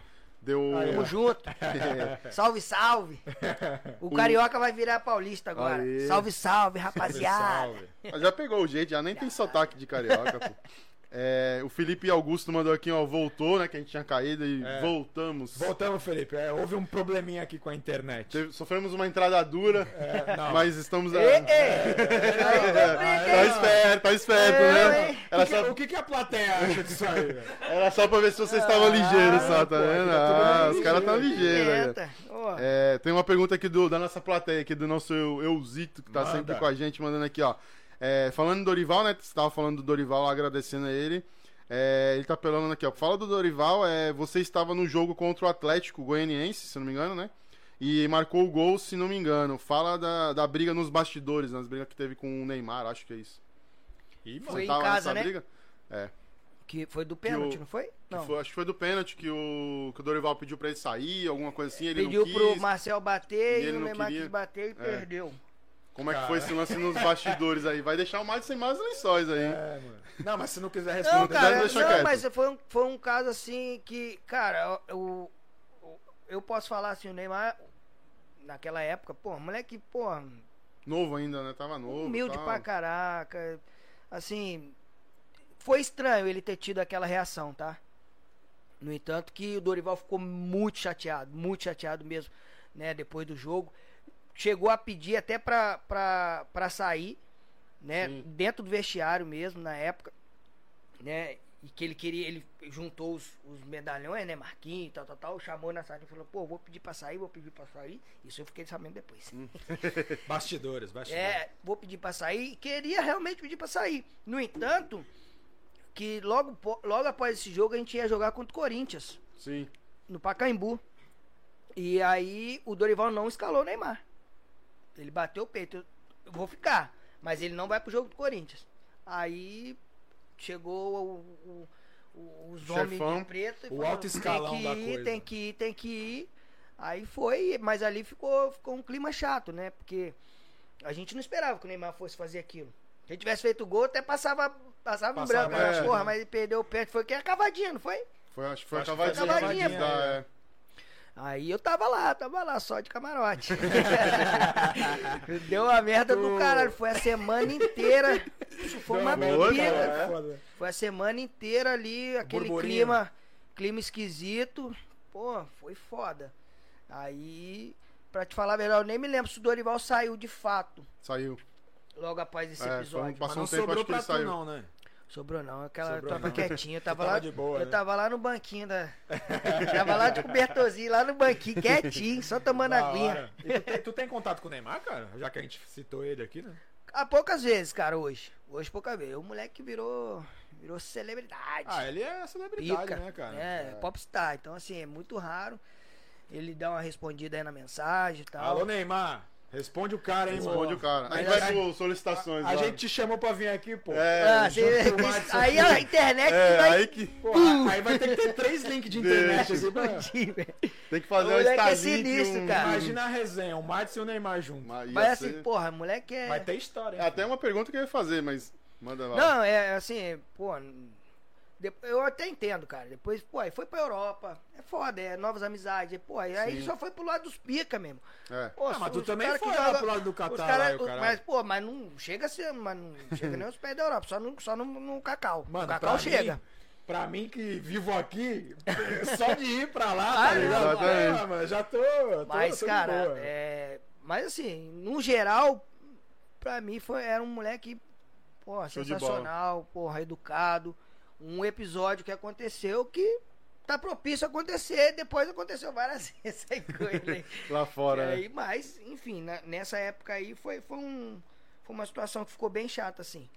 [SPEAKER 2] Deu.
[SPEAKER 3] Aí,
[SPEAKER 4] Tamo junto. Salve, salve. O Carioca vai virar paulista agora.
[SPEAKER 2] Aê.
[SPEAKER 4] Salve, salve, rapaziada.
[SPEAKER 3] Salve.
[SPEAKER 2] Já pegou o jeito, já nem tem sotaque de carioca, pô. É, o Felipe Augusto mandou aqui, ó, voltou, né? Que a gente tinha caído e
[SPEAKER 3] É.
[SPEAKER 2] voltamos.
[SPEAKER 3] Voltamos, Felipe. É, houve um probleminha aqui com a internet.
[SPEAKER 2] Teve- sofremos uma entrada dura,
[SPEAKER 3] É, não.
[SPEAKER 2] mas estamos. É,
[SPEAKER 4] ei.
[SPEAKER 2] tá esperto, tá esperto, né? Era
[SPEAKER 3] O que,
[SPEAKER 2] só,
[SPEAKER 3] o que que a plateia acha disso aí,
[SPEAKER 2] era só pra ver se você estava ligeiro, só, tá
[SPEAKER 3] pô,
[SPEAKER 2] vendo?
[SPEAKER 3] tá
[SPEAKER 2] Ah, os caras tão ligeiros. É, tem uma pergunta aqui do, da nossa plateia, aqui do nosso Eu- Eusito, que tá
[SPEAKER 3] Manda.
[SPEAKER 2] sempre com a gente, mandando aqui, ó. É, falando do Dorival, né? Você tava falando do Dorival, agradecendo a ele. É, ele tá falando aqui, ó. Fala do Dorival, é, você estava no jogo contra o Atlético Goianiense, se não me engano, né? E marcou o gol, se não me engano. Fala da, da briga nos bastidores, nas brigas que teve com o Neymar, acho que é isso.
[SPEAKER 3] Ih,
[SPEAKER 4] Foi
[SPEAKER 2] Você
[SPEAKER 4] em
[SPEAKER 2] tava
[SPEAKER 4] casa,
[SPEAKER 2] nessa
[SPEAKER 4] né?
[SPEAKER 2] briga? É.
[SPEAKER 4] Que foi do pênalti,
[SPEAKER 2] o-
[SPEAKER 4] não foi?
[SPEAKER 2] Que
[SPEAKER 4] Não.
[SPEAKER 2] foi- acho que foi do pênalti que o, que o Dorival pediu pra ele sair, alguma coisa assim, ele
[SPEAKER 4] Pediu
[SPEAKER 2] não
[SPEAKER 4] pro
[SPEAKER 2] quis.
[SPEAKER 4] Marcel bater
[SPEAKER 2] e
[SPEAKER 4] e,
[SPEAKER 2] ele
[SPEAKER 4] o Neymar quis bater e
[SPEAKER 2] É.
[SPEAKER 4] perdeu.
[SPEAKER 2] Como é que
[SPEAKER 3] Cara.
[SPEAKER 2] foi esse lance nos bastidores aí? Vai deixar o Mário sem mais lençóis aí.
[SPEAKER 3] É, mano. Não, mas se não quiser
[SPEAKER 4] Não,
[SPEAKER 3] responder,
[SPEAKER 4] cara,
[SPEAKER 2] deixa
[SPEAKER 4] não,
[SPEAKER 2] quieto.
[SPEAKER 4] mas foi um, foi um caso assim que, cara, eu, eu, eu posso falar assim, o Neymar, naquela época, pô, moleque, pô,
[SPEAKER 2] Novo ainda, né? Tava novo.
[SPEAKER 4] humilde
[SPEAKER 2] tal.
[SPEAKER 4] pra caraca. Assim, foi estranho ele ter tido aquela reação, tá? No entanto, que o Dorival ficou muito chateado, muito chateado mesmo, né? Depois do jogo. Chegou a pedir até pra, pra, pra sair, né?
[SPEAKER 2] Sim.
[SPEAKER 4] Dentro do vestiário mesmo, na época, né? E que ele queria, ele juntou os, os medalhões, né? Marquinhos e tal, tal, tal. Chamou na sala e falou: pô, vou pedir pra sair, vou pedir pra sair. Isso eu fiquei sabendo depois.
[SPEAKER 3] Bastidores, bastidores.
[SPEAKER 4] É, vou pedir pra sair. e Queria realmente pedir pra sair. No entanto, que logo, logo após esse jogo a gente ia jogar contra o Corinthians,
[SPEAKER 2] Sim.
[SPEAKER 4] no Pacaembu. E aí o Dorival não escalou o Neymar. Ele bateu o peito. Eu, vou ficar, mas ele não vai pro jogo do Corinthians. Aí chegou o- o- o- os homens
[SPEAKER 2] Chefão.
[SPEAKER 4] de preto e
[SPEAKER 3] O
[SPEAKER 4] falou,
[SPEAKER 3] alto escalão
[SPEAKER 4] tem que
[SPEAKER 3] da
[SPEAKER 4] ir,
[SPEAKER 3] coisa.
[SPEAKER 4] tem que ir, tem que ir. Aí foi, mas ali ficou, ficou um clima chato, né? Porque a gente não esperava que o Neymar fosse fazer aquilo. Se ele tivesse feito gol, até passava, passava, em
[SPEAKER 3] Passava,
[SPEAKER 4] branco. né?
[SPEAKER 2] é.
[SPEAKER 4] Porra, mas ele perdeu o pé. Foi que é cavadinha, não foi?
[SPEAKER 2] Foi, acho que foi
[SPEAKER 3] Acho
[SPEAKER 2] a
[SPEAKER 3] foi
[SPEAKER 2] cavadinha.
[SPEAKER 4] cavadinha,
[SPEAKER 2] da-
[SPEAKER 3] pô.
[SPEAKER 2] é.
[SPEAKER 4] Aí eu tava lá, tava lá, só de camarote. Deu uma merda do caralho. Foi a semana inteira. Isso foi uma
[SPEAKER 2] merda,
[SPEAKER 3] é foda.
[SPEAKER 4] Foi a semana inteira ali, aquele
[SPEAKER 3] burburinho.
[SPEAKER 4] clima, clima esquisito. Pô, foi foda. Aí, pra te falar a verdade, eu nem me lembro se o Dorival saiu de fato
[SPEAKER 2] Saiu.
[SPEAKER 4] logo após esse
[SPEAKER 2] É, foi
[SPEAKER 4] episódio.
[SPEAKER 2] Passou
[SPEAKER 3] Mas não
[SPEAKER 2] um tempo,
[SPEAKER 3] sobrou
[SPEAKER 2] acho que
[SPEAKER 3] pra
[SPEAKER 2] ele
[SPEAKER 3] tu
[SPEAKER 2] saiu.
[SPEAKER 3] não, né?
[SPEAKER 4] Sobrou não, aquela
[SPEAKER 3] Sobrou
[SPEAKER 4] tava
[SPEAKER 3] não.
[SPEAKER 4] quietinho, eu tava
[SPEAKER 3] tava
[SPEAKER 4] lá,
[SPEAKER 3] de boa,
[SPEAKER 4] eu
[SPEAKER 3] né?
[SPEAKER 4] tava lá no banquinho da, tava lá de cobertorzinho, lá no banquinho, quietinho, só tomando
[SPEAKER 3] Da
[SPEAKER 4] aguinha.
[SPEAKER 3] hora. E tu, tem, tu tem contato com o Neymar, cara? Já que a gente citou ele aqui, né?
[SPEAKER 4] Há poucas vezes, cara, hoje. Hoje poucas vezes. O moleque virou, virou celebridade.
[SPEAKER 3] Ah, ele é celebridade,
[SPEAKER 4] pica,
[SPEAKER 3] né, cara?
[SPEAKER 4] É, popstar. Então, assim, é muito raro. Ele dá uma respondida aí na mensagem e tal.
[SPEAKER 3] Alô, Neymar. Responde o cara, hein,
[SPEAKER 2] Responde
[SPEAKER 3] mano.
[SPEAKER 2] o cara. Aí vai
[SPEAKER 3] a-
[SPEAKER 2] pro solicitações
[SPEAKER 3] A
[SPEAKER 2] lá.
[SPEAKER 3] gente te chamou pra vir aqui, pô.
[SPEAKER 2] É,
[SPEAKER 4] Ah, aí a internet
[SPEAKER 2] é,
[SPEAKER 4] vai
[SPEAKER 2] aí que
[SPEAKER 3] Porra, aí vai ter que ter três links de internet. Assim, pra...
[SPEAKER 2] tem que fazer
[SPEAKER 4] O
[SPEAKER 2] um
[SPEAKER 4] moleque é sinistro,
[SPEAKER 2] um-
[SPEAKER 4] cara.
[SPEAKER 3] Imagina a resenha, o Madison e o Neymar junto.
[SPEAKER 2] Mas
[SPEAKER 4] Mas
[SPEAKER 2] ser-
[SPEAKER 4] assim, porra, moleque é.
[SPEAKER 3] Vai ter história, hein?
[SPEAKER 2] É até uma pergunta que eu ia fazer, mas manda lá.
[SPEAKER 4] Não, é assim, pô. Eu até entendo, cara. Depois, pô, aí foi pra Europa. É foda, é novas amizades. Pô, aí aí
[SPEAKER 2] Sim.
[SPEAKER 4] só foi pro lado dos pica mesmo.
[SPEAKER 2] É.
[SPEAKER 4] Pô,
[SPEAKER 3] Ah, mas tu também foi lá
[SPEAKER 4] joga-
[SPEAKER 3] pro lado do
[SPEAKER 4] os
[SPEAKER 3] Catar
[SPEAKER 4] cara-
[SPEAKER 3] lá o.
[SPEAKER 4] Mas, pô, mas não chega a ser, mas não chega nem os pés da Europa, só no, só no, no Cacau.
[SPEAKER 3] Mano,
[SPEAKER 4] o Cacau
[SPEAKER 3] pra
[SPEAKER 4] chega.
[SPEAKER 3] Mim, pra mim que vivo aqui, só de ir pra lá,
[SPEAKER 4] Ah,
[SPEAKER 3] tá
[SPEAKER 4] não,
[SPEAKER 3] ligado? É, mano, já tô. tô
[SPEAKER 4] Mas,
[SPEAKER 3] tô
[SPEAKER 4] cara, é. Mas assim, no geral, pra mim foi, era um moleque,
[SPEAKER 2] de
[SPEAKER 4] sensacional, porra, educado. Um episódio que aconteceu que tá propício a acontecer, depois aconteceu várias vezes aí com ele.
[SPEAKER 2] Lá fora,
[SPEAKER 4] E
[SPEAKER 2] né?
[SPEAKER 4] aí, mas, enfim, na- nessa época aí foi, foi, um, foi uma situação que ficou bem chata, assim.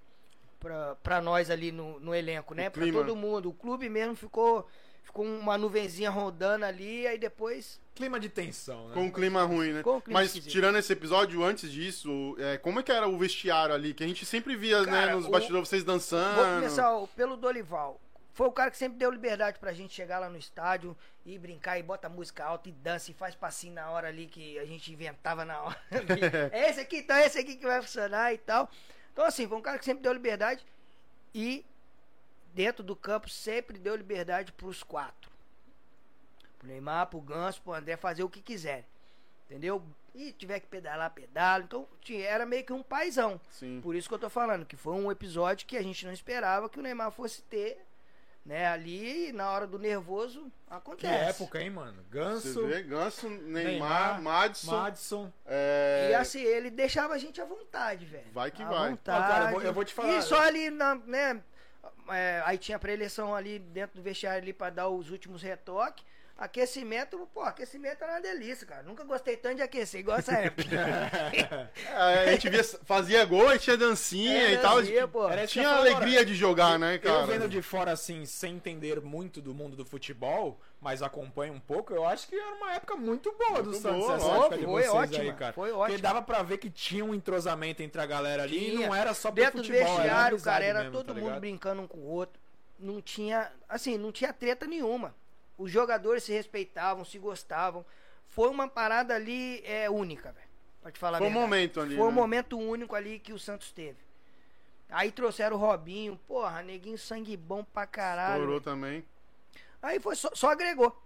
[SPEAKER 4] Pra, pra nós ali no, no elenco, né?
[SPEAKER 2] O
[SPEAKER 4] Pra
[SPEAKER 2] clima.
[SPEAKER 4] todo mundo. O clube mesmo ficou, ficou uma nuvenzinha rodando ali, aí depois.
[SPEAKER 3] Clima de tensão, né?
[SPEAKER 2] Com um clima ruim, né?
[SPEAKER 4] Com um clima
[SPEAKER 2] Mas
[SPEAKER 4] esquisito.
[SPEAKER 2] tirando esse episódio, antes disso, é, como é que era o vestiário ali? Que a gente sempre via, né,
[SPEAKER 4] Cara,
[SPEAKER 2] nos
[SPEAKER 4] o-
[SPEAKER 2] bastidores, vocês
[SPEAKER 4] Vou
[SPEAKER 2] dançando.
[SPEAKER 4] começar ó, pelo Dolival. Foi o cara que sempre deu liberdade pra gente chegar lá no estádio e brincar e bota música alta e dança e faz passinho na hora ali que a gente inventava na hora. é esse aqui, então é esse aqui que vai funcionar e tal. Então, assim, foi um cara que sempre deu liberdade e dentro do campo sempre deu liberdade pros quatro. Pro Neymar, pro Ganso, pro André fazer o que quiser. Entendeu? E tiver que pedalar, pedala. Então, tinha- era meio que um paizão.
[SPEAKER 2] Sim.
[SPEAKER 4] Por isso que eu tô falando, que foi um episódio que a gente não esperava que o Neymar fosse ter, né? Ali, e na hora do nervoso,
[SPEAKER 3] Que
[SPEAKER 4] acontece.
[SPEAKER 3] época, hein, mano?
[SPEAKER 2] Você
[SPEAKER 3] Ganso,
[SPEAKER 2] vê, Ganso, Neymar,
[SPEAKER 3] Neymar,
[SPEAKER 2] Madison.
[SPEAKER 3] Madison.
[SPEAKER 2] é,
[SPEAKER 4] E assim, ele deixava a gente à vontade, velho.
[SPEAKER 2] Vai que
[SPEAKER 4] à
[SPEAKER 2] vai.
[SPEAKER 4] Vontade.
[SPEAKER 3] Ó, cara, eu vou- eu vou te falar-
[SPEAKER 4] E só ali, na, né? É, aí tinha pré-eleição ali dentro do vestiário ali pra dar os últimos retoques. Aquecimento, pô, aquecimento era uma delícia, cara. Nunca gostei tanto de aquecer, igual essa época.
[SPEAKER 2] É, a gente via, fazia gol, aí tinha dancinha
[SPEAKER 4] É,
[SPEAKER 2] e tal.
[SPEAKER 4] dancinha, pô.
[SPEAKER 3] Era que eu
[SPEAKER 2] Tinha alegria
[SPEAKER 3] agora.
[SPEAKER 2] de jogar, né, cara?
[SPEAKER 3] Eu vendo de fora, assim, sem entender muito do mundo do futebol, mas acompanho um pouco, eu acho que era uma época muito boa do
[SPEAKER 2] Muito
[SPEAKER 3] Santos,
[SPEAKER 2] boa,
[SPEAKER 3] essa época de
[SPEAKER 4] Foi
[SPEAKER 3] vocês
[SPEAKER 4] ótima,
[SPEAKER 3] aí, cara.
[SPEAKER 4] foi
[SPEAKER 3] Porque
[SPEAKER 4] ótima.
[SPEAKER 3] dava pra ver que tinha um entrosamento entre a galera ali e
[SPEAKER 4] Tinha.
[SPEAKER 3] não era só pro
[SPEAKER 4] Dentro do
[SPEAKER 3] futebol, era
[SPEAKER 4] vestiário,
[SPEAKER 3] amizade
[SPEAKER 4] cara, era
[SPEAKER 3] mesmo,
[SPEAKER 4] todo
[SPEAKER 3] tá
[SPEAKER 4] mundo
[SPEAKER 3] ligado?
[SPEAKER 4] brincando um com o outro. Não tinha, assim, não tinha treta nenhuma. Os jogadores se respeitavam, se gostavam. Foi uma parada ali é, única, velho. Pra te falar
[SPEAKER 2] Foi um momento ali.
[SPEAKER 4] Foi um
[SPEAKER 2] né?
[SPEAKER 4] momento único ali que o Santos teve. Aí trouxeram o Robinho, porra, neguinho sangue bom pra caralho.
[SPEAKER 2] Estourou também.
[SPEAKER 4] Aí foi só, só agregou.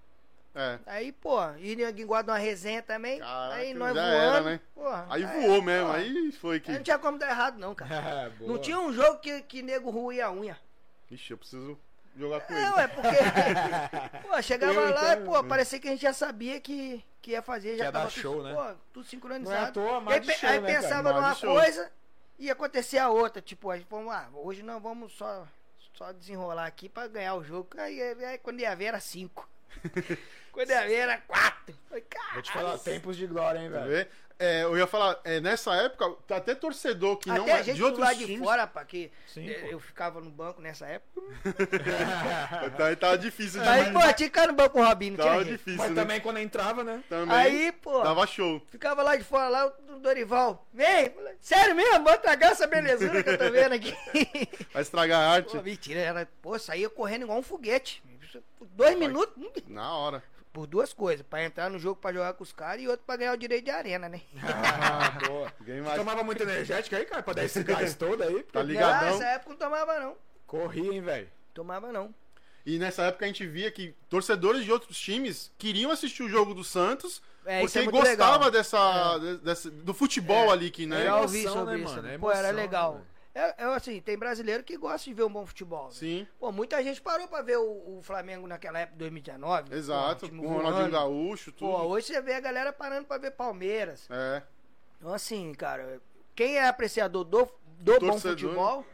[SPEAKER 2] É.
[SPEAKER 4] Aí, pô, e neguinho guarda uma resenha também.
[SPEAKER 2] Caraca,
[SPEAKER 4] aí nós voando.
[SPEAKER 2] era, né?
[SPEAKER 4] porra,
[SPEAKER 2] Aí
[SPEAKER 4] já
[SPEAKER 2] voou mesmo,
[SPEAKER 4] porra.
[SPEAKER 2] aí foi que.
[SPEAKER 4] Aí não tinha como dar errado, não, cara.
[SPEAKER 3] É.
[SPEAKER 4] Não tinha um jogo que, que nego ruía a unha.
[SPEAKER 2] Ixi, eu preciso jogar com ele.
[SPEAKER 4] Não, é porque. pô, chegava
[SPEAKER 3] Eu
[SPEAKER 4] lá e,
[SPEAKER 3] entendo.
[SPEAKER 4] pô, parecia que a gente já sabia que, que ia fazer, já
[SPEAKER 3] ia dar
[SPEAKER 4] tava tudo,
[SPEAKER 3] show, né?
[SPEAKER 4] pô, tudo sincronizado.
[SPEAKER 3] Não é à toa,
[SPEAKER 4] aí,
[SPEAKER 3] mas de
[SPEAKER 4] pe-
[SPEAKER 3] show,
[SPEAKER 4] aí
[SPEAKER 3] né, cara?
[SPEAKER 4] pensava
[SPEAKER 2] de
[SPEAKER 4] numa
[SPEAKER 2] show.
[SPEAKER 4] coisa e acontecia a outra. Tipo, a gente falou, ah, hoje nós vamos só, só desenrolar aqui pra ganhar o jogo. Aí, aí quando ia ver era cinco. quando ia ver era quatro. Falei,
[SPEAKER 3] Vou te falar, tempos de glória, hein, velho.
[SPEAKER 2] É, eu ia falar, é, nessa época, tá até torcedor que não
[SPEAKER 4] Até
[SPEAKER 2] é
[SPEAKER 4] a gente
[SPEAKER 2] de outros
[SPEAKER 4] lado de
[SPEAKER 2] times.
[SPEAKER 4] fora, pá, que
[SPEAKER 3] Sim,
[SPEAKER 4] eh,
[SPEAKER 3] pô.
[SPEAKER 4] eu ficava no banco nessa época.
[SPEAKER 2] Tá, tava difícil de
[SPEAKER 4] Aí, pô, tinha que ficar no banco com o Robinho, não
[SPEAKER 2] Tava
[SPEAKER 4] tinha jeito.
[SPEAKER 2] difícil,
[SPEAKER 3] Mas
[SPEAKER 2] né?
[SPEAKER 3] também quando entrava, né?
[SPEAKER 2] Também
[SPEAKER 4] Aí, pô,
[SPEAKER 2] dava show.
[SPEAKER 4] ficava lá de fora, lá o Dorival. Vem! Sério mesmo? Bota tragar essa belezura que eu tô vendo aqui.
[SPEAKER 2] Vai estragar a arte
[SPEAKER 4] pô, mentira, era, pô, saía correndo igual um foguete. Dois minutos, hum,
[SPEAKER 2] na hora.
[SPEAKER 4] Por duas coisas. Pra entrar no jogo pra jogar com os caras e outro pra ganhar o direito de arena, né?
[SPEAKER 3] Ah, boa.
[SPEAKER 2] Mais...
[SPEAKER 3] tomava muito energético aí, cara, pra dar esse gás todo aí?
[SPEAKER 2] Tá
[SPEAKER 3] Porque
[SPEAKER 2] ligadão.
[SPEAKER 4] Nessa época não tomava, não.
[SPEAKER 3] corria, hein, velho.
[SPEAKER 4] Tomava, não.
[SPEAKER 2] E nessa época a gente via que torcedores de outros times queriam assistir o jogo do Santos
[SPEAKER 4] É, isso
[SPEAKER 2] porque
[SPEAKER 4] é
[SPEAKER 2] gostava
[SPEAKER 4] legal.
[SPEAKER 2] dessa, de- dessa- do futebol ali que, né?
[SPEAKER 4] Eu já ouvi sobre
[SPEAKER 3] né,
[SPEAKER 4] isso.
[SPEAKER 3] mano? É
[SPEAKER 4] Pô, era
[SPEAKER 3] emoção,
[SPEAKER 4] legal.
[SPEAKER 3] né,
[SPEAKER 4] É, é assim, tem brasileiro que gosta de ver um bom futebol. né?
[SPEAKER 2] Sim,
[SPEAKER 4] Pô, muita gente parou pra ver o, o Flamengo naquela época, 2019.
[SPEAKER 2] exato.
[SPEAKER 4] Pô,
[SPEAKER 2] Com o Ronaldinho. Gaúcho, tudo.
[SPEAKER 4] Pô, hoje você vê a galera parando pra ver Palmeiras.
[SPEAKER 2] É,
[SPEAKER 4] Então, assim, cara, quem é apreciador do, do bom futebol,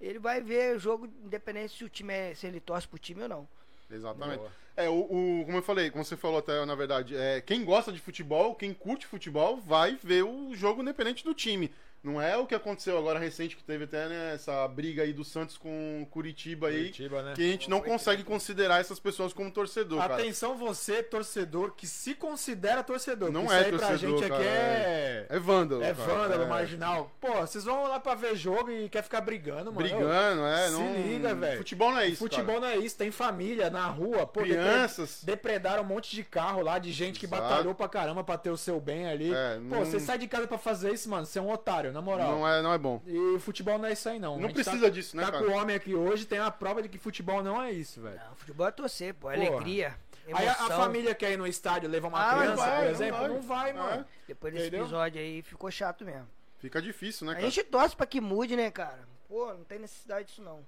[SPEAKER 4] ele vai ver o jogo, independente se o time é, se ele torce pro time ou não.
[SPEAKER 2] exatamente.
[SPEAKER 3] Boa.
[SPEAKER 2] É, o, o- como eu falei, como você falou até, na verdade, é, quem gosta de futebol, quem curte futebol, vai ver o jogo independente do time. Não é o que aconteceu agora recente, que teve até né, essa briga aí do Santos com o Curitiba aí,
[SPEAKER 3] Curitiba, né?
[SPEAKER 2] que a gente não consegue considerar essas pessoas como torcedor, cara.
[SPEAKER 3] Atenção você, torcedor, que se considera torcedor.
[SPEAKER 2] Não é
[SPEAKER 3] isso aí pra
[SPEAKER 2] torcedor,
[SPEAKER 3] gente aqui
[SPEAKER 2] cara,
[SPEAKER 3] é...
[SPEAKER 2] É vândalo.
[SPEAKER 3] É
[SPEAKER 2] cara,
[SPEAKER 3] vândalo,
[SPEAKER 2] é.
[SPEAKER 3] marginal. Pô, vocês vão lá pra ver jogo e quer ficar brigando, mano.
[SPEAKER 2] Brigando, é.
[SPEAKER 3] se
[SPEAKER 2] não...
[SPEAKER 3] liga, velho.
[SPEAKER 2] Futebol não é isso,
[SPEAKER 3] Futebol
[SPEAKER 2] cara.
[SPEAKER 3] não é isso, tem família na rua, pô,
[SPEAKER 2] Crianças.
[SPEAKER 3] depredaram um monte de carro lá, de gente que
[SPEAKER 2] Exato.
[SPEAKER 3] batalhou pra caramba pra ter o seu bem ali.
[SPEAKER 2] É,
[SPEAKER 3] Pô,
[SPEAKER 2] não-
[SPEAKER 3] você sai de casa pra fazer isso, mano, você é um otário, na moral.
[SPEAKER 2] Não é, não é bom.
[SPEAKER 3] E futebol não é isso aí, não.
[SPEAKER 2] Não
[SPEAKER 3] A gente
[SPEAKER 2] precisa
[SPEAKER 3] tá,
[SPEAKER 2] disso, né,
[SPEAKER 3] tá
[SPEAKER 2] cara?
[SPEAKER 3] com o homem aqui hoje, tem a prova de que futebol não é isso, velho.
[SPEAKER 4] Não, futebol é torcer, pô, é alegria,
[SPEAKER 3] Aí a, a família quer ir no estádio levar uma
[SPEAKER 4] Ah, não
[SPEAKER 3] criança,
[SPEAKER 4] vai,
[SPEAKER 3] por
[SPEAKER 4] não
[SPEAKER 3] exemplo,
[SPEAKER 2] vai.
[SPEAKER 3] não vai,
[SPEAKER 2] É.
[SPEAKER 3] mano.
[SPEAKER 4] Depois desse
[SPEAKER 3] Entendeu?
[SPEAKER 4] episódio aí ficou chato mesmo.
[SPEAKER 2] Fica difícil, né,
[SPEAKER 4] A
[SPEAKER 2] cara?
[SPEAKER 4] gente torce pra que mude, né, cara? Pô, não tem necessidade disso não.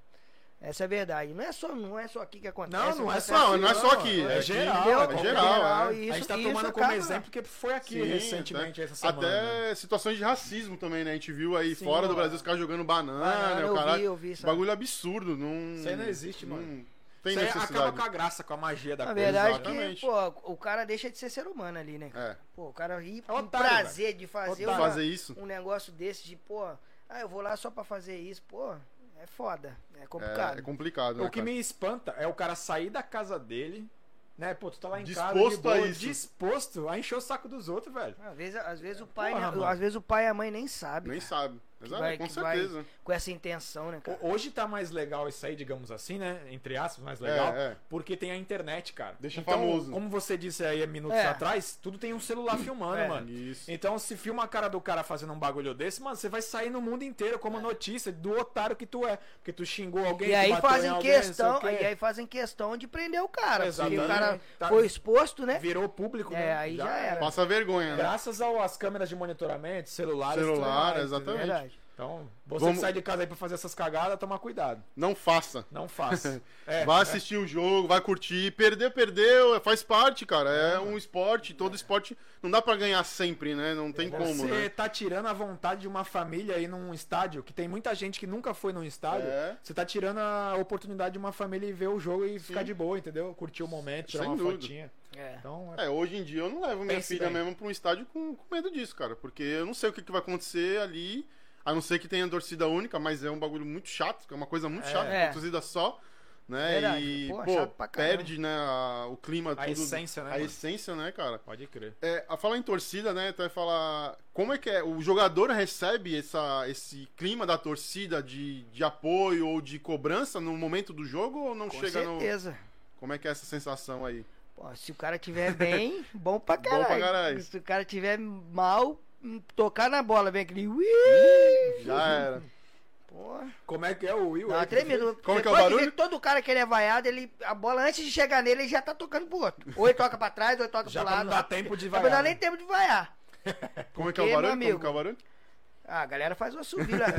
[SPEAKER 4] Essa é a verdade. Não é só, não é só aqui que acontece.
[SPEAKER 3] Não, não é só
[SPEAKER 2] Não, não é só aqui.
[SPEAKER 3] É geral,
[SPEAKER 2] É
[SPEAKER 3] é
[SPEAKER 2] geral, é.
[SPEAKER 4] e
[SPEAKER 3] a
[SPEAKER 4] isso-
[SPEAKER 3] gente tá
[SPEAKER 4] isso
[SPEAKER 3] tomando como
[SPEAKER 4] acaba-
[SPEAKER 3] exemplo porque foi aqui
[SPEAKER 2] Sim,
[SPEAKER 3] recentemente
[SPEAKER 2] até,
[SPEAKER 3] essa semana. né?
[SPEAKER 2] até situações de racismo também, né? A gente viu aí
[SPEAKER 3] Sim,
[SPEAKER 2] fora do
[SPEAKER 3] mano.
[SPEAKER 2] Brasil os caras jogando banana,
[SPEAKER 4] Banana,
[SPEAKER 2] o
[SPEAKER 4] eu
[SPEAKER 2] caralho.
[SPEAKER 4] vi, eu vi isso.
[SPEAKER 2] Bagulho absurdo. Não,
[SPEAKER 3] Isso aí não existe, mano.
[SPEAKER 2] Não tem
[SPEAKER 3] Isso aí
[SPEAKER 2] necessidade.
[SPEAKER 3] acaba com a graça, com a magia da
[SPEAKER 4] Na
[SPEAKER 3] coisa.
[SPEAKER 4] verdade
[SPEAKER 2] exatamente.
[SPEAKER 4] que, pô, o cara deixa de ser ser humano ali, né? cara?
[SPEAKER 2] É,
[SPEAKER 4] Pô, o cara ri
[SPEAKER 3] É
[SPEAKER 4] prazer de fazer,
[SPEAKER 2] fazer isso
[SPEAKER 4] um negócio desse de, pô, ah, eu vou lá só pra fazer isso, pô, é foda, é
[SPEAKER 2] é,
[SPEAKER 4] complicado.
[SPEAKER 2] é complicado, né,
[SPEAKER 3] O que
[SPEAKER 2] cara?
[SPEAKER 3] me espanta é o cara sair da casa dele, né? Pô, tu tá lá em casa
[SPEAKER 2] Disposto
[SPEAKER 3] de boa,
[SPEAKER 2] a isso.
[SPEAKER 3] disposto a encher o saco dos outros, velho.
[SPEAKER 4] Às vezes, às vezes o pai,
[SPEAKER 3] Porra,
[SPEAKER 4] né, às vezes o pai e a mãe nem sabem,
[SPEAKER 2] Nem
[SPEAKER 4] cara,
[SPEAKER 2] sabe. Exato,
[SPEAKER 4] vai-
[SPEAKER 2] com
[SPEAKER 4] que vai-
[SPEAKER 2] certeza.
[SPEAKER 4] com essa intenção, né, cara?
[SPEAKER 3] Hoje tá mais legal isso aí, digamos assim, né? Entre aspas, mais legal.
[SPEAKER 2] É, é.
[SPEAKER 3] Porque tem a internet, cara.
[SPEAKER 2] Deixa
[SPEAKER 3] então,
[SPEAKER 2] famoso.
[SPEAKER 3] Como você disse aí minutos
[SPEAKER 4] É.
[SPEAKER 3] atrás, tudo tem um celular filmando,
[SPEAKER 4] É.
[SPEAKER 3] mano.
[SPEAKER 2] Isso.
[SPEAKER 3] Então, se filma a cara do cara fazendo um bagulho desse, mano, você vai sair no mundo inteiro como notícia do otário que tu é. Porque tu xingou alguém,
[SPEAKER 4] E
[SPEAKER 3] tu
[SPEAKER 4] aí fazem
[SPEAKER 3] alguém,
[SPEAKER 4] questão, e aí fazem questão de prender o cara, porque
[SPEAKER 3] Exatamente.
[SPEAKER 4] o cara
[SPEAKER 3] Tá-
[SPEAKER 4] foi exposto, né?
[SPEAKER 3] Virou público,
[SPEAKER 4] É,
[SPEAKER 3] né?
[SPEAKER 4] aí já era.
[SPEAKER 2] Passa vergonha, né?
[SPEAKER 3] Graças às câmeras de monitoramento, celulares.
[SPEAKER 2] Celular, exatamente.
[SPEAKER 3] Então, você
[SPEAKER 2] Vamos-
[SPEAKER 3] que sai de casa aí pra fazer essas cagadas, toma cuidado.
[SPEAKER 2] Não faça.
[SPEAKER 3] Não faça. É,
[SPEAKER 2] vai assistir o jogo, vai curtir. Perder, perdeu, faz parte, cara. É um esporte, todo esporte não dá pra ganhar sempre, né? Não tem como,
[SPEAKER 3] Você
[SPEAKER 2] né?
[SPEAKER 3] tá tirando a vontade de uma família aí num estádio, que tem muita gente que nunca foi num estádio.
[SPEAKER 2] É.
[SPEAKER 3] Você tá tirando a oportunidade de uma família ir ver o jogo e ficar de boa, entendeu? Curtir o momento, tirar
[SPEAKER 2] Sem
[SPEAKER 3] uma
[SPEAKER 2] dúvida.
[SPEAKER 3] fotinha.
[SPEAKER 4] É.
[SPEAKER 3] Então,
[SPEAKER 2] É, hoje em dia eu não levo minha
[SPEAKER 3] Pense
[SPEAKER 2] filha
[SPEAKER 3] bem.
[SPEAKER 2] mesmo pra um estádio com, com medo disso, cara. Porque eu não sei o que, que vai acontecer ali. A não ser que tenha torcida única, mas é um bagulho muito chato, é uma coisa muito
[SPEAKER 3] É.
[SPEAKER 2] chata,
[SPEAKER 4] É.
[SPEAKER 2] uma torcida só. Né?
[SPEAKER 4] Verdade.
[SPEAKER 2] E,
[SPEAKER 4] Pô,
[SPEAKER 2] pô, perde, né, a- o clima,
[SPEAKER 3] A
[SPEAKER 2] tudo.
[SPEAKER 3] essência, né,
[SPEAKER 2] A
[SPEAKER 3] mano?
[SPEAKER 2] essência, né, cara?
[SPEAKER 3] pode crer.
[SPEAKER 2] É, a falar em torcida, né? Tu vai falar. Como é que é? O jogador recebe essa, esse clima da torcida de, de apoio ou de cobrança no momento do jogo ou não
[SPEAKER 4] Com
[SPEAKER 2] chega no.
[SPEAKER 4] certeza.
[SPEAKER 2] Como é que é essa sensação aí?
[SPEAKER 4] Pô, se o cara tiver bem, bom pra
[SPEAKER 2] Bom
[SPEAKER 4] caralho.
[SPEAKER 2] pra caralho.
[SPEAKER 4] Se o cara tiver mal, tocar na bola, vem aquele. Ui!
[SPEAKER 2] Já era.
[SPEAKER 4] Porra.
[SPEAKER 3] Como é que é o Will?
[SPEAKER 4] Não, é tremido.
[SPEAKER 2] Como que é o barulho?
[SPEAKER 4] Todo cara que ele é vaiado, ele, a bola antes de chegar nele, ele já tá tocando pro outro. Ou ele toca pra trás, ou ele toca
[SPEAKER 3] Já
[SPEAKER 4] pro lado.
[SPEAKER 3] não dar tempo de
[SPEAKER 4] Não
[SPEAKER 3] vaiar,
[SPEAKER 4] dá
[SPEAKER 3] né?
[SPEAKER 4] nem tempo de vaiar.
[SPEAKER 2] Como é que é o barulho? Como
[SPEAKER 4] amigo,
[SPEAKER 2] que é o barulho?
[SPEAKER 4] Ah, a galera faz uma subida.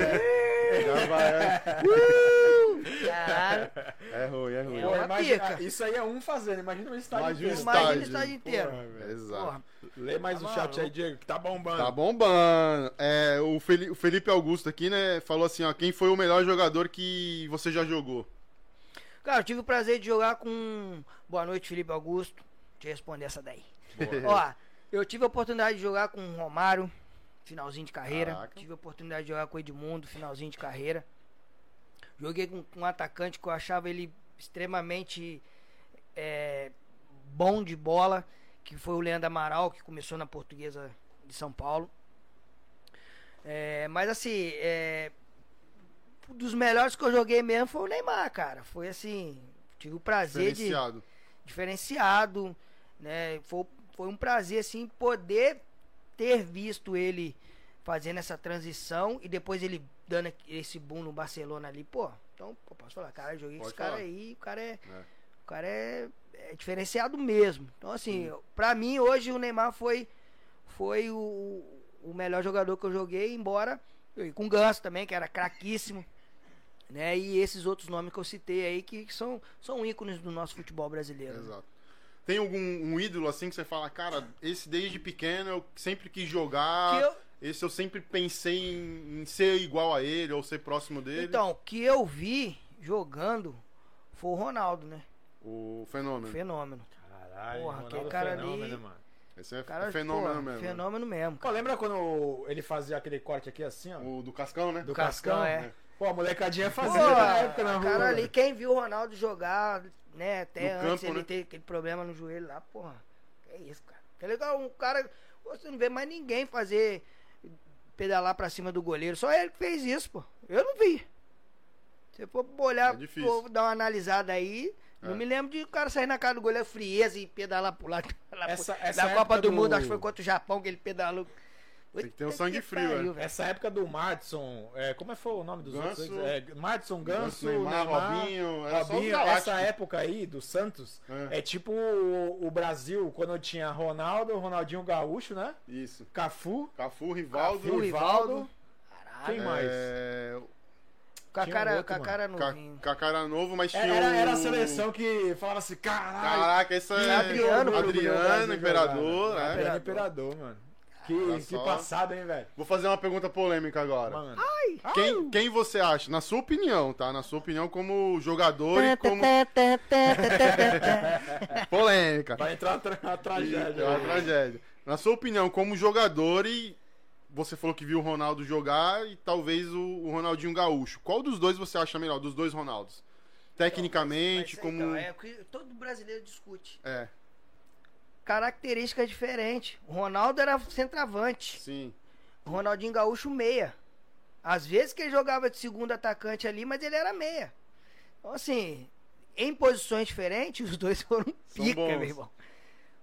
[SPEAKER 2] Já vai. É,
[SPEAKER 4] Caralho.
[SPEAKER 2] é ruim, é ruim.
[SPEAKER 4] É
[SPEAKER 3] Pô,
[SPEAKER 4] uma
[SPEAKER 3] imagina-
[SPEAKER 4] pica.
[SPEAKER 3] isso aí é um fazendo, imagina um estádio
[SPEAKER 2] Imagina o
[SPEAKER 3] inteiro.
[SPEAKER 2] estádio.
[SPEAKER 4] Imagina o estádio inteiro.
[SPEAKER 3] Porra.
[SPEAKER 2] Exato.
[SPEAKER 4] Porra.
[SPEAKER 3] Lê mais
[SPEAKER 4] Tá
[SPEAKER 3] o chat
[SPEAKER 4] maluco.
[SPEAKER 3] aí, Diego, que tá bombando.
[SPEAKER 2] Tá bombando. É, o, Feli- o Felipe Augusto aqui, né, falou assim, ó, quem foi o melhor jogador que você já jogou?
[SPEAKER 4] Cara, eu tive o prazer de jogar com. Boa noite, Felipe Augusto. Deixa eu responder essa daí. Ó, eu tive a oportunidade de jogar com o Romário, finalzinho de carreira.
[SPEAKER 2] Caraca.
[SPEAKER 4] Tive a oportunidade de jogar com o Edmundo, finalzinho de carreira. Joguei com um atacante que eu achava ele extremamente é, bom de bola, que foi o Leandro Amaral, que começou na Portuguesa de São Paulo. É, mas assim, é, dos melhores que eu joguei mesmo foi o Neymar, cara. Foi assim, tive o prazer de
[SPEAKER 2] Diferenciado.
[SPEAKER 4] diferenciado, né? Foi, foi um prazer assim poder ter visto ele fazendo essa transição e depois ele dando esse boom no Barcelona ali, pô. Então, pô, posso falar, cara, joguei com esse cara
[SPEAKER 2] falar.
[SPEAKER 4] aí, o cara é,
[SPEAKER 2] É.
[SPEAKER 4] o cara é, é diferenciado mesmo. Então, assim, pra mim hoje o Neymar foi foi o, o melhor jogador que eu joguei, embora eu com o Ganso também, que era craquíssimo. Né? E esses outros nomes que eu citei aí que, que são, são ícones do nosso futebol brasileiro. né?
[SPEAKER 2] Exato. Tem algum um ídolo assim que você fala, cara, esse desde pequeno eu sempre quis jogar,
[SPEAKER 4] eu-
[SPEAKER 2] esse eu sempre pensei em, em ser igual a ele ou ser próximo dele?
[SPEAKER 4] Então, o que eu vi jogando foi o Ronaldo, né?
[SPEAKER 2] O fenômeno.
[SPEAKER 4] Fenômeno.
[SPEAKER 3] Caralho,
[SPEAKER 4] Porra,
[SPEAKER 3] Ronaldo
[SPEAKER 4] aquele cara
[SPEAKER 3] fenômeno,
[SPEAKER 4] ali-
[SPEAKER 3] mano.
[SPEAKER 2] Esse é
[SPEAKER 4] O cara,
[SPEAKER 2] fenômeno
[SPEAKER 4] pô,
[SPEAKER 2] mesmo. né?
[SPEAKER 4] Fenômeno mesmo.
[SPEAKER 3] Pô, lembra quando ele fazia aquele corte aqui assim, ó?
[SPEAKER 2] O do Cascão, né?
[SPEAKER 3] Do
[SPEAKER 4] Cascão,
[SPEAKER 3] Cascão?
[SPEAKER 4] é.
[SPEAKER 3] Pô, a molecadinha
[SPEAKER 4] Pô,
[SPEAKER 3] fazia na época na rua.
[SPEAKER 4] cara ali, quem viu o Ronaldo jogar, né, até
[SPEAKER 2] No
[SPEAKER 4] antes
[SPEAKER 2] campo,
[SPEAKER 4] ele
[SPEAKER 2] né?
[SPEAKER 4] ter aquele problema no joelho lá, porra. É isso, cara. Que legal, um cara. Você não vê mais ninguém fazer pedalar pra cima do goleiro. Só ele que fez isso, pô. Eu não vi. Se for olhar,
[SPEAKER 2] É
[SPEAKER 4] for dar uma analisada aí,
[SPEAKER 2] É.
[SPEAKER 4] não me lembro de o cara sair na cara do goleiro frieza e pedalar pro lado. lá
[SPEAKER 3] Essa-
[SPEAKER 4] pro-
[SPEAKER 3] essa
[SPEAKER 4] na Copa do,
[SPEAKER 3] do-
[SPEAKER 4] Mundo, acho que foi contra o Japão que ele pedalou.
[SPEAKER 2] Tem que ter um sangue frio, é.
[SPEAKER 4] velho.
[SPEAKER 3] Essa época do Madison, é, como é que foi o nome dos
[SPEAKER 2] Ganso.
[SPEAKER 3] outros? É, Madison, Ganso,
[SPEAKER 2] Neymar,
[SPEAKER 3] Neymar,
[SPEAKER 2] Robinho, era
[SPEAKER 3] Robinho, essa época aí do Santos
[SPEAKER 2] É.
[SPEAKER 3] é, tipo o, o Brasil quando tinha Ronaldo, Ronaldinho Gaúcho, né?
[SPEAKER 2] Isso.
[SPEAKER 3] Cafu,
[SPEAKER 2] Cafu, Rivaldo.
[SPEAKER 4] Cafu,
[SPEAKER 3] Rivaldo.
[SPEAKER 4] Rivaldo.
[SPEAKER 3] Quem
[SPEAKER 4] Caralho.
[SPEAKER 3] mais?
[SPEAKER 2] É,
[SPEAKER 4] Com a
[SPEAKER 3] Tinha um
[SPEAKER 4] cara,
[SPEAKER 3] outro,
[SPEAKER 4] com a
[SPEAKER 3] mano.
[SPEAKER 4] cara
[SPEAKER 2] Ca-
[SPEAKER 4] novinho.
[SPEAKER 2] Era novo, mas tinha
[SPEAKER 3] Era, era, era a seleção que falava assim, caralho.
[SPEAKER 2] Caraca, esse é
[SPEAKER 4] Adriano,
[SPEAKER 2] Adriano, Imperador, né?
[SPEAKER 3] Adriano Imperador, mano. Que, que
[SPEAKER 2] só.
[SPEAKER 3] passado, hein, velho?
[SPEAKER 2] Vou fazer uma pergunta polêmica agora.
[SPEAKER 3] Mano.
[SPEAKER 2] Quem, quem você acha, na sua opinião, tá? Na sua opinião como jogador e como... Polêmica.
[SPEAKER 3] Vai entrar a, tra a tragédia.
[SPEAKER 2] Uma tragédia. Na sua opinião, como jogador e você falou que viu o Ronaldo jogar e talvez o, o Ronaldinho Gaúcho. Qual dos dois você acha melhor? Dos dois Ronaldos? Tecnicamente,
[SPEAKER 4] Mas,
[SPEAKER 2] como...
[SPEAKER 4] então, é o que todo brasileiro discute.
[SPEAKER 2] É,
[SPEAKER 4] Característica diferente. O Ronaldo era centroavante.
[SPEAKER 2] sim.
[SPEAKER 4] O Ronaldinho Gaúcho, meia. Às vezes que ele jogava de segundo atacante ali, mas ele era meia. Então, assim, em posições diferentes, os dois foram
[SPEAKER 2] São
[SPEAKER 4] pica,
[SPEAKER 2] bons.
[SPEAKER 4] meu irmão.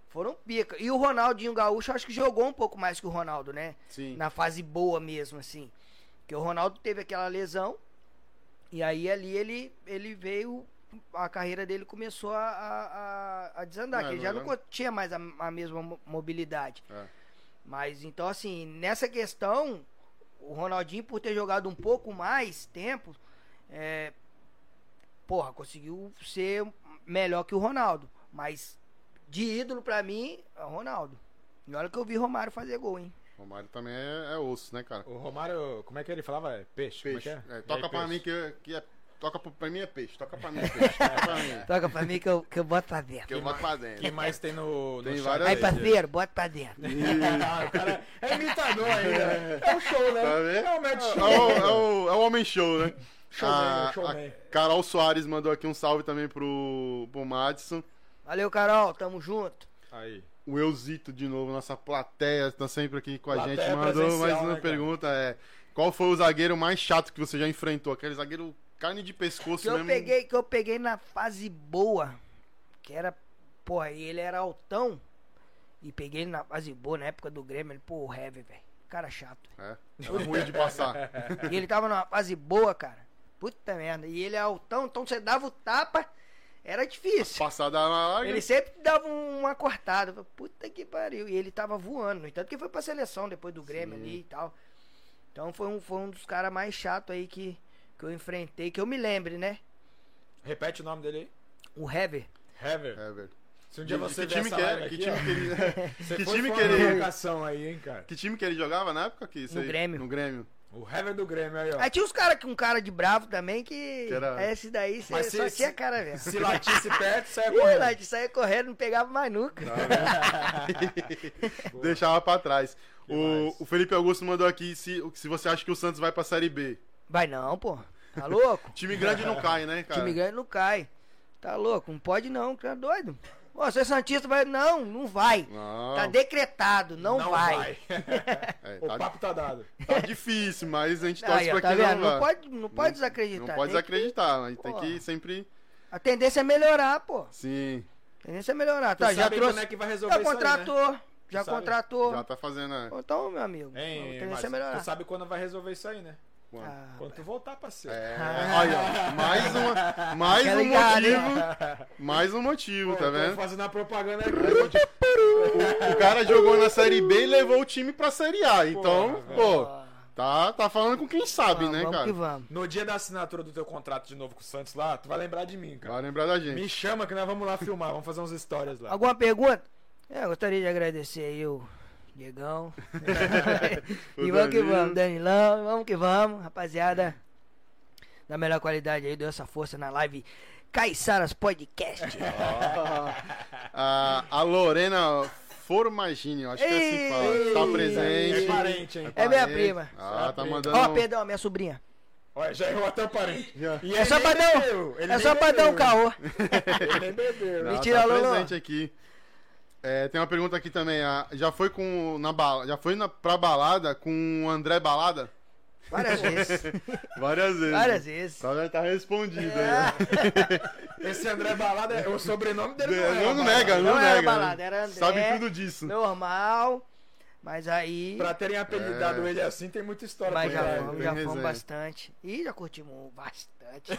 [SPEAKER 4] Foram pica. E o Ronaldinho Gaúcho, acho que jogou um pouco mais que o Ronaldo, né?
[SPEAKER 2] Sim.
[SPEAKER 4] na fase boa mesmo, assim. Porque o Ronaldo teve aquela lesão. E aí ali ele, ele veio. A carreira dele começou a, a, a- desandar.
[SPEAKER 2] É,
[SPEAKER 4] que ele já não
[SPEAKER 2] não é?
[SPEAKER 4] co- tinha mais a, a mesma mo- mobilidade.
[SPEAKER 2] É.
[SPEAKER 4] Mas então, assim, nessa questão, o Ronaldinho, por ter jogado um pouco mais tempo, é, porra, conseguiu ser melhor que o Ronaldo. Mas de ídolo pra mim, é o Ronaldo. E olha que eu vi Romário fazer gol, hein?
[SPEAKER 2] Romário também é, é osso, né, cara?
[SPEAKER 3] O Romário, como é que ele falava? É peixe.
[SPEAKER 2] Peixe.
[SPEAKER 3] Como é que é?
[SPEAKER 2] É, toca
[SPEAKER 3] aí,
[SPEAKER 2] pra
[SPEAKER 3] peixe?
[SPEAKER 2] mim que, que é. Toca pra, mim é peixe. Toca pra mim é peixe. Toca pra mim.
[SPEAKER 4] Toca pra mim que eu, que eu boto pra dentro.
[SPEAKER 2] Que eu boto pra dentro.
[SPEAKER 3] que mais tem no, no
[SPEAKER 2] Tem
[SPEAKER 3] chat
[SPEAKER 2] várias-
[SPEAKER 4] Aí, parceiro, bota pra dentro.
[SPEAKER 3] Ah, cara é imitador ainda. É um show, né?
[SPEAKER 2] Tá?
[SPEAKER 3] É um match
[SPEAKER 2] É
[SPEAKER 3] show.
[SPEAKER 2] o, é o, é o homem show, né?
[SPEAKER 3] Showman,
[SPEAKER 2] a,
[SPEAKER 3] showman.
[SPEAKER 2] a Carol Soares mandou aqui um salve também pro, pro Madison.
[SPEAKER 4] Valeu, Carol, tamo junto.
[SPEAKER 3] Aí.
[SPEAKER 2] O Eusito de novo, nossa plateia, tá sempre aqui com a
[SPEAKER 3] Plateia
[SPEAKER 2] gente. Mandou mais uma
[SPEAKER 3] né,
[SPEAKER 2] pergunta. É, qual foi o zagueiro mais chato que você já enfrentou? Aquele zagueiro carne de pescoço
[SPEAKER 4] Que eu
[SPEAKER 2] mesmo.
[SPEAKER 4] peguei, que eu peguei na fase boa, que era, porra, e ele era altão. E peguei ele na fase boa, na época do Grêmio, ele, pô, Heavy, velho. cara chato.
[SPEAKER 2] É, era ruim de passar.
[SPEAKER 4] E ele tava numa fase boa, cara. Puta merda. E ele é altão, então você dava o tapa, era difícil.
[SPEAKER 2] Passada na larga.
[SPEAKER 4] Ele sempre dava um- uma cortada. Eu Puta que pariu. E ele tava voando. No entanto que foi pra seleção depois do Grêmio
[SPEAKER 2] Sim.
[SPEAKER 4] ali e tal. Então foi um, foi um dos caras mais chatos aí que, que eu enfrentei, que eu me lembre, né?
[SPEAKER 3] Repete o nome dele aí.
[SPEAKER 4] O Hever.
[SPEAKER 3] Hever.
[SPEAKER 2] Velho.
[SPEAKER 3] Se um dia você
[SPEAKER 2] que time
[SPEAKER 3] essa
[SPEAKER 2] que é? Que time que ele...
[SPEAKER 3] você
[SPEAKER 2] que time que ele-
[SPEAKER 3] aí, hein, cara.
[SPEAKER 2] Que time que ele jogava na época? Que isso
[SPEAKER 4] No
[SPEAKER 2] aí?
[SPEAKER 4] Grêmio.
[SPEAKER 2] No Grêmio.
[SPEAKER 3] O Hever do Grêmio aí, ó.
[SPEAKER 4] Aí tinha uns caras que um cara de bravo também que.
[SPEAKER 2] Que era-
[SPEAKER 4] Esse daí cê,
[SPEAKER 3] Mas
[SPEAKER 4] só
[SPEAKER 3] se-
[SPEAKER 4] tinha
[SPEAKER 3] se-
[SPEAKER 4] cara mesmo.
[SPEAKER 3] Se latisse perto, saia correndo.
[SPEAKER 4] de sair correndo, não pegava mais nunca.
[SPEAKER 2] Deixava pra trás. O, o Felipe Augusto mandou aqui se, se você acha que o Santos vai pra Série B.
[SPEAKER 4] Vai não, pô. Tá louco?
[SPEAKER 2] Time grande não cai, né, cara?
[SPEAKER 4] Time grande não cai. Tá louco? Não pode não, tá doido. Ô, você é Santista vai. Não, não vai.
[SPEAKER 2] Não,
[SPEAKER 4] Tá decretado, não, vai.
[SPEAKER 2] é,
[SPEAKER 3] o
[SPEAKER 2] tá,
[SPEAKER 3] papo tá dado.
[SPEAKER 2] tá difícil, mas a gente torce
[SPEAKER 4] Aí,
[SPEAKER 2] pra
[SPEAKER 4] tá
[SPEAKER 2] que
[SPEAKER 4] vendo?
[SPEAKER 2] não
[SPEAKER 4] Não pode, não pode desacreditar.
[SPEAKER 2] Não pode
[SPEAKER 4] Tem que-
[SPEAKER 2] desacreditar, mas tem
[SPEAKER 4] Pô.
[SPEAKER 2] que sempre...
[SPEAKER 4] A tendência é melhorar, pô.
[SPEAKER 2] Sim,
[SPEAKER 4] A tendência é melhorar. Tá, já
[SPEAKER 3] sabe
[SPEAKER 4] trouxe.
[SPEAKER 3] quando é que vai resolver
[SPEAKER 4] Já
[SPEAKER 3] isso aí, né?
[SPEAKER 4] contratou. Já
[SPEAKER 3] sabe?
[SPEAKER 4] contratou.
[SPEAKER 2] já tá fazendo... é.
[SPEAKER 4] Então, meu amigo. a
[SPEAKER 3] Hein,
[SPEAKER 4] tendência é melhorar.
[SPEAKER 3] tu sabe quando vai resolver isso aí, né?
[SPEAKER 2] Quando?
[SPEAKER 4] Ah,
[SPEAKER 3] Quando tu voltar, parceiro.
[SPEAKER 2] É,
[SPEAKER 4] Ah.
[SPEAKER 2] olha, ó, mais, uma, mais um motivo, mais um motivo,
[SPEAKER 3] Pô,
[SPEAKER 2] tá vendo?
[SPEAKER 3] fazendo a propaganda aqui.
[SPEAKER 2] O cara jogou na Série B e levou o time pra Série A, então,
[SPEAKER 3] velho.
[SPEAKER 2] pô, tá, tá falando com quem sabe,
[SPEAKER 4] vamos,
[SPEAKER 2] né,
[SPEAKER 4] vamos
[SPEAKER 2] cara?
[SPEAKER 4] que vamos.
[SPEAKER 3] No dia da assinatura do teu contrato de novo com o Santos lá, tu vai lembrar de mim, cara.
[SPEAKER 2] Vai lembrar da gente.
[SPEAKER 3] Me chama que nós vamos lá filmar, vamos fazer uns stories lá.
[SPEAKER 4] Alguma pergunta? É, eu gostaria de agradecer aí o Diegão. E vamos que vamos, Danilão. Vamos que vamos, rapaziada. Da melhor qualidade aí, deu essa força na live Caiçaras Podcast.
[SPEAKER 2] A, a Lorena Formagini, eu acho que é assim que fala. Tá
[SPEAKER 3] É
[SPEAKER 2] presente.
[SPEAKER 3] parente, hein?
[SPEAKER 4] É minha
[SPEAKER 2] Parente.
[SPEAKER 4] prima.
[SPEAKER 2] Ah, tá
[SPEAKER 3] prima.
[SPEAKER 2] mandando.
[SPEAKER 4] Ó, perdão, minha sobrinha.
[SPEAKER 3] Olha, já errou até o parente. E
[SPEAKER 4] É
[SPEAKER 3] ele
[SPEAKER 4] só pra dar um, é só pra dar um caô.
[SPEAKER 3] Ele nem bebeu.
[SPEAKER 2] Ela
[SPEAKER 4] Mentira,
[SPEAKER 2] tá
[SPEAKER 4] Lolo.
[SPEAKER 2] presente aqui. É, tem uma pergunta aqui também. ah, já foi com na bala, já foi na, pra balada com o André Balada?
[SPEAKER 4] Várias vezes.
[SPEAKER 2] Várias vezes.
[SPEAKER 4] Várias vezes.
[SPEAKER 2] Tá, já tá respondido.
[SPEAKER 4] É.
[SPEAKER 2] aí,
[SPEAKER 3] Esse André Balada, é- o sobrenome dele não, é
[SPEAKER 2] Não,
[SPEAKER 3] Balada.
[SPEAKER 2] nega, não,
[SPEAKER 4] Não era
[SPEAKER 2] nega.
[SPEAKER 4] balada, era André.
[SPEAKER 2] Sabe tudo disso.
[SPEAKER 4] Normal. Mas aí.
[SPEAKER 3] Pra terem apelidado
[SPEAKER 2] É.
[SPEAKER 3] ele assim, tem muita história
[SPEAKER 4] Mas já fomos, já fomos bastante. E já curtimos bastante.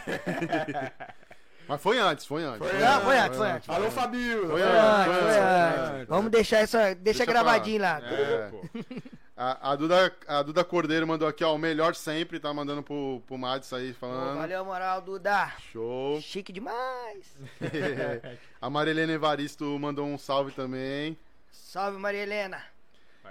[SPEAKER 2] Mas foi antes, foi antes.
[SPEAKER 3] Foi
[SPEAKER 4] Não, foi antes, foi antes.
[SPEAKER 3] Alô, Fabio.
[SPEAKER 2] Foi
[SPEAKER 4] Foi
[SPEAKER 2] antes,
[SPEAKER 4] antes,
[SPEAKER 2] foi
[SPEAKER 4] foi
[SPEAKER 2] antes.
[SPEAKER 4] antes. Vamos deixar essa. Deixa,
[SPEAKER 2] Deixa
[SPEAKER 4] gravadinho
[SPEAKER 2] pra
[SPEAKER 4] lá.
[SPEAKER 2] É.
[SPEAKER 3] pô.
[SPEAKER 2] A, a Duda, a Duda Cordeiro mandou aqui, ó, o melhor sempre, tá mandando pro, pro Mads aí
[SPEAKER 4] Pô,
[SPEAKER 2] falando.
[SPEAKER 4] valeu, moral, Duda.
[SPEAKER 2] Show.
[SPEAKER 4] Chique demais.
[SPEAKER 2] a Marilene Evaristo mandou um salve também.
[SPEAKER 4] Salve, Maria Helena.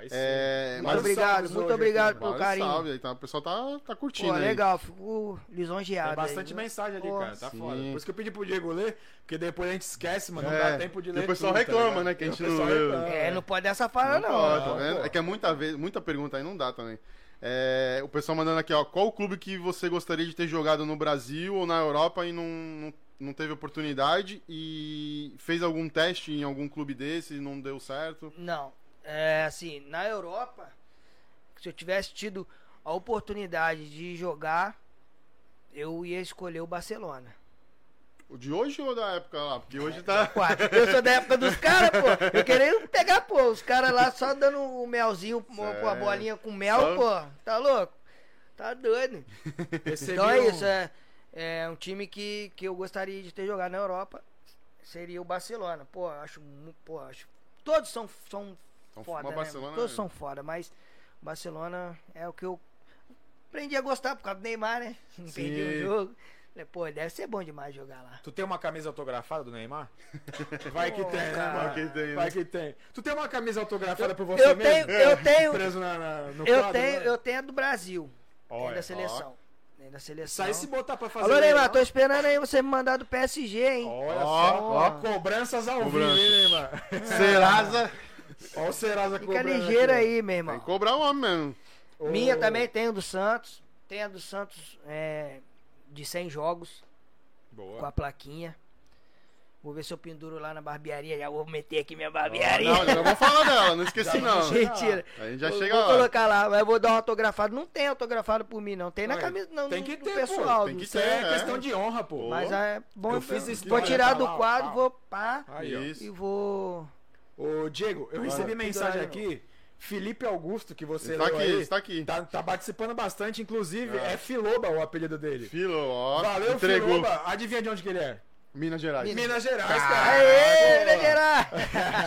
[SPEAKER 2] É,
[SPEAKER 4] Muito
[SPEAKER 2] mas
[SPEAKER 4] obrigado, muito
[SPEAKER 3] hoje
[SPEAKER 4] obrigado pelo carinho.
[SPEAKER 2] salve aí, tá? O pessoal tá, tá curtindo
[SPEAKER 4] Pô,
[SPEAKER 2] aí.
[SPEAKER 4] legal, fico lisonjeado.
[SPEAKER 3] Tem bastante
[SPEAKER 4] aí, viu?
[SPEAKER 3] mensagem ali,
[SPEAKER 4] Pô,
[SPEAKER 3] cara. Tá
[SPEAKER 2] sim.
[SPEAKER 3] foda. Por isso que eu pedi pro Diego ler, porque depois a gente esquece, mano. Não
[SPEAKER 2] É,
[SPEAKER 3] dá tempo de
[SPEAKER 2] e
[SPEAKER 3] ler.
[SPEAKER 2] o pessoal
[SPEAKER 3] tudo, tá
[SPEAKER 2] reclama,
[SPEAKER 3] ligado?
[SPEAKER 2] né, que a
[SPEAKER 3] E
[SPEAKER 2] gente não leu.
[SPEAKER 3] reclama.
[SPEAKER 4] É, não pode dessa fala,
[SPEAKER 2] Não
[SPEAKER 4] não.
[SPEAKER 2] pode, tá vendo?
[SPEAKER 3] pô.
[SPEAKER 2] É que é muita, vez, muita pergunta aí, não dá também. É, o pessoal mandando aqui, ó, qual o clube que você gostaria de ter jogado no Brasil ou na Europa e não, não, não teve oportunidade e fez algum teste em algum clube desse e não deu certo?
[SPEAKER 4] Não. É assim, na Europa, se eu tivesse tido a oportunidade de jogar, eu ia escolher o Barcelona.
[SPEAKER 2] O de hoje ou da época lá? Porque hoje tá...
[SPEAKER 4] Quatro. Eu sou da época dos caras, pô. Eu queria pegar, pô, os caras lá só dando o melzinho, pô,
[SPEAKER 2] Certo.
[SPEAKER 4] a bolinha com mel,
[SPEAKER 2] Só-
[SPEAKER 4] pô. Tá louco? Tá doido.
[SPEAKER 3] Recebi
[SPEAKER 4] Então é
[SPEAKER 3] um-
[SPEAKER 4] isso, é, é um time que, que eu gostaria de ter jogado na Europa. Seria o Barcelona. Pô, acho, pô, acho todos são são
[SPEAKER 2] Então,
[SPEAKER 4] foda,
[SPEAKER 2] mas
[SPEAKER 4] né?
[SPEAKER 2] Barcelona
[SPEAKER 4] Todos
[SPEAKER 2] é-
[SPEAKER 4] são foda, mas o Barcelona é o que eu aprendi a gostar por causa do Neymar, né? Não
[SPEAKER 2] Sim.
[SPEAKER 4] perdi o jogo. Falei, Pô, deve ser bom demais jogar lá.
[SPEAKER 3] Tu tem uma camisa autografada do Neymar? Vai que tem, né?
[SPEAKER 2] Vai que tem, né?
[SPEAKER 3] Vai que tem. Tu tem uma camisa autografada por você
[SPEAKER 4] Eu
[SPEAKER 3] mesmo?
[SPEAKER 4] tenho, eu tenho,
[SPEAKER 3] Preso na, na- no
[SPEAKER 4] eu
[SPEAKER 3] quadro,
[SPEAKER 4] tenho,
[SPEAKER 3] né?
[SPEAKER 4] eu tenho a do Brasil. Tem
[SPEAKER 3] Olha,
[SPEAKER 4] da seleção. Tem da seleção.
[SPEAKER 3] Sai se botar pra fazer.
[SPEAKER 4] Alô, Neymar, tô esperando aí você me mandar do PSG, hein?
[SPEAKER 3] Olha
[SPEAKER 2] Ó,
[SPEAKER 3] só,
[SPEAKER 2] ó.
[SPEAKER 3] cobranças ao vivo, hein, Neymar?
[SPEAKER 2] Serasa.
[SPEAKER 3] Olha o Serasa
[SPEAKER 4] Fica
[SPEAKER 3] cobrando
[SPEAKER 4] ligeiro
[SPEAKER 3] aqui,
[SPEAKER 4] aí, meu
[SPEAKER 2] Tem
[SPEAKER 4] irmão.
[SPEAKER 2] que cobrar o homem mesmo.
[SPEAKER 4] Minha
[SPEAKER 3] Ô,
[SPEAKER 4] também tem o do Santos. Tem a do Santos é, de 100 jogos com
[SPEAKER 3] Boa.
[SPEAKER 4] a plaquinha. Vou ver se eu penduro lá na barbearia. Já vou meter aqui minha
[SPEAKER 2] Não,
[SPEAKER 4] barbearia.
[SPEAKER 2] já vou falar dela, não esqueci
[SPEAKER 3] Já
[SPEAKER 2] não.
[SPEAKER 3] vamos
[SPEAKER 4] Mentira.
[SPEAKER 2] A gente já
[SPEAKER 4] vou,
[SPEAKER 2] chega
[SPEAKER 4] vou
[SPEAKER 2] lá.
[SPEAKER 4] colocar lá, mas eu vou dar um autografado. Não tem autografado por mim, não. Tem na
[SPEAKER 3] Ué,
[SPEAKER 4] camisa, não,
[SPEAKER 3] tem que
[SPEAKER 4] do
[SPEAKER 3] ter,
[SPEAKER 4] pessoal.
[SPEAKER 2] pô, tem que
[SPEAKER 3] Isso
[SPEAKER 2] ter.
[SPEAKER 3] é,
[SPEAKER 2] É.
[SPEAKER 3] questão de honra, pô.
[SPEAKER 4] Mas é bom.
[SPEAKER 3] Eu fiz
[SPEAKER 4] vou
[SPEAKER 3] história,
[SPEAKER 4] tirar
[SPEAKER 3] tá
[SPEAKER 4] do quadro,
[SPEAKER 3] pau.
[SPEAKER 4] vou pá
[SPEAKER 3] Aí, ó.
[SPEAKER 2] Isso.
[SPEAKER 4] e vou.
[SPEAKER 3] Ô, Diego, eu recebi mensagem
[SPEAKER 4] cuidado,
[SPEAKER 3] aqui Felipe Augusto, que você
[SPEAKER 2] Está aqui,
[SPEAKER 3] aí,
[SPEAKER 2] está aqui.
[SPEAKER 3] Tá, tá participando bastante, inclusive
[SPEAKER 2] É.
[SPEAKER 3] é Filoba o apelido dele.
[SPEAKER 2] Filo, ó.
[SPEAKER 3] Valeu,
[SPEAKER 2] entregou.
[SPEAKER 3] Filoba. Adivinha de onde que ele é?
[SPEAKER 2] Minas Gerais.
[SPEAKER 3] Minas Gerais, cara.
[SPEAKER 4] Aê, Minas Gerais!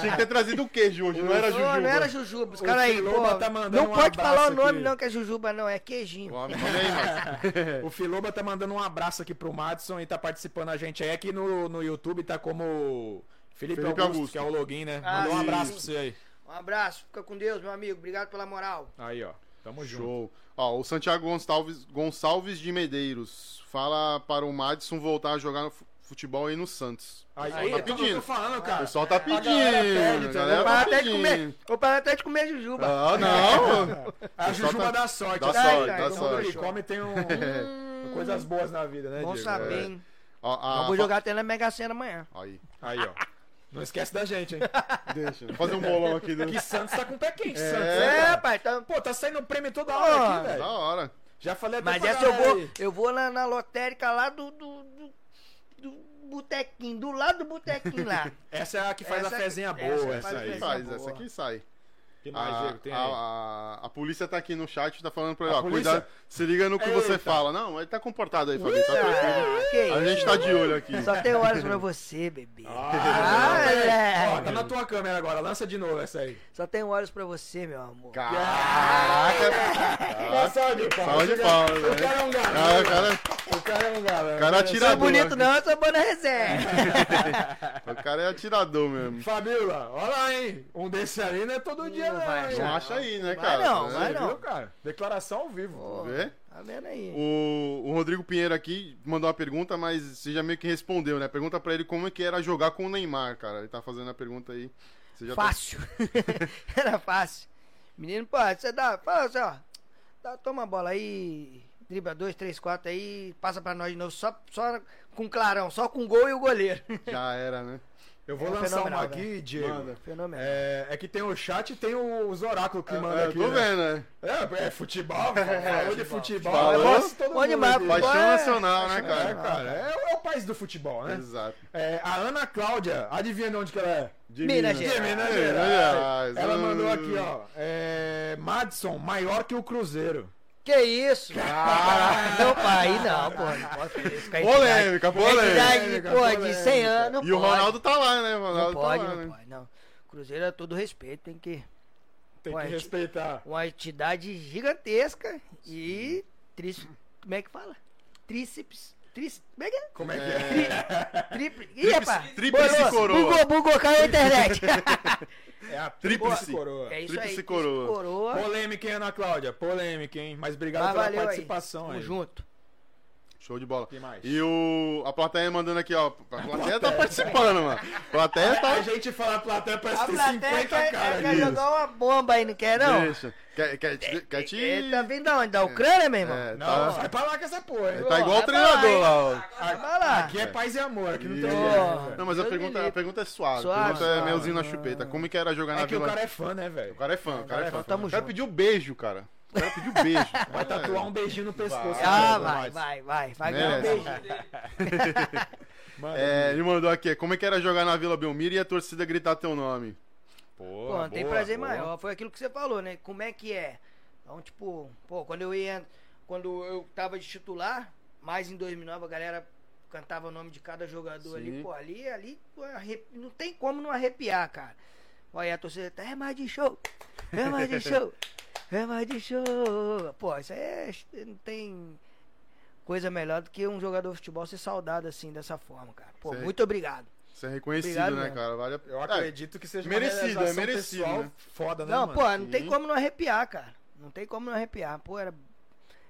[SPEAKER 2] Tinha que ter trazido o queijo hoje, não era Jujuba.
[SPEAKER 4] não era Jujuba. Os
[SPEAKER 3] O
[SPEAKER 4] caras aí,
[SPEAKER 3] Filoba
[SPEAKER 4] pô.
[SPEAKER 3] tá mandando
[SPEAKER 4] não
[SPEAKER 3] um
[SPEAKER 4] pode falar o nome,
[SPEAKER 3] aqui.
[SPEAKER 4] não, que é Jujuba, não. É queijinho.
[SPEAKER 2] Aí, Márcio.
[SPEAKER 3] O Filoba tá mandando um abraço aqui pro Madison e tá participando a gente aí. Aqui no, no YouTube tá como Felipe,
[SPEAKER 2] Felipe
[SPEAKER 3] Augusto,
[SPEAKER 2] Augusto.
[SPEAKER 3] que é o login, né?
[SPEAKER 4] Ah,
[SPEAKER 3] Mandou um abraço pra você aí.
[SPEAKER 4] Um abraço. Fica com Deus, meu amigo. Obrigado pela moral.
[SPEAKER 3] Aí, ó. Tamo junto.
[SPEAKER 2] Show. Ó, o Santiago Gonçalves, Gonçalves de Medeiros fala para o Madison voltar a jogar no fu- futebol aí no Santos.
[SPEAKER 3] Aí,
[SPEAKER 2] o
[SPEAKER 3] aí,
[SPEAKER 2] tá pedindo.
[SPEAKER 3] tô falando,
[SPEAKER 2] O
[SPEAKER 3] cara.
[SPEAKER 2] pessoal tá pedindo.
[SPEAKER 3] galera
[SPEAKER 2] galera
[SPEAKER 4] Vou
[SPEAKER 2] tá
[SPEAKER 4] parar até de comer.
[SPEAKER 2] pedindo.
[SPEAKER 4] Vou parar até de comer Jujuba.
[SPEAKER 2] Ah, não.
[SPEAKER 3] A Jujuba
[SPEAKER 2] tá-
[SPEAKER 3] dá sorte.
[SPEAKER 2] dá
[SPEAKER 3] assim,
[SPEAKER 2] sorte,
[SPEAKER 3] né?
[SPEAKER 2] dá sorte.
[SPEAKER 3] come tem um, coisas boas na vida, né,
[SPEAKER 4] Bom
[SPEAKER 3] Diego?
[SPEAKER 4] saber,
[SPEAKER 3] É.
[SPEAKER 4] hein?
[SPEAKER 2] Ó, a-
[SPEAKER 4] vou jogar até na Mega Sena amanhã.
[SPEAKER 2] Aí,
[SPEAKER 3] Aí, ó. Não esquece da gente, hein?
[SPEAKER 2] deixa. Vou fazer um bolão aqui. Do...
[SPEAKER 3] Que Santos tá com o pé quente,
[SPEAKER 2] É.
[SPEAKER 3] Santos.
[SPEAKER 4] É,
[SPEAKER 3] né, cara?
[SPEAKER 4] pai. Tá...
[SPEAKER 3] Pô, tá saindo prêmio toda hora aqui,
[SPEAKER 2] Da
[SPEAKER 3] velho.
[SPEAKER 2] hora.
[SPEAKER 3] Já falei até
[SPEAKER 4] Mas essa eu vou,
[SPEAKER 3] aí.
[SPEAKER 4] eu vou na, na lotérica lá do, do, do, do botequinho, do lado do botequinho lá.
[SPEAKER 3] Essa é a que faz
[SPEAKER 4] Essa
[SPEAKER 3] a
[SPEAKER 4] que-
[SPEAKER 3] fezinha
[SPEAKER 4] essa
[SPEAKER 3] boa, essa,
[SPEAKER 4] faz a
[SPEAKER 3] aí.
[SPEAKER 2] Faz,
[SPEAKER 4] boa.
[SPEAKER 2] essa aqui sai.
[SPEAKER 3] Que mais,
[SPEAKER 2] A,
[SPEAKER 3] Diego? Tem aí.
[SPEAKER 2] a, a- a polícia tá aqui no chat, tá falando pra ele, ó,
[SPEAKER 3] polícia?
[SPEAKER 2] cuidado, se liga no que você
[SPEAKER 3] Eita.
[SPEAKER 2] fala. Não, ele tá comportado aí, Fabinho, tá tranquilo.
[SPEAKER 4] Ah,
[SPEAKER 2] A gente tá de olho aqui.
[SPEAKER 4] Só tenho olhos pra você, bebê.
[SPEAKER 3] Ah,
[SPEAKER 4] é.
[SPEAKER 3] Ó, tá na tua câmera agora, lança de novo essa aí.
[SPEAKER 4] Só tenho olhos pra você, meu amor.
[SPEAKER 2] Caraca!
[SPEAKER 3] Salve de palmas.
[SPEAKER 2] Salve de
[SPEAKER 3] O
[SPEAKER 2] velho.
[SPEAKER 3] cara é um galã.
[SPEAKER 2] Ah, o cara,
[SPEAKER 3] O cara é um galã.
[SPEAKER 2] o cara é
[SPEAKER 4] Não sou
[SPEAKER 2] atirador.
[SPEAKER 4] bonito não, eu sou bom na reserva.
[SPEAKER 2] O cara é atirador mesmo.
[SPEAKER 3] Fabiola, olha lá, hein? Um desse aí não é todo dia,
[SPEAKER 4] Não
[SPEAKER 3] não,
[SPEAKER 4] vai,
[SPEAKER 3] hein?
[SPEAKER 2] Não acha aí, né,
[SPEAKER 4] Vai
[SPEAKER 2] cara?
[SPEAKER 4] não,
[SPEAKER 2] Né?
[SPEAKER 4] vai
[SPEAKER 3] Você
[SPEAKER 4] não.
[SPEAKER 3] viu, cara? Declaração ao vivo.
[SPEAKER 4] Pô,
[SPEAKER 2] Vê?
[SPEAKER 4] Tá vendo aí?
[SPEAKER 2] O, o Rodrigo Pinheiro aqui mandou uma pergunta, mas você já meio que respondeu, né? Pergunta pra ele como é que era jogar com o Neymar, cara. Ele tá fazendo a pergunta aí. Você já tá-
[SPEAKER 4] Fácil. Era fácil. Menino, pô, você dá, fala assim, ó. Dá, toma a bola aí, dribla dois, três, quatro aí, passa pra nós de novo, só, só com clarão, só com gol e o goleiro.
[SPEAKER 2] Já era, né?
[SPEAKER 3] Eu vou
[SPEAKER 4] É
[SPEAKER 3] lançar uma aqui, Diego.
[SPEAKER 2] Manda.
[SPEAKER 4] Fenomenal.
[SPEAKER 3] É, é que tem o chat e tem os oráculos que manda
[SPEAKER 2] É,
[SPEAKER 3] aqui.
[SPEAKER 2] tô
[SPEAKER 3] né?
[SPEAKER 2] vendo, né?
[SPEAKER 3] É, é futebol, falou de futebol.
[SPEAKER 2] Falou.
[SPEAKER 3] eu de todo mundo
[SPEAKER 4] demais.
[SPEAKER 2] Paixão
[SPEAKER 4] é,
[SPEAKER 2] nacional, né,
[SPEAKER 3] É,
[SPEAKER 2] cara?
[SPEAKER 3] cara, é, é o país do futebol, né?
[SPEAKER 2] Exato.
[SPEAKER 3] É, a Ana Cláudia, adivinha de onde que ela é?
[SPEAKER 2] De
[SPEAKER 4] Minas
[SPEAKER 3] De
[SPEAKER 4] Gerais.
[SPEAKER 3] Minas
[SPEAKER 2] É,
[SPEAKER 3] Gerais.
[SPEAKER 2] Gerais.
[SPEAKER 3] Ela
[SPEAKER 2] Hum.
[SPEAKER 3] mandou aqui, ó. É, Madison, maior que o Cruzeiro.
[SPEAKER 4] Que isso? Ah, não, pai, não, pô. Não pode fazer isso a
[SPEAKER 2] Polêmica,
[SPEAKER 4] a
[SPEAKER 3] polêmica,
[SPEAKER 4] pô, de
[SPEAKER 3] polêmica.
[SPEAKER 4] 100 anos.
[SPEAKER 2] E o
[SPEAKER 4] pode.
[SPEAKER 2] Ronaldo tá lá, né? O
[SPEAKER 4] Não
[SPEAKER 2] Ronaldo
[SPEAKER 4] pode,
[SPEAKER 2] tá lá,
[SPEAKER 4] não
[SPEAKER 2] né?
[SPEAKER 4] pode, não. Cruzeiro é todo respeito, tem que.
[SPEAKER 3] Tem que
[SPEAKER 4] ti-
[SPEAKER 3] respeitar.
[SPEAKER 4] Uma entidade gigantesca e. Tríceps. Como é que fala? Tríceps. Tríceps. Como é que é?
[SPEAKER 3] Como é que é?
[SPEAKER 4] Triple. Ih, rapaz.
[SPEAKER 2] tríplice
[SPEAKER 4] bolou,
[SPEAKER 2] coroa.
[SPEAKER 4] Bugou, bugou, caiu a internet.
[SPEAKER 3] É a
[SPEAKER 2] Tríplice.
[SPEAKER 3] coroa.
[SPEAKER 4] é isso
[SPEAKER 2] Tríplice
[SPEAKER 4] aí.
[SPEAKER 2] coroa.
[SPEAKER 4] coroa.
[SPEAKER 3] Polêmica, hein, Ana Cláudia? Polêmica, hein? Mas obrigado
[SPEAKER 4] Mas
[SPEAKER 3] pela
[SPEAKER 4] valeu aí.
[SPEAKER 3] participação
[SPEAKER 4] Tamo
[SPEAKER 3] aí.
[SPEAKER 4] junto.
[SPEAKER 2] Show de bola. E o, a plateia mandando aqui, ó. A plateia tá participando, mano. A plateia tá.
[SPEAKER 3] A gente fala plateia, parece
[SPEAKER 4] A
[SPEAKER 3] que tem
[SPEAKER 4] plateia
[SPEAKER 3] 50
[SPEAKER 4] quer,
[SPEAKER 3] caras
[SPEAKER 4] quer
[SPEAKER 3] aqui.
[SPEAKER 4] jogar uma bomba aí, não quer não?
[SPEAKER 2] Deixa. Quer, quer, te- quer te.
[SPEAKER 4] Ele tá vindo da onde? Da Ucrânia, meu irmão?
[SPEAKER 2] É,
[SPEAKER 3] Não,
[SPEAKER 2] tá,
[SPEAKER 3] vai pra lá com essa porra, hein?
[SPEAKER 2] tá igual o treinador lá, ó.
[SPEAKER 4] Vai lá.
[SPEAKER 3] Aqui é paz e amor, aqui não tem velho.
[SPEAKER 2] Não, mas a pergunta, a pergunta é suave.
[SPEAKER 4] Suave,
[SPEAKER 2] a pergunta é melzinho na chupeta. Como que era jogar na
[SPEAKER 3] É que o
[SPEAKER 2] Vila?
[SPEAKER 3] cara é fã, né, velho?
[SPEAKER 2] O cara é fã, o cara é fã.
[SPEAKER 4] Tamo
[SPEAKER 2] o cara
[SPEAKER 4] junto.
[SPEAKER 2] pediu beijo, cara. O cara pediu beijo.
[SPEAKER 3] Vai tatuar um beijinho no pescoço.
[SPEAKER 4] Ah, vai, vai, vai. Vai ganhar um beijo.
[SPEAKER 3] Manda
[SPEAKER 2] É, ele mandou aqui. Como é que era jogar na Vila Belmiro e a torcida gritar teu nome?
[SPEAKER 3] Pô,
[SPEAKER 4] Pô, não tem
[SPEAKER 3] boa,
[SPEAKER 4] prazer
[SPEAKER 3] boa.
[SPEAKER 4] maior. Foi aquilo que você falou, né? Como é que é? Então, tipo, pô, quando eu ia. Quando eu tava de titular, mais em 2009, a galera cantava o nome de cada jogador ali.
[SPEAKER 2] Sim.
[SPEAKER 4] Pô, ali, ali, pô, arre- não tem como não arrepiar, cara. Olha, a torcida tá, é mais de show, é mais de show, é mais de show. Pô, isso aí é, não tem coisa melhor do que um jogador de futebol ser saudado assim, dessa forma, cara. Pô,
[SPEAKER 2] Sei.
[SPEAKER 4] muito obrigado.
[SPEAKER 2] Você é reconhecido,
[SPEAKER 4] Obrigado
[SPEAKER 2] né,
[SPEAKER 4] mesmo.
[SPEAKER 2] cara? Vale a...
[SPEAKER 3] Eu
[SPEAKER 2] É,
[SPEAKER 3] acredito que seja
[SPEAKER 2] merecido,
[SPEAKER 3] uma
[SPEAKER 2] é merecido,
[SPEAKER 3] pessoal
[SPEAKER 2] né?
[SPEAKER 3] foda, né,
[SPEAKER 4] Não,
[SPEAKER 3] mano?
[SPEAKER 4] pô, não tem
[SPEAKER 2] Sim.
[SPEAKER 4] como não arrepiar, cara. Não tem como não arrepiar. Pô, era,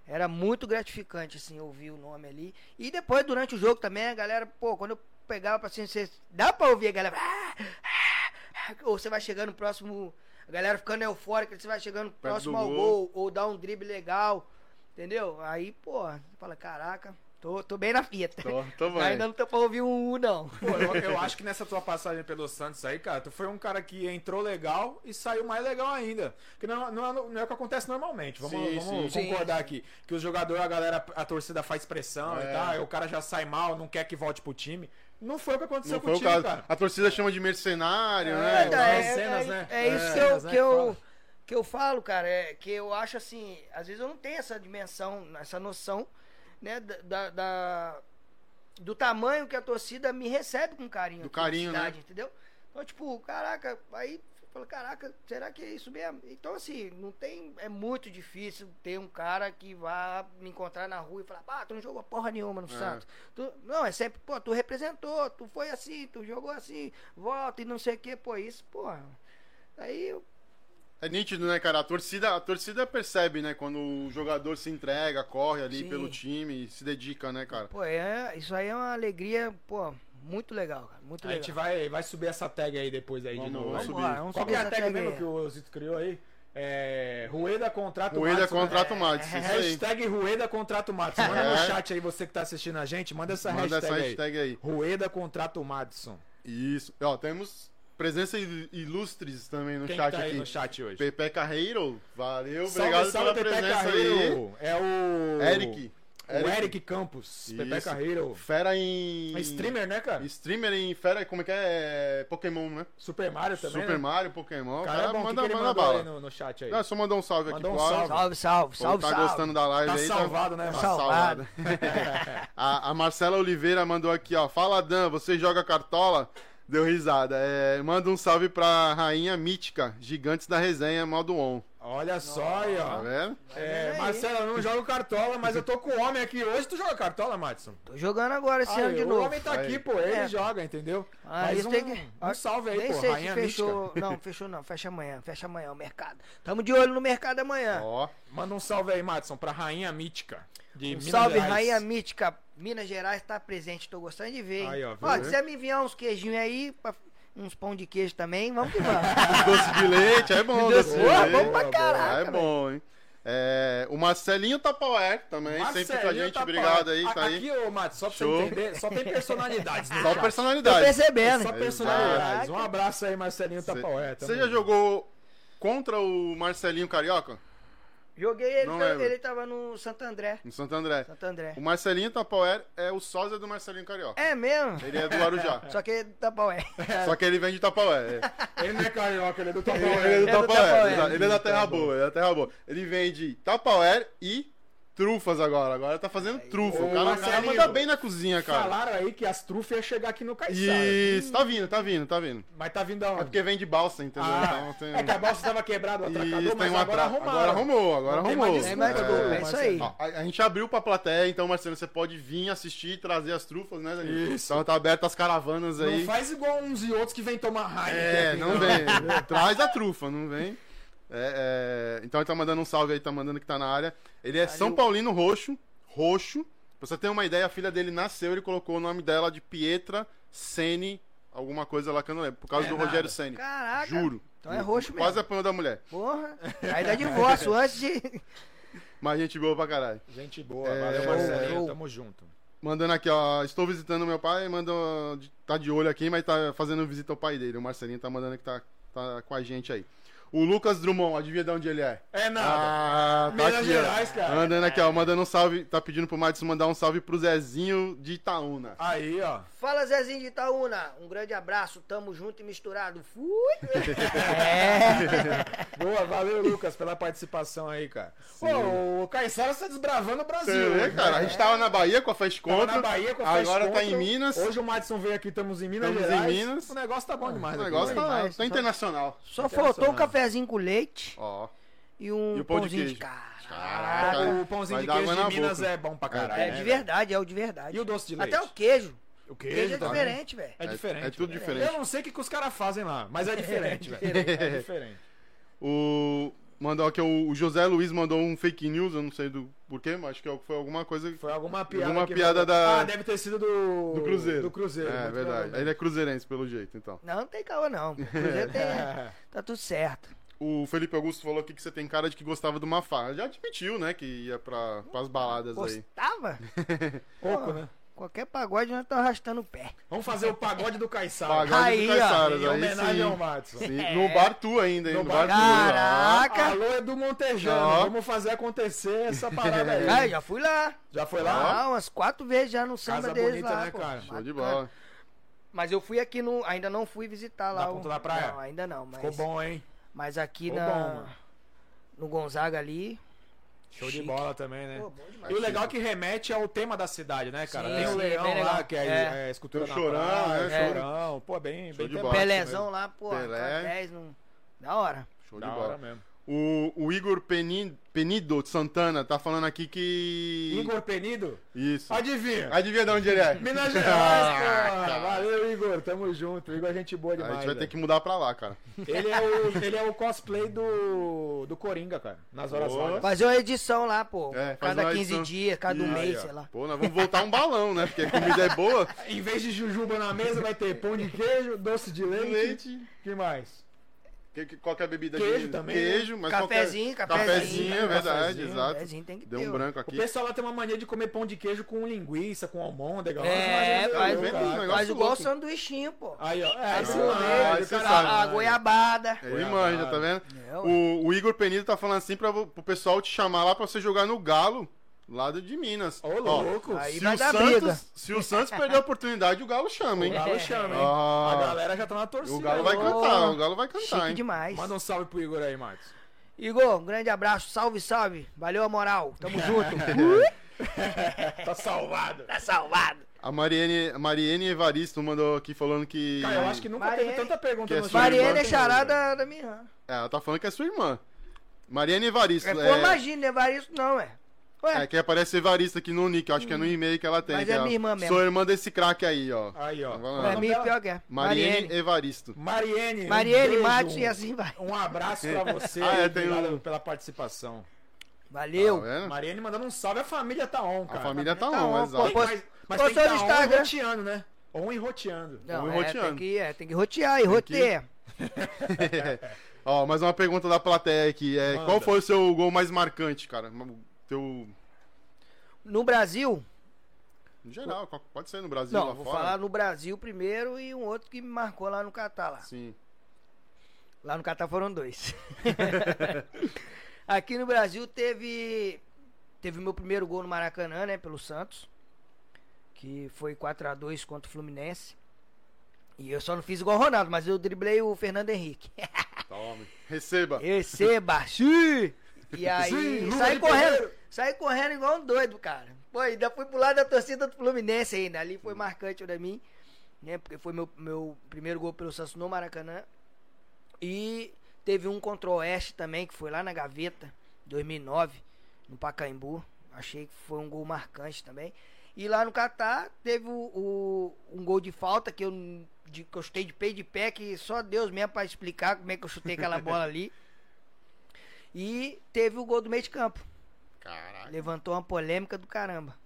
[SPEAKER 4] era muito gratificante, assim, ouvir o nome ali. E depois, durante o jogo também, a galera, pô, quando eu pegava pra assim, você, dá pra ouvir a galera. "Ah, ah, ah", Ou você vai chegando próximo, a galera ficando eufórica, você vai chegando próximo ao
[SPEAKER 2] gol.
[SPEAKER 4] gol, ou dá um drible legal, entendeu? Aí, pô, você fala, caraca, tô, tô bem na fita.
[SPEAKER 2] Tô, tô bem.
[SPEAKER 4] Ainda não tô pra ouvir um U, não.
[SPEAKER 3] Pô, eu, eu acho que nessa tua passagem pelo Santos aí, cara, tu foi um cara que entrou legal e saiu mais legal ainda. Que não, não, é- não é o que acontece normalmente. Vamos,
[SPEAKER 2] Sim,
[SPEAKER 3] vamos
[SPEAKER 2] sim.
[SPEAKER 3] concordar aqui. Que os jogadores, a galera, a torcida faz pressão
[SPEAKER 2] É.
[SPEAKER 3] e tal, aí o cara já sai mal, não quer que volte pro time. Não foi o que aconteceu
[SPEAKER 2] Não
[SPEAKER 3] com
[SPEAKER 2] foi
[SPEAKER 3] o
[SPEAKER 2] o
[SPEAKER 3] time, cara.
[SPEAKER 2] A torcida chama de mercenário,
[SPEAKER 3] É,
[SPEAKER 2] né?
[SPEAKER 4] É, é,
[SPEAKER 3] cenas,
[SPEAKER 4] é-
[SPEAKER 3] né?
[SPEAKER 4] é isso
[SPEAKER 3] É,
[SPEAKER 4] que eu,
[SPEAKER 3] cenas, né,
[SPEAKER 4] que
[SPEAKER 3] que
[SPEAKER 4] eu,
[SPEAKER 3] fala.
[SPEAKER 4] que eu falo, cara, é que eu acho assim, às vezes eu não tenho essa dimensão, essa noção, né, da, da- do tamanho que a torcida me recebe com carinho.
[SPEAKER 2] Do carinho, né?
[SPEAKER 4] cidade, Entendeu? Então, tipo, caraca, aí eu falo, caraca, será que é isso mesmo? Então, assim, não tem. É muito difícil ter um cara que vá me encontrar na rua e falar, ah, tu não jogou porra nenhuma no
[SPEAKER 2] É.
[SPEAKER 4] Santos. Tu- não, é sempre, pô, tu representou, tu foi assim, tu jogou assim, volta e não sei o que, pô, isso, porra. Aí eu
[SPEAKER 2] É nítido, né, cara? A torcida, a torcida percebe, né? Quando o jogador se entrega, corre ali
[SPEAKER 4] Sim.
[SPEAKER 2] pelo time, se dedica, né, cara?
[SPEAKER 4] Pô, é, isso aí é uma alegria, pô, muito legal, cara. Muito
[SPEAKER 3] A
[SPEAKER 4] legal.
[SPEAKER 3] gente vai, vai subir essa tag aí depois aí
[SPEAKER 2] Vamos-
[SPEAKER 3] de novo.
[SPEAKER 2] vamos
[SPEAKER 3] aí.
[SPEAKER 2] subir.
[SPEAKER 4] Vamos lá, vamos
[SPEAKER 3] Qual
[SPEAKER 4] subir
[SPEAKER 3] que é a tag
[SPEAKER 4] tag
[SPEAKER 3] mesmo
[SPEAKER 4] aí.
[SPEAKER 3] que o Zito criou aí? É. Rueda contrato
[SPEAKER 2] Rueda
[SPEAKER 3] Madison, né?
[SPEAKER 2] contrato Madison, isso aí.
[SPEAKER 3] Hashtag Rueda contrato Madison. Manda no
[SPEAKER 2] É.
[SPEAKER 3] chat aí você que tá assistindo a gente, manda essa
[SPEAKER 2] Manda
[SPEAKER 3] hashtag,
[SPEAKER 2] essa
[SPEAKER 3] aí.
[SPEAKER 2] hashtag aí.
[SPEAKER 3] Rueda contrato Madison.
[SPEAKER 2] Isso. Ó, temos presença il- ilustres também no
[SPEAKER 3] Quem
[SPEAKER 2] chat
[SPEAKER 3] tá aí
[SPEAKER 2] aqui.
[SPEAKER 3] no chat hoje?
[SPEAKER 2] Pepe Carreiro, valeu,
[SPEAKER 3] Salve,
[SPEAKER 2] obrigado
[SPEAKER 3] salve,
[SPEAKER 2] pela
[SPEAKER 3] Pepe
[SPEAKER 2] presença
[SPEAKER 3] Carreiro. É o.
[SPEAKER 2] aí. Eric.
[SPEAKER 3] O Eric Campos. Pepe
[SPEAKER 2] Isso.
[SPEAKER 3] Carreiro.
[SPEAKER 2] Fera em.
[SPEAKER 3] É streamer, né, cara?
[SPEAKER 2] Streamer em Fera, como é que é? É Pokémon, né?
[SPEAKER 3] Super Mario também.
[SPEAKER 2] Super
[SPEAKER 3] né?
[SPEAKER 2] Mario, Pokémon.
[SPEAKER 3] O cara é bom.
[SPEAKER 2] manda,
[SPEAKER 3] que que
[SPEAKER 2] manda bala.
[SPEAKER 3] aí no, no chat aí?
[SPEAKER 2] Não, só mandar um salve
[SPEAKER 3] Mandou
[SPEAKER 2] aqui
[SPEAKER 3] um
[SPEAKER 2] pro
[SPEAKER 3] salve.
[SPEAKER 4] Salve, salve, salve,
[SPEAKER 2] tá
[SPEAKER 4] salve.
[SPEAKER 2] gostando da live
[SPEAKER 3] Tá
[SPEAKER 2] aí.
[SPEAKER 3] salvado, né,
[SPEAKER 2] tá
[SPEAKER 3] mano?
[SPEAKER 2] salvado. a, a Marcela Oliveira mandou aqui, ó. Fala, Dan, você joga cartola? Deu risada. É, manda um salve pra rainha mítica, gigantes da resenha, modo on.
[SPEAKER 3] Olha só aí,
[SPEAKER 2] Tá
[SPEAKER 3] ó.
[SPEAKER 2] vendo?
[SPEAKER 3] É,
[SPEAKER 4] aí.
[SPEAKER 3] Marcelo, eu não jogo cartola, mas eu tô com o homem aqui hoje. Tu joga cartola, Madison?
[SPEAKER 4] Tô jogando agora esse ano
[SPEAKER 3] Aí,
[SPEAKER 4] de
[SPEAKER 3] o
[SPEAKER 4] novo.
[SPEAKER 3] homem tá
[SPEAKER 2] Aí.
[SPEAKER 3] aqui, pô. Ele
[SPEAKER 4] É.
[SPEAKER 3] joga, entendeu?
[SPEAKER 4] Ah,
[SPEAKER 3] Mas
[SPEAKER 4] isso
[SPEAKER 3] um,
[SPEAKER 4] tem que-
[SPEAKER 3] um salve aí,
[SPEAKER 4] Nem
[SPEAKER 3] pô.
[SPEAKER 4] sei se
[SPEAKER 3] Rainha
[SPEAKER 4] fechou.
[SPEAKER 3] Mística.
[SPEAKER 4] Não, fechou não. Fecha amanhã. Fecha amanhã o mercado. Tamo de olho no mercado amanhã.
[SPEAKER 2] Ó,
[SPEAKER 3] Manda um salve aí, Madison, pra Rainha Mítica. De
[SPEAKER 4] Um
[SPEAKER 3] Minas
[SPEAKER 4] salve,
[SPEAKER 3] Gerais.
[SPEAKER 4] Rainha Mítica. Minas Gerais tá presente. Tô gostando de ver.
[SPEAKER 3] Aí, ó, viu?
[SPEAKER 4] ó, quiser me enviar uns queijinhos aí, pra- uns pão de queijo também, vamos que vamos.
[SPEAKER 2] doce de leite, é bom. doce de leite.
[SPEAKER 4] bom pra
[SPEAKER 3] boa,
[SPEAKER 4] caraca.
[SPEAKER 2] é bom, hein? É, o Marcelinho Tapauer também, sempre com a
[SPEAKER 3] Marcelinho
[SPEAKER 2] gente.
[SPEAKER 3] tá
[SPEAKER 2] Obrigado aí, tá aí.
[SPEAKER 3] Aqui, ô, só pra
[SPEAKER 2] Show.
[SPEAKER 3] você entender, só tem personalidades. no
[SPEAKER 2] Só
[SPEAKER 3] chat.
[SPEAKER 4] Tô percebendo.
[SPEAKER 3] Só
[SPEAKER 4] hein?
[SPEAKER 3] personalidades.
[SPEAKER 4] Caraca.
[SPEAKER 3] Um abraço aí, Marcelinho
[SPEAKER 2] Cê-
[SPEAKER 3] Tapaué.
[SPEAKER 2] Você já jogou contra o Marcelinho Carioca?
[SPEAKER 4] Joguei ele,
[SPEAKER 2] Não
[SPEAKER 4] tá-
[SPEAKER 2] lembro.
[SPEAKER 4] ele tava no Santo André.
[SPEAKER 2] No Santo André.
[SPEAKER 4] Santo André.
[SPEAKER 2] O Marcelinho Tapauer é o sósia do Marcelinho Carioca.
[SPEAKER 4] É mesmo?
[SPEAKER 2] Ele é do Guarujá.
[SPEAKER 4] Só que tá bom, é.
[SPEAKER 2] Só que ele vem de Tapaué. é.
[SPEAKER 3] Ele não é carioca, ele é do Tapaué.
[SPEAKER 2] ele é do
[SPEAKER 4] É do
[SPEAKER 2] Tapaué.
[SPEAKER 4] Tapaué.
[SPEAKER 2] Ele é da Terra Boa, ele é da Terra Boa. Ele vem de Tapaué e trufas agora. Agora tá fazendo trufa.
[SPEAKER 3] Ô,
[SPEAKER 2] O cara, o cara manda bem na cozinha, cara.
[SPEAKER 3] Falaram aí que as trufas iam chegar aqui no Caiçara.
[SPEAKER 2] Isso, tá vindo, tá vindo, tá vindo.
[SPEAKER 3] Mas tá vindo
[SPEAKER 2] É
[SPEAKER 3] aonde?
[SPEAKER 2] porque vem de balsa, entendeu?
[SPEAKER 3] Ah,
[SPEAKER 2] Então tem...
[SPEAKER 3] É que a balsa tava quebrada, o atracador,
[SPEAKER 2] Isso,
[SPEAKER 3] mas agora arrumaram.
[SPEAKER 2] Agora arrumou, agora
[SPEAKER 3] Não
[SPEAKER 2] arrumou.
[SPEAKER 3] mais
[SPEAKER 4] Tem mais
[SPEAKER 3] desculpa,
[SPEAKER 4] desculpa, é isso aí.
[SPEAKER 2] Ó, a, a gente abriu pra plateia, então, Marcelo, você pode vir assistir e trazer as trufas, né, Danilo?
[SPEAKER 3] Isso.
[SPEAKER 2] Então tá aberto as caravanas aí.
[SPEAKER 3] Não faz igual uns e outros que vem tomar Heineken.
[SPEAKER 2] É,
[SPEAKER 3] aqui,
[SPEAKER 2] não vem. Traz a trufa, não vem. É, é, Então ele tá mandando um salve aí, tá mandando que tá na área. Ele é São Paulino Roxo, roxo. Pra você ter uma ideia, a filha dele nasceu, ele colocou o nome dela de Pietra Sene, alguma coisa lá que eu não lembro, por causa
[SPEAKER 3] É
[SPEAKER 2] do
[SPEAKER 3] nada.
[SPEAKER 2] Rogério Sene.
[SPEAKER 4] Caraca.
[SPEAKER 2] Juro.
[SPEAKER 4] Então é roxo mesmo.
[SPEAKER 2] Quase apanhou da mulher.
[SPEAKER 4] Porra. Aí dá divórcio antes de.
[SPEAKER 2] Mas gente boa pra caralho.
[SPEAKER 3] Gente boa,
[SPEAKER 2] É,
[SPEAKER 3] valeu,
[SPEAKER 2] show,
[SPEAKER 3] Marcelinho, tamo junto.
[SPEAKER 2] Mandando aqui, ó. Estou visitando meu pai, manda. Tá de olho aqui, mas tá fazendo visita ao pai dele. O Marcelinho tá mandando que tá, tá com a gente aí. O Lucas Drummond, adivinha de onde ele é?
[SPEAKER 3] É nada.
[SPEAKER 2] Ah, tá
[SPEAKER 3] Minas
[SPEAKER 2] aqui,
[SPEAKER 3] Gerais,
[SPEAKER 2] ó.
[SPEAKER 3] cara.
[SPEAKER 2] Mandando aqui, ó. Mandando um salve. Tá pedindo pro Madison mandar um salve pro Zezinho de Itaúna.
[SPEAKER 3] Aí, ó.
[SPEAKER 4] Fala Zezinho de Itaúna. Um grande abraço. Tamo junto e misturado. Fui. É.
[SPEAKER 3] Boa, valeu, Lucas, pela participação aí, cara. Pô, o Caissara tá desbravando o Brasil.
[SPEAKER 2] Vê,
[SPEAKER 3] né?
[SPEAKER 2] cara? A gente tava na Bahia com a Fast
[SPEAKER 3] Tava
[SPEAKER 2] Contra.
[SPEAKER 3] na Bahia com a Fast
[SPEAKER 2] Agora tá em Minas.
[SPEAKER 3] Hoje o Madison veio aqui, estamos em Minas
[SPEAKER 2] Estamos em. Minas.
[SPEAKER 3] O negócio tá bom demais.
[SPEAKER 2] o
[SPEAKER 3] aqui,
[SPEAKER 2] negócio
[SPEAKER 3] né?
[SPEAKER 2] tá,
[SPEAKER 4] demais.
[SPEAKER 2] tá internacional.
[SPEAKER 4] Só faltou um
[SPEAKER 3] Internacional.
[SPEAKER 4] Cafezinho com leite
[SPEAKER 2] Ó.
[SPEAKER 4] e um
[SPEAKER 2] E o pão de
[SPEAKER 4] pãozinho de,
[SPEAKER 2] queijo.
[SPEAKER 4] carne.
[SPEAKER 2] Caraca.
[SPEAKER 3] O pãozinho
[SPEAKER 2] Vai
[SPEAKER 3] de queijo
[SPEAKER 2] na
[SPEAKER 3] de Minas
[SPEAKER 2] boca.
[SPEAKER 3] é bom pra caralho.
[SPEAKER 4] É
[SPEAKER 3] né,
[SPEAKER 4] de
[SPEAKER 3] velho?
[SPEAKER 4] verdade, é o de verdade.
[SPEAKER 3] E o doce de leite?
[SPEAKER 4] Até o queijo.
[SPEAKER 3] O
[SPEAKER 4] queijo
[SPEAKER 3] queijo
[SPEAKER 4] é
[SPEAKER 3] tá
[SPEAKER 4] diferente, velho.
[SPEAKER 3] É diferente.
[SPEAKER 2] É tudo
[SPEAKER 3] velho.
[SPEAKER 2] diferente.
[SPEAKER 3] Eu não sei o que, que os caras fazem lá, mas é diferente, velho.
[SPEAKER 4] diferente.
[SPEAKER 3] É diferente.
[SPEAKER 2] O. Mandou aqui, o José Luiz mandou um fake news, eu não sei do porquê, mas acho que foi alguma coisa.
[SPEAKER 3] Foi alguma piada.
[SPEAKER 2] Alguma piada da-
[SPEAKER 3] Ah, deve ter sido do.
[SPEAKER 2] Do Cruzeiro.
[SPEAKER 3] Do Cruzeiro.
[SPEAKER 2] É, verdade. Ele é cruzeirense, pelo jeito, então.
[SPEAKER 4] Não, não tem calma não. O Cruzeiro tem... Tá tudo certo.
[SPEAKER 2] O Felipe Augusto falou aqui que você tem cara de que gostava do Mafá. Já admitiu, né, que ia pra, pras baladas aí.
[SPEAKER 4] Gostava?
[SPEAKER 3] Pouco, né?
[SPEAKER 4] Qualquer pagode nós estamos arrastando o pé.
[SPEAKER 3] Vamos fazer o pagode do Caissara.
[SPEAKER 2] Pagode
[SPEAKER 4] Aí,
[SPEAKER 2] do
[SPEAKER 3] Em
[SPEAKER 2] aí
[SPEAKER 3] homenagem
[SPEAKER 2] sim.
[SPEAKER 3] ao Madison.
[SPEAKER 2] Sim, No bar tu ainda, hein?
[SPEAKER 3] No
[SPEAKER 2] No,
[SPEAKER 3] bar
[SPEAKER 2] bar, ó.
[SPEAKER 4] Caraca!
[SPEAKER 3] Alô, Edu Montejano.
[SPEAKER 2] Ó.
[SPEAKER 3] Vamos fazer acontecer essa parada aí.
[SPEAKER 4] Ah, já fui lá.
[SPEAKER 3] Já foi lá?
[SPEAKER 4] Ah, umas quatro vezes já no samba
[SPEAKER 3] Casa
[SPEAKER 4] deles
[SPEAKER 3] bonita,
[SPEAKER 4] lá,
[SPEAKER 3] né,
[SPEAKER 4] pô.
[SPEAKER 3] cara?
[SPEAKER 2] Show de bola.
[SPEAKER 4] Mas eu fui aqui no. Ainda não fui visitar lá.
[SPEAKER 3] Na
[SPEAKER 4] o-
[SPEAKER 3] Ponta da Praia?
[SPEAKER 4] Não, ainda não. Mas,
[SPEAKER 3] Ficou bom, hein?
[SPEAKER 4] mas aqui
[SPEAKER 3] Ficou
[SPEAKER 4] na.
[SPEAKER 3] bom, mano.
[SPEAKER 4] no Gonzaga ali.
[SPEAKER 3] Show de
[SPEAKER 4] Chique.
[SPEAKER 3] bola também, né?
[SPEAKER 4] Pô, bom demais.
[SPEAKER 3] E o legal é que remete ao tema da cidade, né, cara?
[SPEAKER 4] Sim,
[SPEAKER 3] Tem o leão lá,
[SPEAKER 4] legal.
[SPEAKER 3] que é,
[SPEAKER 4] É.
[SPEAKER 3] é escultura na
[SPEAKER 2] o Chorão,
[SPEAKER 3] praia,
[SPEAKER 2] é,
[SPEAKER 3] chorão. Pô, bem,
[SPEAKER 2] Show
[SPEAKER 3] bem
[SPEAKER 2] de bola.
[SPEAKER 4] Pelézão
[SPEAKER 3] mesmo.
[SPEAKER 4] lá, pô,
[SPEAKER 2] Pelé.
[SPEAKER 4] 10 no... Da hora.
[SPEAKER 2] Show de
[SPEAKER 3] Da
[SPEAKER 2] bola.
[SPEAKER 3] hora mesmo.
[SPEAKER 2] O, o Igor Peni- Penido de Santana tá falando aqui que.
[SPEAKER 3] Igor Penido?
[SPEAKER 2] Isso.
[SPEAKER 3] Adivinha?
[SPEAKER 2] Adivinha de onde ele é?
[SPEAKER 3] Minas Gerais,
[SPEAKER 2] Ah, cara.
[SPEAKER 3] Valeu, Igor. Tamo junto. Igor é gente boa
[SPEAKER 2] A
[SPEAKER 3] demais.
[SPEAKER 2] gente vai ter que mudar pra lá, cara.
[SPEAKER 3] ele, é o, ele é o cosplay do, do Coringa, cara. Nas horas vagas.
[SPEAKER 4] Fazer uma edição lá, pô.
[SPEAKER 2] É,
[SPEAKER 4] cada
[SPEAKER 2] uma
[SPEAKER 4] 15
[SPEAKER 2] edição.
[SPEAKER 4] dias, cada um mês, sei lá.
[SPEAKER 2] Pô, nós vamos voltar um balão, né? Porque a comida é boa.
[SPEAKER 3] Em vez de jujuba na mesa, vai ter pão de queijo, doce de leite.
[SPEAKER 2] Leite.
[SPEAKER 3] que mais?
[SPEAKER 2] Que, que- qual que é a bebida
[SPEAKER 3] Queijo
[SPEAKER 2] de
[SPEAKER 3] também,
[SPEAKER 2] Queijo, mas
[SPEAKER 4] Cafezinho,
[SPEAKER 2] qualquer...
[SPEAKER 4] cafezinho.
[SPEAKER 2] Cafezinho, é verdade,
[SPEAKER 3] Cafezinho,
[SPEAKER 2] exato.
[SPEAKER 4] Cafezinho tem que
[SPEAKER 2] Deu
[SPEAKER 4] ter,
[SPEAKER 2] um branco
[SPEAKER 3] O
[SPEAKER 2] aqui.
[SPEAKER 3] pessoal lá tem uma mania de comer pão de queijo com linguiça, com almôndega.
[SPEAKER 4] É, faz,
[SPEAKER 3] cara.
[SPEAKER 2] Um negócio
[SPEAKER 4] faz igual
[SPEAKER 2] louco.
[SPEAKER 4] sanduichinho, pô.
[SPEAKER 3] Aí, ó. É,
[SPEAKER 4] Aí
[SPEAKER 2] ah,
[SPEAKER 3] o
[SPEAKER 2] esse
[SPEAKER 3] cara-
[SPEAKER 2] sabe.
[SPEAKER 4] a, a goiabada.
[SPEAKER 2] Ele manja, tá vendo?
[SPEAKER 4] É.
[SPEAKER 2] O, o Igor Penido tá falando assim pra, pro pessoal te chamar lá pra você jogar no Galo, lá do- de Minas.
[SPEAKER 3] Ô, louco.
[SPEAKER 4] Aí
[SPEAKER 2] se
[SPEAKER 4] vai
[SPEAKER 2] o,
[SPEAKER 4] dar briga.
[SPEAKER 2] Santos, se o Santos perder a oportunidade, o Galo chama,
[SPEAKER 3] O
[SPEAKER 2] hein?
[SPEAKER 3] Galo chama, hein?
[SPEAKER 2] Ah.
[SPEAKER 3] A galera já tá na torcida.
[SPEAKER 2] O Galo vai cantar, o Galo vai cantar,
[SPEAKER 4] Chique
[SPEAKER 2] hein?
[SPEAKER 4] demais.
[SPEAKER 3] Manda um salve pro Igor aí, Marcos.
[SPEAKER 4] Igor, um grande abraço, salve, salve. Valeu a moral, tamo junto.
[SPEAKER 3] Tá salvado.
[SPEAKER 4] tá salvado.
[SPEAKER 2] A Mariane, a Mariane Evaristo mandou aqui falando que.
[SPEAKER 3] Cara, eu acho que nunca
[SPEAKER 4] Mariene-
[SPEAKER 3] teve tanta pergunta
[SPEAKER 2] Que é
[SPEAKER 3] no
[SPEAKER 4] Mariana é charada da minha irmã.
[SPEAKER 2] É, ela tá falando que é sua irmã. Mariane Evaristo.
[SPEAKER 4] É, pô,
[SPEAKER 2] é,
[SPEAKER 4] imagina, levar isso não, é. Ué,
[SPEAKER 2] é que aparece Evaristo aqui no nick, eu acho que é no e-mail que ela tem.
[SPEAKER 4] Mas é minha irmã mesmo.
[SPEAKER 2] Sou irmã desse craque aí, ó.
[SPEAKER 3] Aí, ó.
[SPEAKER 4] É
[SPEAKER 2] falando.
[SPEAKER 4] minha pior que é.
[SPEAKER 2] Mariane
[SPEAKER 4] Mariane.
[SPEAKER 2] Evaristo.
[SPEAKER 3] Mariene. um
[SPEAKER 4] Matos
[SPEAKER 3] um-
[SPEAKER 4] e assim vai.
[SPEAKER 3] Um abraço pra você.
[SPEAKER 2] Ah, é, tem
[SPEAKER 3] obrigado
[SPEAKER 2] um-
[SPEAKER 3] pela participação.
[SPEAKER 4] Valeu.
[SPEAKER 2] Tá vendo?
[SPEAKER 3] Mariane mandando um salve. A família tá on,
[SPEAKER 2] A
[SPEAKER 3] cara.
[SPEAKER 2] família tá
[SPEAKER 4] tá
[SPEAKER 2] on,
[SPEAKER 4] on,
[SPEAKER 2] exato.
[SPEAKER 4] pô,
[SPEAKER 3] Mas, mas
[SPEAKER 4] postou
[SPEAKER 3] tem que tá on e roteando, né? On e roteando.
[SPEAKER 4] Não,
[SPEAKER 2] Vamos
[SPEAKER 4] é,
[SPEAKER 2] roteando.
[SPEAKER 4] tem que, é, tem que rotear e rotear.
[SPEAKER 2] Ó, mais uma pergunta da plateia aqui. É,
[SPEAKER 3] Manda.
[SPEAKER 2] qual foi o seu gol mais marcante, cara? Teu.
[SPEAKER 4] No Brasil,
[SPEAKER 2] Em geral, pode ser no Brasil,
[SPEAKER 4] não,
[SPEAKER 2] lá
[SPEAKER 4] vou
[SPEAKER 2] fora.
[SPEAKER 4] falar no Brasil primeiro e um outro que me marcou lá no Catar lá.
[SPEAKER 2] Sim.
[SPEAKER 4] Lá no Catar foram dois. Aqui no Brasil teve teve o meu primeiro gol no Maracanã, né, pelo Santos, que foi 4 a 2 contra o Fluminense. E eu só não fiz igual o Ronaldo, mas eu driblei o Fernando Henrique.
[SPEAKER 2] Tome. Receba.
[SPEAKER 4] Receba! sim! E aí,
[SPEAKER 3] Sim,
[SPEAKER 4] saí correndo,
[SPEAKER 3] pedreiro.
[SPEAKER 4] saí correndo igual um doido, cara. Pô, ainda fui pro lado da torcida do Fluminense ainda. Ali foi marcante pra mim, né? Porque foi meu, meu primeiro gol pelo Santos no Maracanã. E teve um contra o Oeste também, que foi lá na Gaveta, 2009, no Pacaembu. Achei que foi um gol marcante também. E lá no Catar teve o, o- um gol de falta que eu, de, que eu chutei de pé de pé, que só Deus mesmo pra explicar como é que eu chutei aquela bola ali. E teve o gol do meio de campo.
[SPEAKER 2] Caralho.
[SPEAKER 4] Levantou uma polêmica do caramba.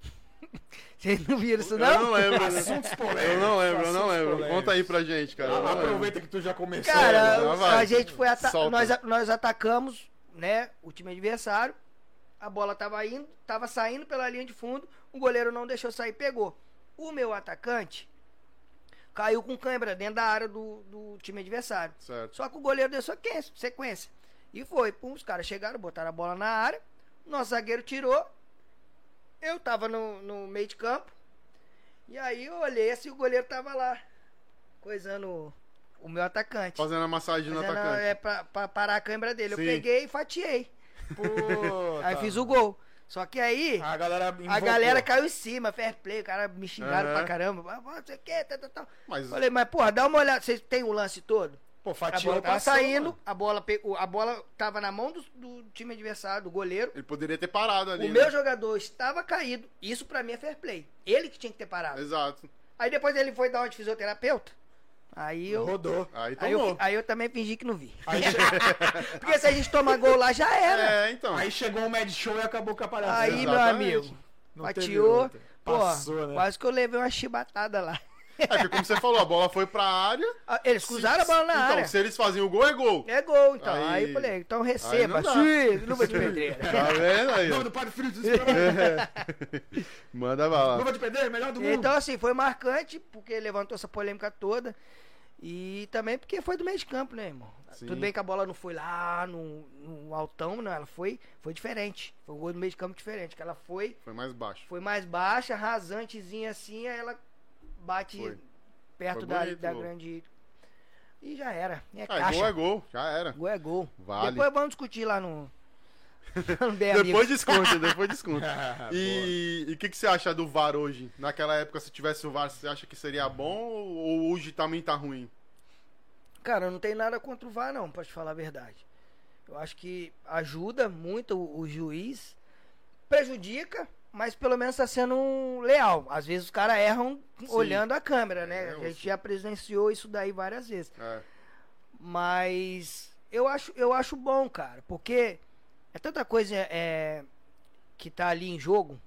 [SPEAKER 4] Vocês não viram isso
[SPEAKER 2] Eu
[SPEAKER 4] não?
[SPEAKER 2] não lembro. né?
[SPEAKER 3] Assuntos polêmicos.
[SPEAKER 2] Eu não lembro, eu não lembro.
[SPEAKER 3] polêmicos.
[SPEAKER 2] Conta aí pra gente, cara. Não lembro.
[SPEAKER 3] Aproveita que tu já começou.
[SPEAKER 4] Cara,
[SPEAKER 2] vai.
[SPEAKER 4] a gente foi ata
[SPEAKER 2] Solta.
[SPEAKER 4] nós, nós atacamos, né, o time adversário. A bola tava indo, tava saindo pela linha de fundo, o goleiro não deixou sair, pegou. O meu atacante caiu com cãibra dentro da área do, do time adversário.
[SPEAKER 2] Certo.
[SPEAKER 4] Só que o goleiro deu sequência. E foi, pum, os caras chegaram, botaram a bola na área, nosso zagueiro tirou. Eu tava no, no meio de campo. E aí eu olhei assim, o goleiro tava lá, coisando o meu atacante.
[SPEAKER 2] Fazendo a massagem no
[SPEAKER 4] Fazendo,
[SPEAKER 2] atacante.
[SPEAKER 4] é pra, pra parar a câimbra dele.
[SPEAKER 2] Sim.
[SPEAKER 4] Eu peguei e fatiei.
[SPEAKER 3] Pô,
[SPEAKER 4] Aí
[SPEAKER 3] tá.
[SPEAKER 4] fiz o gol. Só que aí
[SPEAKER 3] A galera
[SPEAKER 4] a galera caiu em cima, fair play, o cara me xingaram
[SPEAKER 2] Aham.
[SPEAKER 4] pra caramba. Ah, Não sei o que, tal, tal, tal.
[SPEAKER 2] Mas
[SPEAKER 4] Falei, mas porra, dá uma olhada. Vocês têm o lance todo?
[SPEAKER 3] Pô,
[SPEAKER 4] A bola tava
[SPEAKER 3] passou,
[SPEAKER 4] saindo, a bola, a bola tava na mão do, do time adversário, do goleiro.
[SPEAKER 2] ele poderia ter parado ali.
[SPEAKER 4] O
[SPEAKER 2] né?
[SPEAKER 4] meu jogador estava caído. Isso pra mim é fair play. Ele que tinha que ter parado.
[SPEAKER 2] Exato.
[SPEAKER 4] Aí depois ele foi dar uma de fisioterapeuta. Aí eu.
[SPEAKER 3] Rodou.
[SPEAKER 2] Aí
[SPEAKER 4] Aí eu, aí eu também fingi que não vi.
[SPEAKER 3] Aí, che-
[SPEAKER 4] Porque se a gente tomar gol lá, já era.
[SPEAKER 2] É, então.
[SPEAKER 3] aí chegou o Mad Show e acabou com a palhaçada.
[SPEAKER 4] Aí, meu
[SPEAKER 2] Exatamente.
[SPEAKER 4] amigo,
[SPEAKER 3] Não.
[SPEAKER 4] Pô,
[SPEAKER 3] Passou, né?
[SPEAKER 4] quase que eu levei uma chibatada lá.
[SPEAKER 2] É que como você falou, a bola foi pra área.
[SPEAKER 4] Ah, Eles cruzaram a bola na
[SPEAKER 2] então,
[SPEAKER 4] área.
[SPEAKER 2] se eles fazem o gol, é gol.
[SPEAKER 4] É gol, então. Aí,
[SPEAKER 2] Aí-
[SPEAKER 4] eu falei, então
[SPEAKER 2] aí
[SPEAKER 4] receba. Sim, luva de pedreira.
[SPEAKER 2] Tá vendo aí?
[SPEAKER 3] Luva do Padre Filho desesperado.
[SPEAKER 2] Manda bala.
[SPEAKER 3] Luva de pedreiro, melhor do mundo.
[SPEAKER 4] Então, assim, foi marcante, porque levantou essa polêmica toda. E também porque foi do meio de campo, né, irmão?
[SPEAKER 2] Sim.
[SPEAKER 4] Tudo bem que a bola não foi lá no, no altão, não. Ela foi, foi diferente. Foi um gol do meio de campo diferente. Que ela foi,
[SPEAKER 2] Foi mais baixo.
[SPEAKER 4] foi mais baixa, rasantezinha assim, aí ela bate
[SPEAKER 2] Foi.
[SPEAKER 4] perto
[SPEAKER 2] Foi
[SPEAKER 4] da,
[SPEAKER 2] bonito,
[SPEAKER 4] da grande. E já era. É
[SPEAKER 2] Ah,
[SPEAKER 4] caixa.
[SPEAKER 2] gol é gol, já era.
[SPEAKER 4] Gol é gol.
[SPEAKER 2] Vale.
[SPEAKER 4] Depois vamos discutir lá no.
[SPEAKER 2] Depois desconto, depois desconto. E e o que, que você acha do VAR hoje? Naquela época, se tivesse o VAR, você acha que seria bom ou hoje também tá ruim?
[SPEAKER 4] Cara, eu não tenho nada contra o VAR, não, pra te falar a verdade. Eu acho que ajuda muito o, o juiz, prejudica, mas pelo menos tá sendo um leal. Às vezes os caras erram olhando a câmera, né?
[SPEAKER 2] É,
[SPEAKER 4] a gente já presenciou isso daí várias vezes.
[SPEAKER 2] É.
[SPEAKER 4] Mas eu acho, eu acho bom, cara, porque é tanta coisa é, que tá ali em jogo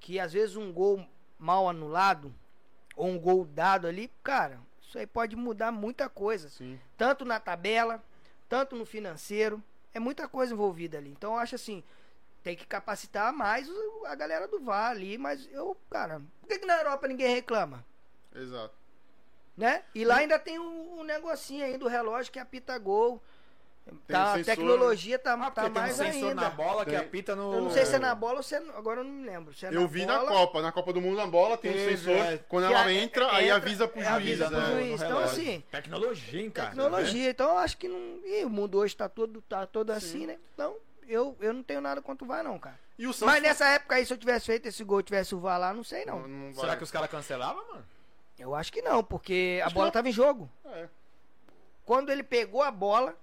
[SPEAKER 4] que às vezes um gol mal anulado ou um gol dado ali, cara, isso aí pode mudar muita coisa.
[SPEAKER 2] Sim.
[SPEAKER 4] Tanto na tabela, tanto no financeiro. É muita coisa envolvida ali. Então eu acho assim, tem que capacitar mais a galera do VAR ali, mas eu, cara, por que, que na Europa ninguém reclama?
[SPEAKER 2] Exato.
[SPEAKER 4] né? E lá ainda tem um, um negocinho aí do relógio que apita gol. Tá,
[SPEAKER 2] um
[SPEAKER 4] a tecnologia tá,
[SPEAKER 3] Ah,
[SPEAKER 4] tá
[SPEAKER 3] porque tem um
[SPEAKER 4] mais
[SPEAKER 3] sensor
[SPEAKER 4] ainda.
[SPEAKER 3] na bola que
[SPEAKER 2] Tem.
[SPEAKER 3] apita no.
[SPEAKER 4] Eu não sei se é na bola ou se é. Agora eu não me lembro. Se é
[SPEAKER 2] Eu
[SPEAKER 4] na
[SPEAKER 2] vi
[SPEAKER 4] bola,
[SPEAKER 2] na Copa. Na Copa do Mundo, na bola tem um
[SPEAKER 3] Teve,
[SPEAKER 2] sensor.
[SPEAKER 3] é.
[SPEAKER 2] Quando
[SPEAKER 4] que
[SPEAKER 2] ela entra,
[SPEAKER 4] é-
[SPEAKER 2] aí
[SPEAKER 4] entra,
[SPEAKER 2] avisa pro
[SPEAKER 4] é,
[SPEAKER 2] juiz.
[SPEAKER 4] avisa pro
[SPEAKER 2] é.
[SPEAKER 4] juiz. Então, assim,
[SPEAKER 3] Tecnologia, hein, cara.
[SPEAKER 4] Tecnologia. Então eu acho que não. Ih, o mundo hoje tá todo, tá todo assim, né? Então, eu, eu não tenho nada contra o VAR, não, cara.
[SPEAKER 2] E o Santos.
[SPEAKER 4] Mas nessa época aí, se eu tivesse feito esse gol, tivesse o VAR lá, não sei não.
[SPEAKER 2] Não, não vai.
[SPEAKER 3] Será que os caras cancelavam, mano?
[SPEAKER 4] Eu acho que não, porque a
[SPEAKER 2] Acho que
[SPEAKER 4] bola
[SPEAKER 2] não.
[SPEAKER 4] tava em jogo.
[SPEAKER 2] É.
[SPEAKER 4] Quando ele pegou a bola,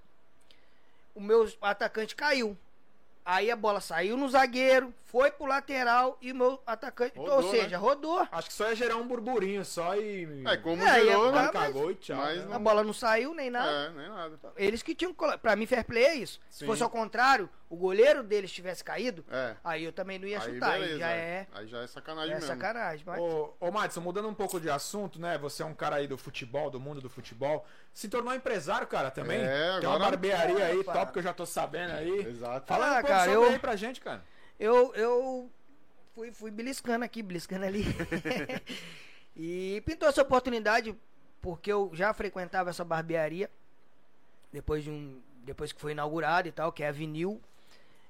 [SPEAKER 4] o meu atacante caiu. Aí a bola saiu no zagueiro, foi pro lateral e o meu atacante.
[SPEAKER 2] Rodou,
[SPEAKER 4] ou seja, rodou.
[SPEAKER 3] Acho que só ia gerar um burburinho só e.
[SPEAKER 2] É, como
[SPEAKER 4] É,
[SPEAKER 2] gerou, né?
[SPEAKER 4] Mas-
[SPEAKER 3] cagou e tchau.
[SPEAKER 2] mas
[SPEAKER 3] né?
[SPEAKER 4] A bola não saiu nem nada.
[SPEAKER 2] É, nem nada.
[SPEAKER 4] Eles que tinham. Pra mim, fair play é isso. Se
[SPEAKER 2] Sim.
[SPEAKER 4] fosse ao contrário, o goleiro deles tivesse caído,
[SPEAKER 2] É.
[SPEAKER 4] aí eu também não ia
[SPEAKER 2] Aí
[SPEAKER 4] chutar.
[SPEAKER 2] beleza.
[SPEAKER 4] Aí já é,
[SPEAKER 2] Aí já é sacanagem
[SPEAKER 4] é
[SPEAKER 2] mesmo.
[SPEAKER 4] sacanagem. Mas...
[SPEAKER 3] Ô, ô Madison, mudando um pouco de assunto, né? Você é um cara aí do futebol, do mundo do futebol. Se tornou empresário, cara, também.
[SPEAKER 2] É,
[SPEAKER 3] Tem uma
[SPEAKER 2] agora-
[SPEAKER 3] barbearia aí,
[SPEAKER 4] Opa.
[SPEAKER 3] top, que eu já tô sabendo aí.
[SPEAKER 2] Exato.
[SPEAKER 3] Fala
[SPEAKER 4] Ah,
[SPEAKER 3] um pouco
[SPEAKER 4] cara,
[SPEAKER 3] sobre
[SPEAKER 4] eu-
[SPEAKER 3] aí pra gente, cara.
[SPEAKER 4] Eu, eu fui, fui beliscando aqui, beliscando ali. e pintou essa oportunidade porque eu já frequentava essa barbearia depois de um depois que foi inaugurado e tal, que é a Vinil,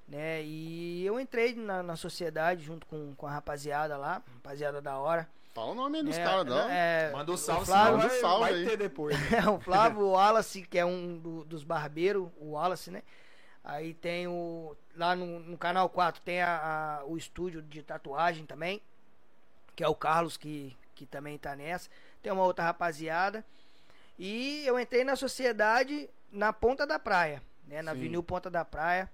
[SPEAKER 4] né? E eu entrei na, na sociedade junto com, com a rapaziada lá, rapaziada da hora.
[SPEAKER 2] Fala o nome aí dos
[SPEAKER 4] É,
[SPEAKER 2] caras, dá.
[SPEAKER 4] é,
[SPEAKER 3] Manda o
[SPEAKER 4] o
[SPEAKER 3] salve,
[SPEAKER 4] Flávio-
[SPEAKER 3] senão
[SPEAKER 2] Manda
[SPEAKER 3] vai,
[SPEAKER 2] o salve
[SPEAKER 3] vai
[SPEAKER 2] aí.
[SPEAKER 3] ter depois. né?
[SPEAKER 4] É, o Flávio Wallace, que é um do- dos barbeiros, o Wallace, né? Aí tem o. Lá no, no canal 4 tem a, a- o estúdio de tatuagem também, que é o Carlos que, que também tá nessa. Tem uma outra rapaziada. E eu entrei na sociedade na ponta da praia, né? Na
[SPEAKER 2] Sim.
[SPEAKER 4] Avenida Ponta da Praia,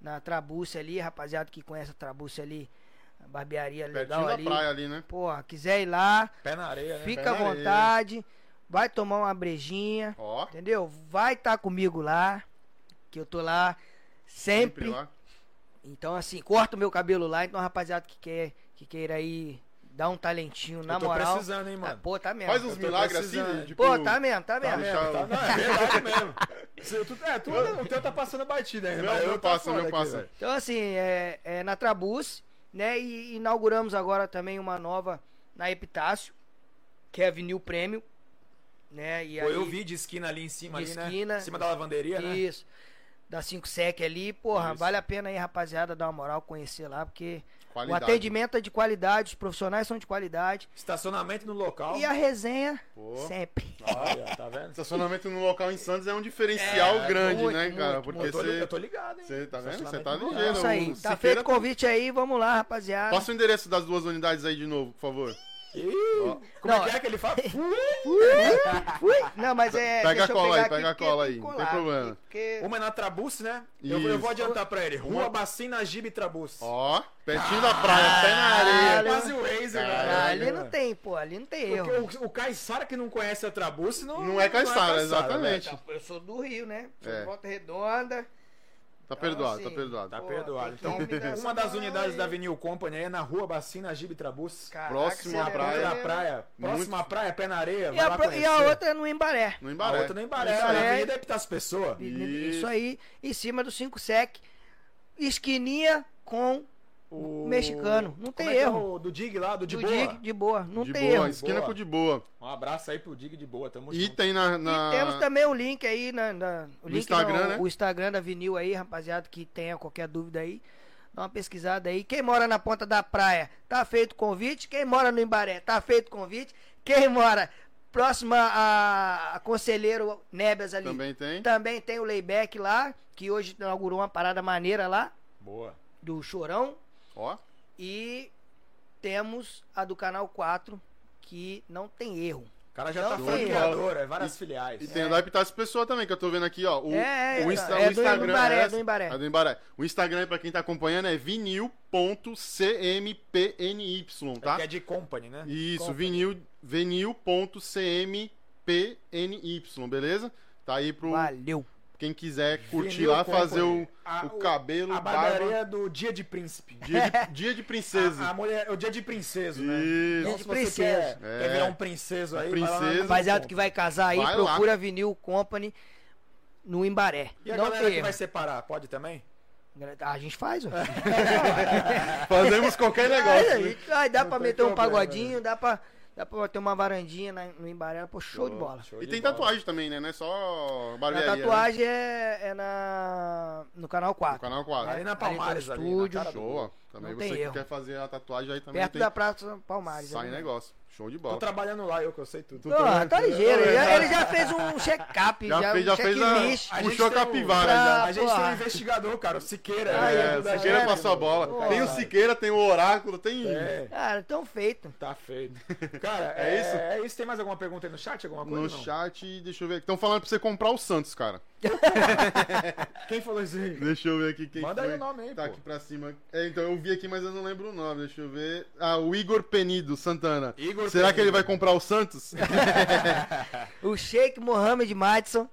[SPEAKER 4] na Trabúcia ali, rapaziada que conhece a Trabúcia ali, a barbearia
[SPEAKER 2] Pertinho
[SPEAKER 4] legal
[SPEAKER 2] da
[SPEAKER 4] ali.
[SPEAKER 2] praia ali, né?
[SPEAKER 4] Porra, quiser ir lá,
[SPEAKER 3] Pé na areia, né?
[SPEAKER 4] fica
[SPEAKER 2] Pé
[SPEAKER 4] à
[SPEAKER 2] na areia.
[SPEAKER 4] vontade, vai tomar uma brejinha.
[SPEAKER 2] Ó.
[SPEAKER 4] Entendeu? Vai estar comigo lá, que eu tô lá sempre.
[SPEAKER 2] lá.
[SPEAKER 4] Então, assim, corta o meu cabelo lá. Então, rapaziada que quer que queira aí dar um talentinho, na
[SPEAKER 3] eu tô
[SPEAKER 4] moral.
[SPEAKER 3] precisando, hein,
[SPEAKER 4] tá-
[SPEAKER 3] mano.
[SPEAKER 4] pô, tá mesmo.
[SPEAKER 2] Faz uns milagres assim,
[SPEAKER 3] precisando.
[SPEAKER 2] de- tipo.
[SPEAKER 4] Pô, tá mesmo, tá
[SPEAKER 3] Tá
[SPEAKER 4] mesmo.
[SPEAKER 3] mesmo, tá, não, é verdade mesmo. Tu- é, tu, o teu tá passando batida ainda.
[SPEAKER 2] Meu-
[SPEAKER 3] mas
[SPEAKER 2] meu
[SPEAKER 3] eu tá
[SPEAKER 2] passa,
[SPEAKER 3] foda
[SPEAKER 2] meu passa.
[SPEAKER 3] velho.
[SPEAKER 4] Então, assim, é, é na Trabus, né? E inauguramos agora também uma nova na Epitácio, que é a Vinil Prêmio, né? E
[SPEAKER 3] Pô,
[SPEAKER 4] aí,
[SPEAKER 3] eu vi de esquina ali em cima,
[SPEAKER 4] De
[SPEAKER 3] ali,
[SPEAKER 4] esquina.
[SPEAKER 3] né? Em cima da lavanderia, né?
[SPEAKER 4] Isso. Da 5 Sec ali, porra,
[SPEAKER 3] Isso.
[SPEAKER 4] vale a pena aí, rapaziada, dar uma moral, conhecer lá, porque
[SPEAKER 2] Qualidade.
[SPEAKER 4] o atendimento é de qualidade, os profissionais são de qualidade.
[SPEAKER 3] Estacionamento no local.
[SPEAKER 4] E a resenha,
[SPEAKER 2] Pô.
[SPEAKER 4] sempre.
[SPEAKER 3] Olha, tá vendo?
[SPEAKER 2] Estacionamento no local em Santos é um diferencial
[SPEAKER 3] É,
[SPEAKER 2] grande,
[SPEAKER 4] muito,
[SPEAKER 2] né, cara?
[SPEAKER 4] muito,
[SPEAKER 2] Porque
[SPEAKER 3] eu,
[SPEAKER 2] você.
[SPEAKER 3] eu tô ligado, hein?
[SPEAKER 2] Você tá vendo? Você tá ligeiro.
[SPEAKER 4] É isso aí.
[SPEAKER 2] o
[SPEAKER 4] Tá feito o convite aí, vamos lá, rapaziada.
[SPEAKER 2] Passa o endereço das duas unidades aí de novo, por favor.
[SPEAKER 3] Como
[SPEAKER 4] Não,
[SPEAKER 3] é que é que ele fala?
[SPEAKER 4] Não, mas é.
[SPEAKER 2] Pega a
[SPEAKER 4] eu
[SPEAKER 2] cola aí, pega a cola aí, não tem problema.
[SPEAKER 4] porque-
[SPEAKER 3] Uma é na Trabuce, né? Eu, eu vou adiantar pra ele. Rua
[SPEAKER 2] Uma-
[SPEAKER 3] Bacina, Gibe Trabuce.
[SPEAKER 2] Ó, pertinho da praia, pé na areia.
[SPEAKER 4] Caralho.
[SPEAKER 3] Quase o
[SPEAKER 2] Caralho.
[SPEAKER 3] velho.
[SPEAKER 4] Ah, ali não tem, pô, ali não tem erro.
[SPEAKER 3] Porque o, o Caissara que não conhece a Trabuce não,
[SPEAKER 2] Não é Caiçara, exatamente.
[SPEAKER 3] velho.
[SPEAKER 4] Eu sou do Rio, né? Sou
[SPEAKER 2] É.
[SPEAKER 4] de Volta Redonda.
[SPEAKER 2] Tá perdoado,
[SPEAKER 4] Então,
[SPEAKER 2] tá
[SPEAKER 4] assim,
[SPEAKER 2] perdoado.
[SPEAKER 3] Tá
[SPEAKER 4] Pô,
[SPEAKER 3] perdoado. Então, uma das unidades
[SPEAKER 4] aí.
[SPEAKER 3] da Avenue Company aí é na Rua Bacina, Gibe.
[SPEAKER 4] Caraca,
[SPEAKER 2] Próximo
[SPEAKER 4] você
[SPEAKER 2] à
[SPEAKER 4] é
[SPEAKER 2] praia.
[SPEAKER 3] Próxima da praia. Próxima à praia, pé na areia.
[SPEAKER 4] E a, e a outra é no Embaré.
[SPEAKER 2] No
[SPEAKER 3] A
[SPEAKER 2] Embaré.
[SPEAKER 3] outra no Embaré,
[SPEAKER 2] Isso
[SPEAKER 3] na
[SPEAKER 2] aí.
[SPEAKER 4] Embaré.
[SPEAKER 3] Avenida Epitácio Pessoa.
[SPEAKER 2] Isso.
[SPEAKER 4] Isso aí, em cima do 5 sec, esquininha com
[SPEAKER 3] O
[SPEAKER 4] Mexicano. Não
[SPEAKER 3] Como
[SPEAKER 4] tem
[SPEAKER 3] é que é
[SPEAKER 4] erro.
[SPEAKER 3] o do Dig lá, do de
[SPEAKER 4] do
[SPEAKER 3] boa.
[SPEAKER 4] Dig de boa. Não
[SPEAKER 2] de
[SPEAKER 4] tem
[SPEAKER 2] boa,
[SPEAKER 4] erro.
[SPEAKER 2] esquina
[SPEAKER 3] Boa.
[SPEAKER 2] com de boa.
[SPEAKER 3] Um abraço aí pro Dig de boa, tamo
[SPEAKER 2] E
[SPEAKER 3] junto.
[SPEAKER 2] tem na. na-
[SPEAKER 4] E temos também o link aí na, na- o link
[SPEAKER 2] Instagram,
[SPEAKER 4] não,
[SPEAKER 2] né?
[SPEAKER 4] o Instagram da Vinil aí, rapaziada, que tenha qualquer dúvida aí. Dá uma pesquisada aí. Quem mora na ponta da praia, tá feito o convite. Quem mora no Embaré, tá feito o convite. Quem mora próxima a, a Conselheiro Nebias ali,
[SPEAKER 2] Também tem.
[SPEAKER 4] também tem o layback lá, que hoje inaugurou uma parada maneira lá.
[SPEAKER 3] Boa.
[SPEAKER 4] do Chorão
[SPEAKER 2] Ó,
[SPEAKER 4] e temos a do Canal 4, que não tem erro.
[SPEAKER 3] O cara já
[SPEAKER 4] Não,
[SPEAKER 3] tá franqueador, é várias filiais.
[SPEAKER 2] e tem o da Epitácio Pessoa também, que eu tô vendo aqui, ó. O,
[SPEAKER 4] É, é,
[SPEAKER 2] o, Insta-
[SPEAKER 4] é
[SPEAKER 2] o
[SPEAKER 4] do
[SPEAKER 2] Instagram.
[SPEAKER 4] Embaré,
[SPEAKER 2] é
[SPEAKER 4] do Embaré.
[SPEAKER 2] É do Embaré. O Instagram, pra quem tá acompanhando, é vinil.cmpny, tá?
[SPEAKER 3] Que é de company, né?
[SPEAKER 2] Isso,
[SPEAKER 4] Company.
[SPEAKER 2] vinil, vinil.cmpny, beleza? Tá aí pro
[SPEAKER 4] Valeu.
[SPEAKER 2] Quem quiser curtir
[SPEAKER 3] Vinil
[SPEAKER 2] lá, fazer o.
[SPEAKER 3] A-
[SPEAKER 2] o cabelo,
[SPEAKER 3] A
[SPEAKER 2] barba.
[SPEAKER 3] barbearia do Dia de Príncipe.
[SPEAKER 2] Dia de, dia de princesa.
[SPEAKER 3] A, a mulher, o dia de princeso, né?
[SPEAKER 2] Isso.
[SPEAKER 3] Então,
[SPEAKER 4] Dia
[SPEAKER 3] se
[SPEAKER 4] de
[SPEAKER 3] você
[SPEAKER 4] princeso.
[SPEAKER 3] quer,
[SPEAKER 2] É.
[SPEAKER 3] quer virar um princeso aí, lá na
[SPEAKER 2] Princesa.
[SPEAKER 4] Rapaziada que vai casar aí,
[SPEAKER 2] Vai lá.
[SPEAKER 4] procura Vinil Company no Embaré.
[SPEAKER 3] E a
[SPEAKER 4] não
[SPEAKER 3] galera
[SPEAKER 4] tem
[SPEAKER 3] que vai separar, pode também?
[SPEAKER 4] A gente faz, ó.
[SPEAKER 2] Fazemos qualquer
[SPEAKER 4] Aí,
[SPEAKER 2] negócio.
[SPEAKER 4] aí, aí dá
[SPEAKER 3] Não
[SPEAKER 4] pra meter um
[SPEAKER 3] problema,
[SPEAKER 4] pagodinho, dá pra, dá pra ter uma varandinha na- no Embaré, pô, show de bola.
[SPEAKER 3] Show
[SPEAKER 2] E
[SPEAKER 3] de
[SPEAKER 2] tem
[SPEAKER 3] bola.
[SPEAKER 2] tatuagem também, né? Não é só
[SPEAKER 4] A
[SPEAKER 2] barbearia. né?
[SPEAKER 4] tatuagem é, é na, no Canal
[SPEAKER 2] No
[SPEAKER 4] 4.
[SPEAKER 2] canal 4.
[SPEAKER 3] Ali na
[SPEAKER 4] Ali tem
[SPEAKER 3] Palmares,
[SPEAKER 4] o
[SPEAKER 3] ali,
[SPEAKER 4] estúdio.
[SPEAKER 3] do-
[SPEAKER 2] Show. Também
[SPEAKER 4] Não
[SPEAKER 2] você
[SPEAKER 4] tem
[SPEAKER 2] que
[SPEAKER 4] erro.
[SPEAKER 2] quer fazer a tatuagem aí também
[SPEAKER 4] Perto
[SPEAKER 2] tem.
[SPEAKER 4] da Praça Palmares.
[SPEAKER 2] Sai
[SPEAKER 4] ali.
[SPEAKER 2] negócio. Show de
[SPEAKER 3] Tô
[SPEAKER 2] bola.
[SPEAKER 3] trabalhando lá, eu que eu sei tudo.
[SPEAKER 2] Tu
[SPEAKER 4] Ah, tá ligeiro. Ele já, ele já fez um check-up,
[SPEAKER 2] Já
[SPEAKER 4] já,
[SPEAKER 2] fez-
[SPEAKER 4] um
[SPEAKER 2] já fez a-.
[SPEAKER 3] A
[SPEAKER 2] Puxou a
[SPEAKER 3] um-
[SPEAKER 2] capivara já.
[SPEAKER 3] A gente tem um investigador, cara, o Siqueira.
[SPEAKER 4] Aí,
[SPEAKER 3] né,
[SPEAKER 2] É,
[SPEAKER 3] ajuda a
[SPEAKER 2] Siqueira passou a bola.
[SPEAKER 3] Porra.
[SPEAKER 2] Tem o Siqueira, tem o Oráculo, tem.
[SPEAKER 3] É,
[SPEAKER 4] Cara, tão feito.
[SPEAKER 3] tá feito. Cara,
[SPEAKER 2] É
[SPEAKER 3] é,
[SPEAKER 2] isso?
[SPEAKER 3] É isso. Tem mais alguma pergunta aí no chat? Alguma coisa?
[SPEAKER 2] No
[SPEAKER 3] não?
[SPEAKER 2] chat, deixa eu ver. Estão falando pra você comprar o Santos, cara.
[SPEAKER 3] Quem falou isso aí?
[SPEAKER 2] Deixa eu ver aqui quem
[SPEAKER 3] Manda
[SPEAKER 2] foi.
[SPEAKER 3] aí o nome aí,
[SPEAKER 2] Tá
[SPEAKER 3] pô.
[SPEAKER 2] aqui pra cima. É, então eu vi aqui, mas eu não lembro o nome. Deixa eu ver. Ah, o Igor Penido Santana.
[SPEAKER 3] Igor
[SPEAKER 2] Será que ele vai comprar o Santos?
[SPEAKER 4] O Sheik Mohamed Madison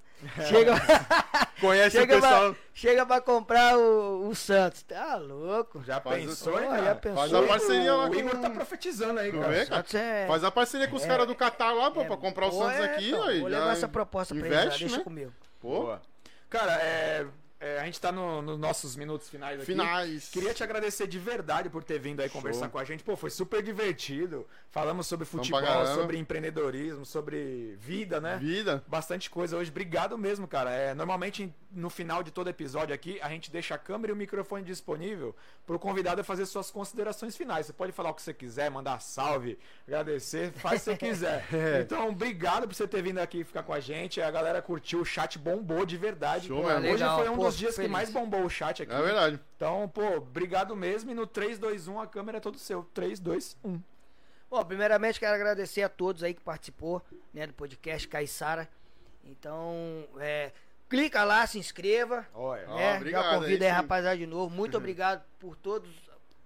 [SPEAKER 4] chega,
[SPEAKER 2] Conhece
[SPEAKER 4] chega,
[SPEAKER 2] o pessoal.
[SPEAKER 4] pra, chega pra comprar o, o Santos. Tá louco.
[SPEAKER 3] Já
[SPEAKER 2] Faz
[SPEAKER 3] pensou, cara?
[SPEAKER 4] já pensou.
[SPEAKER 2] Faz a parceria lá
[SPEAKER 3] o
[SPEAKER 2] com
[SPEAKER 3] Igor tá profetizando aí, cara.
[SPEAKER 2] vê, cara?
[SPEAKER 4] É...
[SPEAKER 2] Faz a parceria com os caras do Catar lá, pô,
[SPEAKER 4] é-
[SPEAKER 2] pra comprar o
[SPEAKER 4] pô,
[SPEAKER 2] Santos
[SPEAKER 4] é,
[SPEAKER 2] aqui.
[SPEAKER 4] então,
[SPEAKER 2] aí,
[SPEAKER 4] Vou
[SPEAKER 2] já
[SPEAKER 4] levar essa proposta pra eles lá,
[SPEAKER 2] investe,
[SPEAKER 4] deixa
[SPEAKER 2] né?
[SPEAKER 4] comigo.
[SPEAKER 2] Pô,
[SPEAKER 3] Boa. Cara, é, é, a gente tá no- nos nossos minutos finais aqui.
[SPEAKER 2] finais.
[SPEAKER 3] Queria te agradecer de verdade por ter vindo aí
[SPEAKER 2] Show.
[SPEAKER 3] conversar com a gente. Pô, foi super divertido. Falamos sobre futebol, sobre empreendedorismo, sobre vida, né?
[SPEAKER 2] Vida.
[SPEAKER 3] Bastante coisa hoje. Obrigado mesmo, cara. É, normalmente, no final de todo episódio aqui, a gente deixa a câmera e o microfone disponível pro convidado fazer suas considerações finais. Você pode falar o que você quiser, mandar salve, agradecer, faz o que você quiser.
[SPEAKER 2] É.
[SPEAKER 3] Então, obrigado por você ter vindo aqui ficar com a gente. A galera curtiu, o chat bombou de verdade.
[SPEAKER 2] Show
[SPEAKER 3] Pô. Hoje foi um
[SPEAKER 4] pô,
[SPEAKER 3] dos dias
[SPEAKER 4] feliz.
[SPEAKER 3] que mais bombou o chat aqui.
[SPEAKER 2] É verdade.
[SPEAKER 3] Então, pô, obrigado mesmo. E no 3, 2, 1, a câmera é todo seu. 3, 2, 1.
[SPEAKER 4] Bom, primeiramente quero agradecer a todos aí que participou né, do podcast Caissara. Então, é, clica lá, se inscreva.
[SPEAKER 3] Olha.
[SPEAKER 2] Ó,
[SPEAKER 4] né?
[SPEAKER 2] obrigado,
[SPEAKER 4] Já convido
[SPEAKER 2] aí
[SPEAKER 4] aí, rapaziada, de novo. Muito obrigado por todos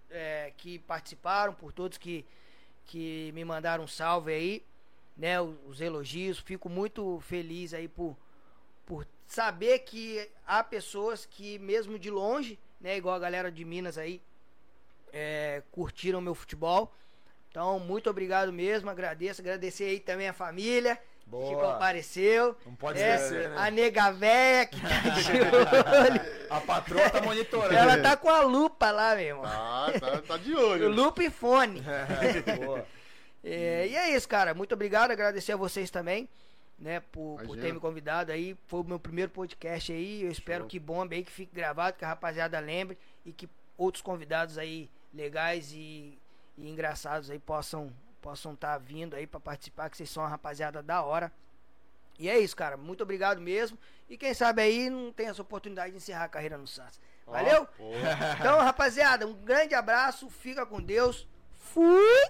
[SPEAKER 4] é, que participaram, por todos que, que me mandaram um salve aí, né? Os, os elogios. Fico muito feliz aí por, por saber que há pessoas que, mesmo de longe, né? Igual a galera de Minas aí, é, curtiram meu futebol. Então, muito obrigado mesmo, agradeço. Agradecer aí também a família que
[SPEAKER 3] Boa.
[SPEAKER 4] compareceu.
[SPEAKER 3] Não pode
[SPEAKER 4] É,
[SPEAKER 3] esquecer, né?
[SPEAKER 4] A nega véia que tá de olho.
[SPEAKER 3] A patroa tá monitorando.
[SPEAKER 4] Ela tá com a lupa lá, meu irmão.
[SPEAKER 2] Tá, tá, tá de olho.
[SPEAKER 4] Lupa e fone.
[SPEAKER 3] Boa.
[SPEAKER 4] É, e é isso, cara. Muito obrigado. Agradecer a vocês também, né, por, por ter me convidado aí. Foi o meu primeiro podcast aí. Eu espero
[SPEAKER 2] Show.
[SPEAKER 4] que bombe aí, que fique gravado, que a rapaziada lembre e que outros convidados aí legais e, e engraçados aí possam possam estar vindo aí pra participar, que vocês são uma rapaziada da hora. E é isso, cara. Muito obrigado mesmo. E quem sabe aí não tem essa oportunidade de encerrar a carreira no Santos. Valeu?
[SPEAKER 2] Pô,
[SPEAKER 4] Então, rapaziada, um grande abraço. Fica com Deus. Fui!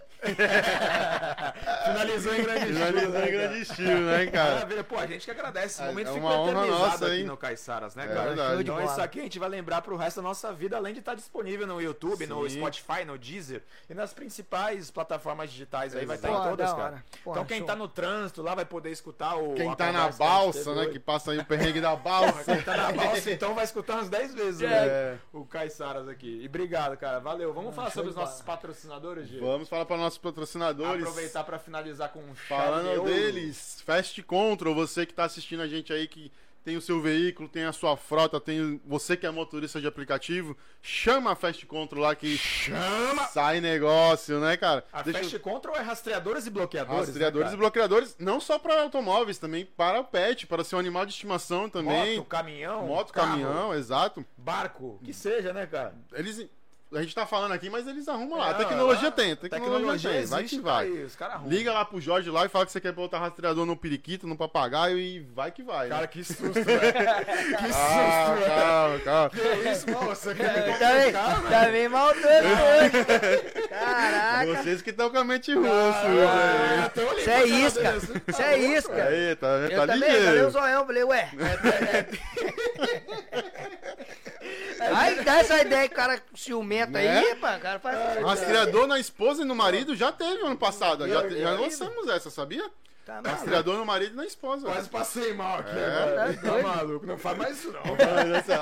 [SPEAKER 3] Finalizou em grande
[SPEAKER 2] finalizou
[SPEAKER 3] estilo, né,
[SPEAKER 2] em grande estilo, né, cara?
[SPEAKER 3] Maravilha. Pô, a gente que agradece. Esse
[SPEAKER 2] É-
[SPEAKER 3] momento
[SPEAKER 2] é
[SPEAKER 3] ficou
[SPEAKER 2] uma honra
[SPEAKER 3] eternizado
[SPEAKER 2] nossa,
[SPEAKER 3] aqui
[SPEAKER 2] hein?
[SPEAKER 3] no Caiçaras, né,
[SPEAKER 2] É
[SPEAKER 3] cara?
[SPEAKER 2] verdade.
[SPEAKER 3] Então isso aqui a gente vai lembrar pro resto da nossa vida, além de estar disponível no YouTube, no
[SPEAKER 2] Sim.
[SPEAKER 3] Spotify, no Deezer e nas principais plataformas digitais aí, vai estar
[SPEAKER 2] Exato.
[SPEAKER 3] em todas,
[SPEAKER 4] da
[SPEAKER 3] cara.
[SPEAKER 4] Pô,
[SPEAKER 3] então quem
[SPEAKER 4] show.
[SPEAKER 3] tá no trânsito lá vai poder escutar o
[SPEAKER 2] Quem tá na balsa, né? Que passa aí o perrengue da balsa.
[SPEAKER 3] Quem tá na balsa, então vai escutar umas 10 vezes
[SPEAKER 2] É.
[SPEAKER 3] né? o Caiçaras aqui. E obrigado, cara. Valeu. Vamos falar sobre os nossos patrocinadores,
[SPEAKER 2] Vamos falar para nossos patrocinadores.
[SPEAKER 3] Aproveitar pra finalizar com um
[SPEAKER 2] Falando deles, Fast Control, você que tá assistindo a gente aí que tem o seu veículo, tem a sua frota, tem você que é motorista de aplicativo, chama a Fast Control lá que
[SPEAKER 3] Chama!
[SPEAKER 2] sai negócio, né, cara?
[SPEAKER 3] A
[SPEAKER 2] Deixa eu-
[SPEAKER 3] Fast Control é rastreadores e bloqueadores.
[SPEAKER 2] Rastreadores
[SPEAKER 3] né,
[SPEAKER 2] e bloqueadores, não só para automóveis, também para o pet, para seu animal de estimação também.
[SPEAKER 3] Moto, caminhão.
[SPEAKER 2] Moto,
[SPEAKER 3] carro,
[SPEAKER 2] caminhão, exato.
[SPEAKER 3] Barco, que seja, né, cara?
[SPEAKER 2] Eles A gente tá falando aqui, mas eles arrumam lá.
[SPEAKER 3] É,
[SPEAKER 2] a tecnologia
[SPEAKER 3] lá-
[SPEAKER 2] tem, a tecnologia, tem. Vai que vai.
[SPEAKER 3] aí, os arrumam.
[SPEAKER 2] Liga lá pro Jorge lá e fala que você quer botar rastreador no periquito, no papagaio e vai que vai.
[SPEAKER 3] Cara,
[SPEAKER 2] né?
[SPEAKER 3] que susto, velho. Que
[SPEAKER 2] Ah,
[SPEAKER 3] susto, velho.
[SPEAKER 2] calma, calma.
[SPEAKER 3] Que isso, mano? Você quer me
[SPEAKER 4] Tá bem,
[SPEAKER 3] complicar, velho?
[SPEAKER 4] tá bem maldoso hoje. Caraca.
[SPEAKER 2] Vocês que estão com a mente russa,
[SPEAKER 3] Ah,
[SPEAKER 2] velho.
[SPEAKER 3] tô
[SPEAKER 4] Isso é isca. Isso é isca.
[SPEAKER 3] velho.
[SPEAKER 2] Aí, tá,
[SPEAKER 4] Eu
[SPEAKER 2] tá
[SPEAKER 4] também, cadê o
[SPEAKER 2] ligeiro.
[SPEAKER 4] zoião? Falei, ué. Aí dá essa ideia que o cara ciumento
[SPEAKER 2] Né?
[SPEAKER 4] aí, pá, o cara faz.
[SPEAKER 2] Rastreador na esposa e no marido já teve ano passado. Já, já lançamos essa, sabia?
[SPEAKER 4] Tá.
[SPEAKER 2] Rastreador no marido e na esposa.
[SPEAKER 3] Quase passei mal aqui
[SPEAKER 2] É,
[SPEAKER 3] agora.
[SPEAKER 4] tá
[SPEAKER 3] Tá maluco, não faz mais isso não.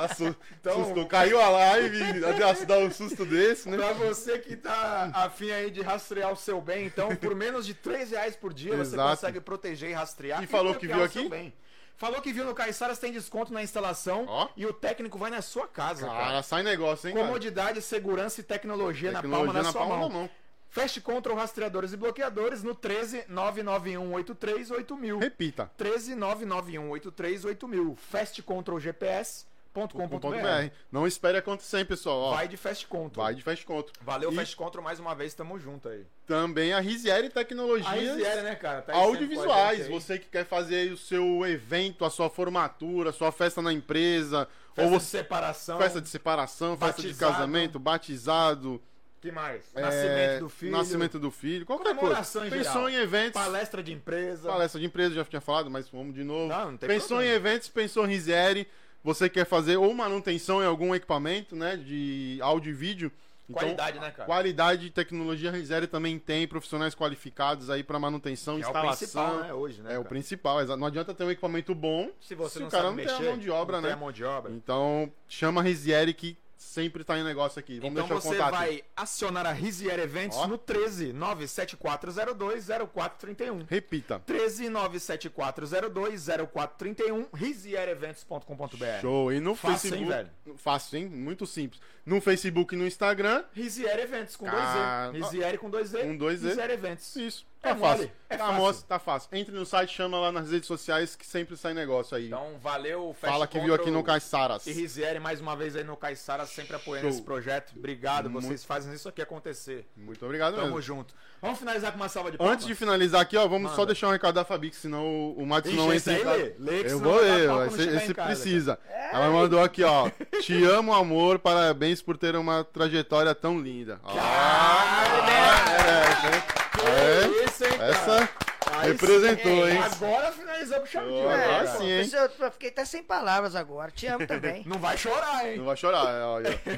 [SPEAKER 2] Assu-
[SPEAKER 3] Então-
[SPEAKER 2] assustou. Caiu a live, dá- dá um susto desse, né?
[SPEAKER 3] Pra você que tá afim aí de rastrear o seu bem, então, por menos de 3 reais por dia, você
[SPEAKER 2] Exato.
[SPEAKER 3] consegue proteger e rastrear.
[SPEAKER 2] E falou que viu
[SPEAKER 3] o seu
[SPEAKER 2] aqui?
[SPEAKER 3] Falou que viu no Caiçaras tem desconto na instalação
[SPEAKER 2] Ó.
[SPEAKER 3] e o técnico vai na sua casa,
[SPEAKER 2] Cara,
[SPEAKER 3] cara.
[SPEAKER 2] sai negócio, hein, cara?
[SPEAKER 3] Comodidade, segurança e tecnologia, na palma da sua mão.
[SPEAKER 2] da mão.
[SPEAKER 3] Fast Control Rastreadores e Bloqueadores no 13 991 83 8000.
[SPEAKER 2] Repita.
[SPEAKER 3] 13 991 83 8000. Fast Control GPS.com.br.
[SPEAKER 2] .br. Não espere acontecer, hein, pessoal. Ó,
[SPEAKER 3] Vai de Fast Control.
[SPEAKER 2] vai de fast conto.
[SPEAKER 3] Valeu,
[SPEAKER 2] E
[SPEAKER 3] Fast Control, mais uma vez, tamo junto aí.
[SPEAKER 2] também a Rizieri
[SPEAKER 3] A
[SPEAKER 2] Tecnologias
[SPEAKER 3] Rizieri, né, cara? Tá a
[SPEAKER 2] audiovisuais. Você que quer fazer aí o seu evento, a sua formatura, a sua festa na empresa,
[SPEAKER 3] Festa
[SPEAKER 2] ou
[SPEAKER 3] de
[SPEAKER 2] você
[SPEAKER 3] separação.
[SPEAKER 2] festa de separação, festa de
[SPEAKER 3] Batizado.
[SPEAKER 2] casamento, batizado,
[SPEAKER 3] que mais?
[SPEAKER 2] é,
[SPEAKER 3] Nascimento do filho.
[SPEAKER 2] nascimento do filho, qualquer coisa.
[SPEAKER 3] Comemoração em
[SPEAKER 2] Pensou
[SPEAKER 3] geral.
[SPEAKER 2] em eventos,
[SPEAKER 3] Palestra de empresa.
[SPEAKER 2] palestra de empresa, já tinha falado, mas vamos de novo.
[SPEAKER 3] Não, não tem
[SPEAKER 2] pensou
[SPEAKER 3] problema.
[SPEAKER 2] em eventos, pensou em Rizieri, você quer fazer ou manutenção em algum equipamento, né, de áudio e vídeo. Então,
[SPEAKER 3] Qualidade, né, cara?
[SPEAKER 2] Qualidade e tecnologia Rizieri também tem profissionais qualificados aí para manutenção,
[SPEAKER 3] Que é o
[SPEAKER 2] instalação.
[SPEAKER 3] principal, né, hoje, né,
[SPEAKER 2] É o
[SPEAKER 3] cara?
[SPEAKER 2] principal, exa- não adianta ter um equipamento bom
[SPEAKER 3] Se você
[SPEAKER 2] se
[SPEAKER 3] não
[SPEAKER 2] o cara não
[SPEAKER 3] mexer,
[SPEAKER 2] tem a mão de obra, né?
[SPEAKER 3] tem a mão de obra.
[SPEAKER 2] Então, chama a Rizieri que sempre tá em negócio aqui. Vamos
[SPEAKER 3] Então
[SPEAKER 2] deixar o
[SPEAKER 3] você
[SPEAKER 2] contato.
[SPEAKER 3] vai acionar a Rizier Eventos
[SPEAKER 2] Ó.
[SPEAKER 3] no 13 97402 0431.
[SPEAKER 2] Repita.
[SPEAKER 3] 13 97402 0431 riziereventos.com.br.
[SPEAKER 2] Show. E no
[SPEAKER 3] Fácil,
[SPEAKER 2] Facebook.
[SPEAKER 3] hein,
[SPEAKER 2] Fácil, hein? Muito simples. No Facebook e no Instagram.
[SPEAKER 3] Rizier Eventos com
[SPEAKER 2] Cara,
[SPEAKER 3] 2Z. Rizier com 2Z.
[SPEAKER 2] Com dois Z.
[SPEAKER 3] Rizier Eventos.
[SPEAKER 2] Isso.
[SPEAKER 3] É
[SPEAKER 2] Tá
[SPEAKER 3] mole,
[SPEAKER 2] fácil.
[SPEAKER 3] é
[SPEAKER 2] tá,
[SPEAKER 3] fácil.
[SPEAKER 2] tá fácil. Entre no site, chama lá nas redes sociais que sempre sai negócio aí.
[SPEAKER 3] Então, valeu, Fast
[SPEAKER 2] Fala que viu aqui no Caiçaras.
[SPEAKER 3] E Rizieri mais uma vez aí no Caiçara, sempre apoiando
[SPEAKER 2] Show.
[SPEAKER 3] esse projeto. Obrigado,
[SPEAKER 2] Muito-
[SPEAKER 3] vocês fazem isso aqui acontecer.
[SPEAKER 2] Muito obrigado
[SPEAKER 3] Tamo
[SPEAKER 2] mesmo.
[SPEAKER 3] junto. Vamos finalizar com uma salva de palmas?
[SPEAKER 2] Antes de finalizar aqui, ó, vamos só
[SPEAKER 3] Manda.
[SPEAKER 2] deixar um recado da Fabi, que senão o, o Matos não entra. em
[SPEAKER 3] lê. Lê que
[SPEAKER 2] Eu vou ler, esse, precisa. Ela mandou aqui, ó. Te amo, amor, parabéns por ter uma trajetória tão linda. Ah, merece, hein? É,
[SPEAKER 3] isso, hein, cara?
[SPEAKER 2] essa
[SPEAKER 3] Aí
[SPEAKER 2] representou,
[SPEAKER 3] sim.
[SPEAKER 2] hein?
[SPEAKER 3] Agora finalizamos o.
[SPEAKER 2] Agora
[SPEAKER 3] né, cara?
[SPEAKER 2] sim, hein?
[SPEAKER 4] Eu fiquei até sem palavras agora. Te amo também.
[SPEAKER 3] Não vai chorar, hein?
[SPEAKER 2] Não vai chorar, olha.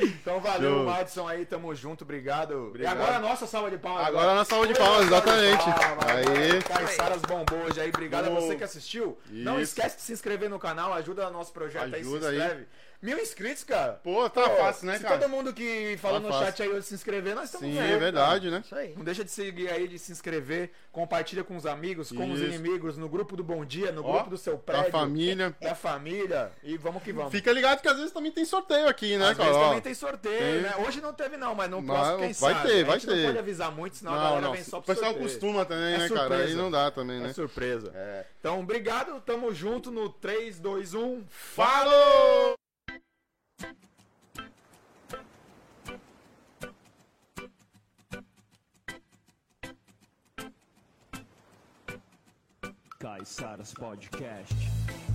[SPEAKER 3] Então valeu,
[SPEAKER 2] Show.
[SPEAKER 3] Madison aí, tamo junto, obrigado.
[SPEAKER 2] Obrigado.
[SPEAKER 3] E agora a nossa salva de palmas.
[SPEAKER 2] Agora na salva de palmas, exatamente.
[SPEAKER 3] Aí. Caiçaras bombou hoje aí, obrigado a você que assistiu. Não esquece de se inscrever no canal, ajuda o nosso projeto aí,
[SPEAKER 2] Ajuda
[SPEAKER 3] se
[SPEAKER 2] aí.
[SPEAKER 3] inscreve. Mil inscritos, cara.
[SPEAKER 2] Pô, tá
[SPEAKER 3] Pô,
[SPEAKER 2] fácil, né,
[SPEAKER 3] se
[SPEAKER 2] cara?
[SPEAKER 3] todo mundo que falou
[SPEAKER 2] Tá
[SPEAKER 3] no
[SPEAKER 2] fácil.
[SPEAKER 3] chat aí hoje se inscrever, nós estamos
[SPEAKER 2] Sim,
[SPEAKER 3] ganhando,
[SPEAKER 2] é verdade, né?
[SPEAKER 4] Isso aí.
[SPEAKER 3] Não deixa de seguir aí, de se inscrever, compartilha com os amigos, com os
[SPEAKER 2] Isso.
[SPEAKER 3] inimigos, no grupo do Bom Dia, no
[SPEAKER 2] Ó,
[SPEAKER 3] grupo do seu prédio.
[SPEAKER 2] Da família.
[SPEAKER 3] Da família. E vamos que vamos.
[SPEAKER 2] Fica ligado que às vezes também tem sorteio aqui, né,
[SPEAKER 3] Às
[SPEAKER 2] cara?
[SPEAKER 3] vezes
[SPEAKER 2] Ó,
[SPEAKER 3] também tem sorteio,
[SPEAKER 2] tem-
[SPEAKER 3] né? Hoje não teve não, mas no
[SPEAKER 2] Mas
[SPEAKER 3] próximo quem
[SPEAKER 2] vai
[SPEAKER 3] sabe.
[SPEAKER 2] ter, vai
[SPEAKER 3] a gente não
[SPEAKER 2] ter.
[SPEAKER 3] pode avisar muito, senão a
[SPEAKER 2] Não,
[SPEAKER 3] galera
[SPEAKER 2] não.
[SPEAKER 3] vem só
[SPEAKER 2] O
[SPEAKER 3] pro
[SPEAKER 2] pessoal
[SPEAKER 3] sorteio.
[SPEAKER 2] costuma também,
[SPEAKER 3] É
[SPEAKER 2] né, cara? Aí
[SPEAKER 3] surpresa.
[SPEAKER 2] não dá também,
[SPEAKER 3] É
[SPEAKER 2] né?
[SPEAKER 3] surpresa.
[SPEAKER 2] É.
[SPEAKER 3] Então, obrigado, tamo junto no 3, 2, 1.
[SPEAKER 2] Falou!
[SPEAKER 1] Caiçaras Podcast.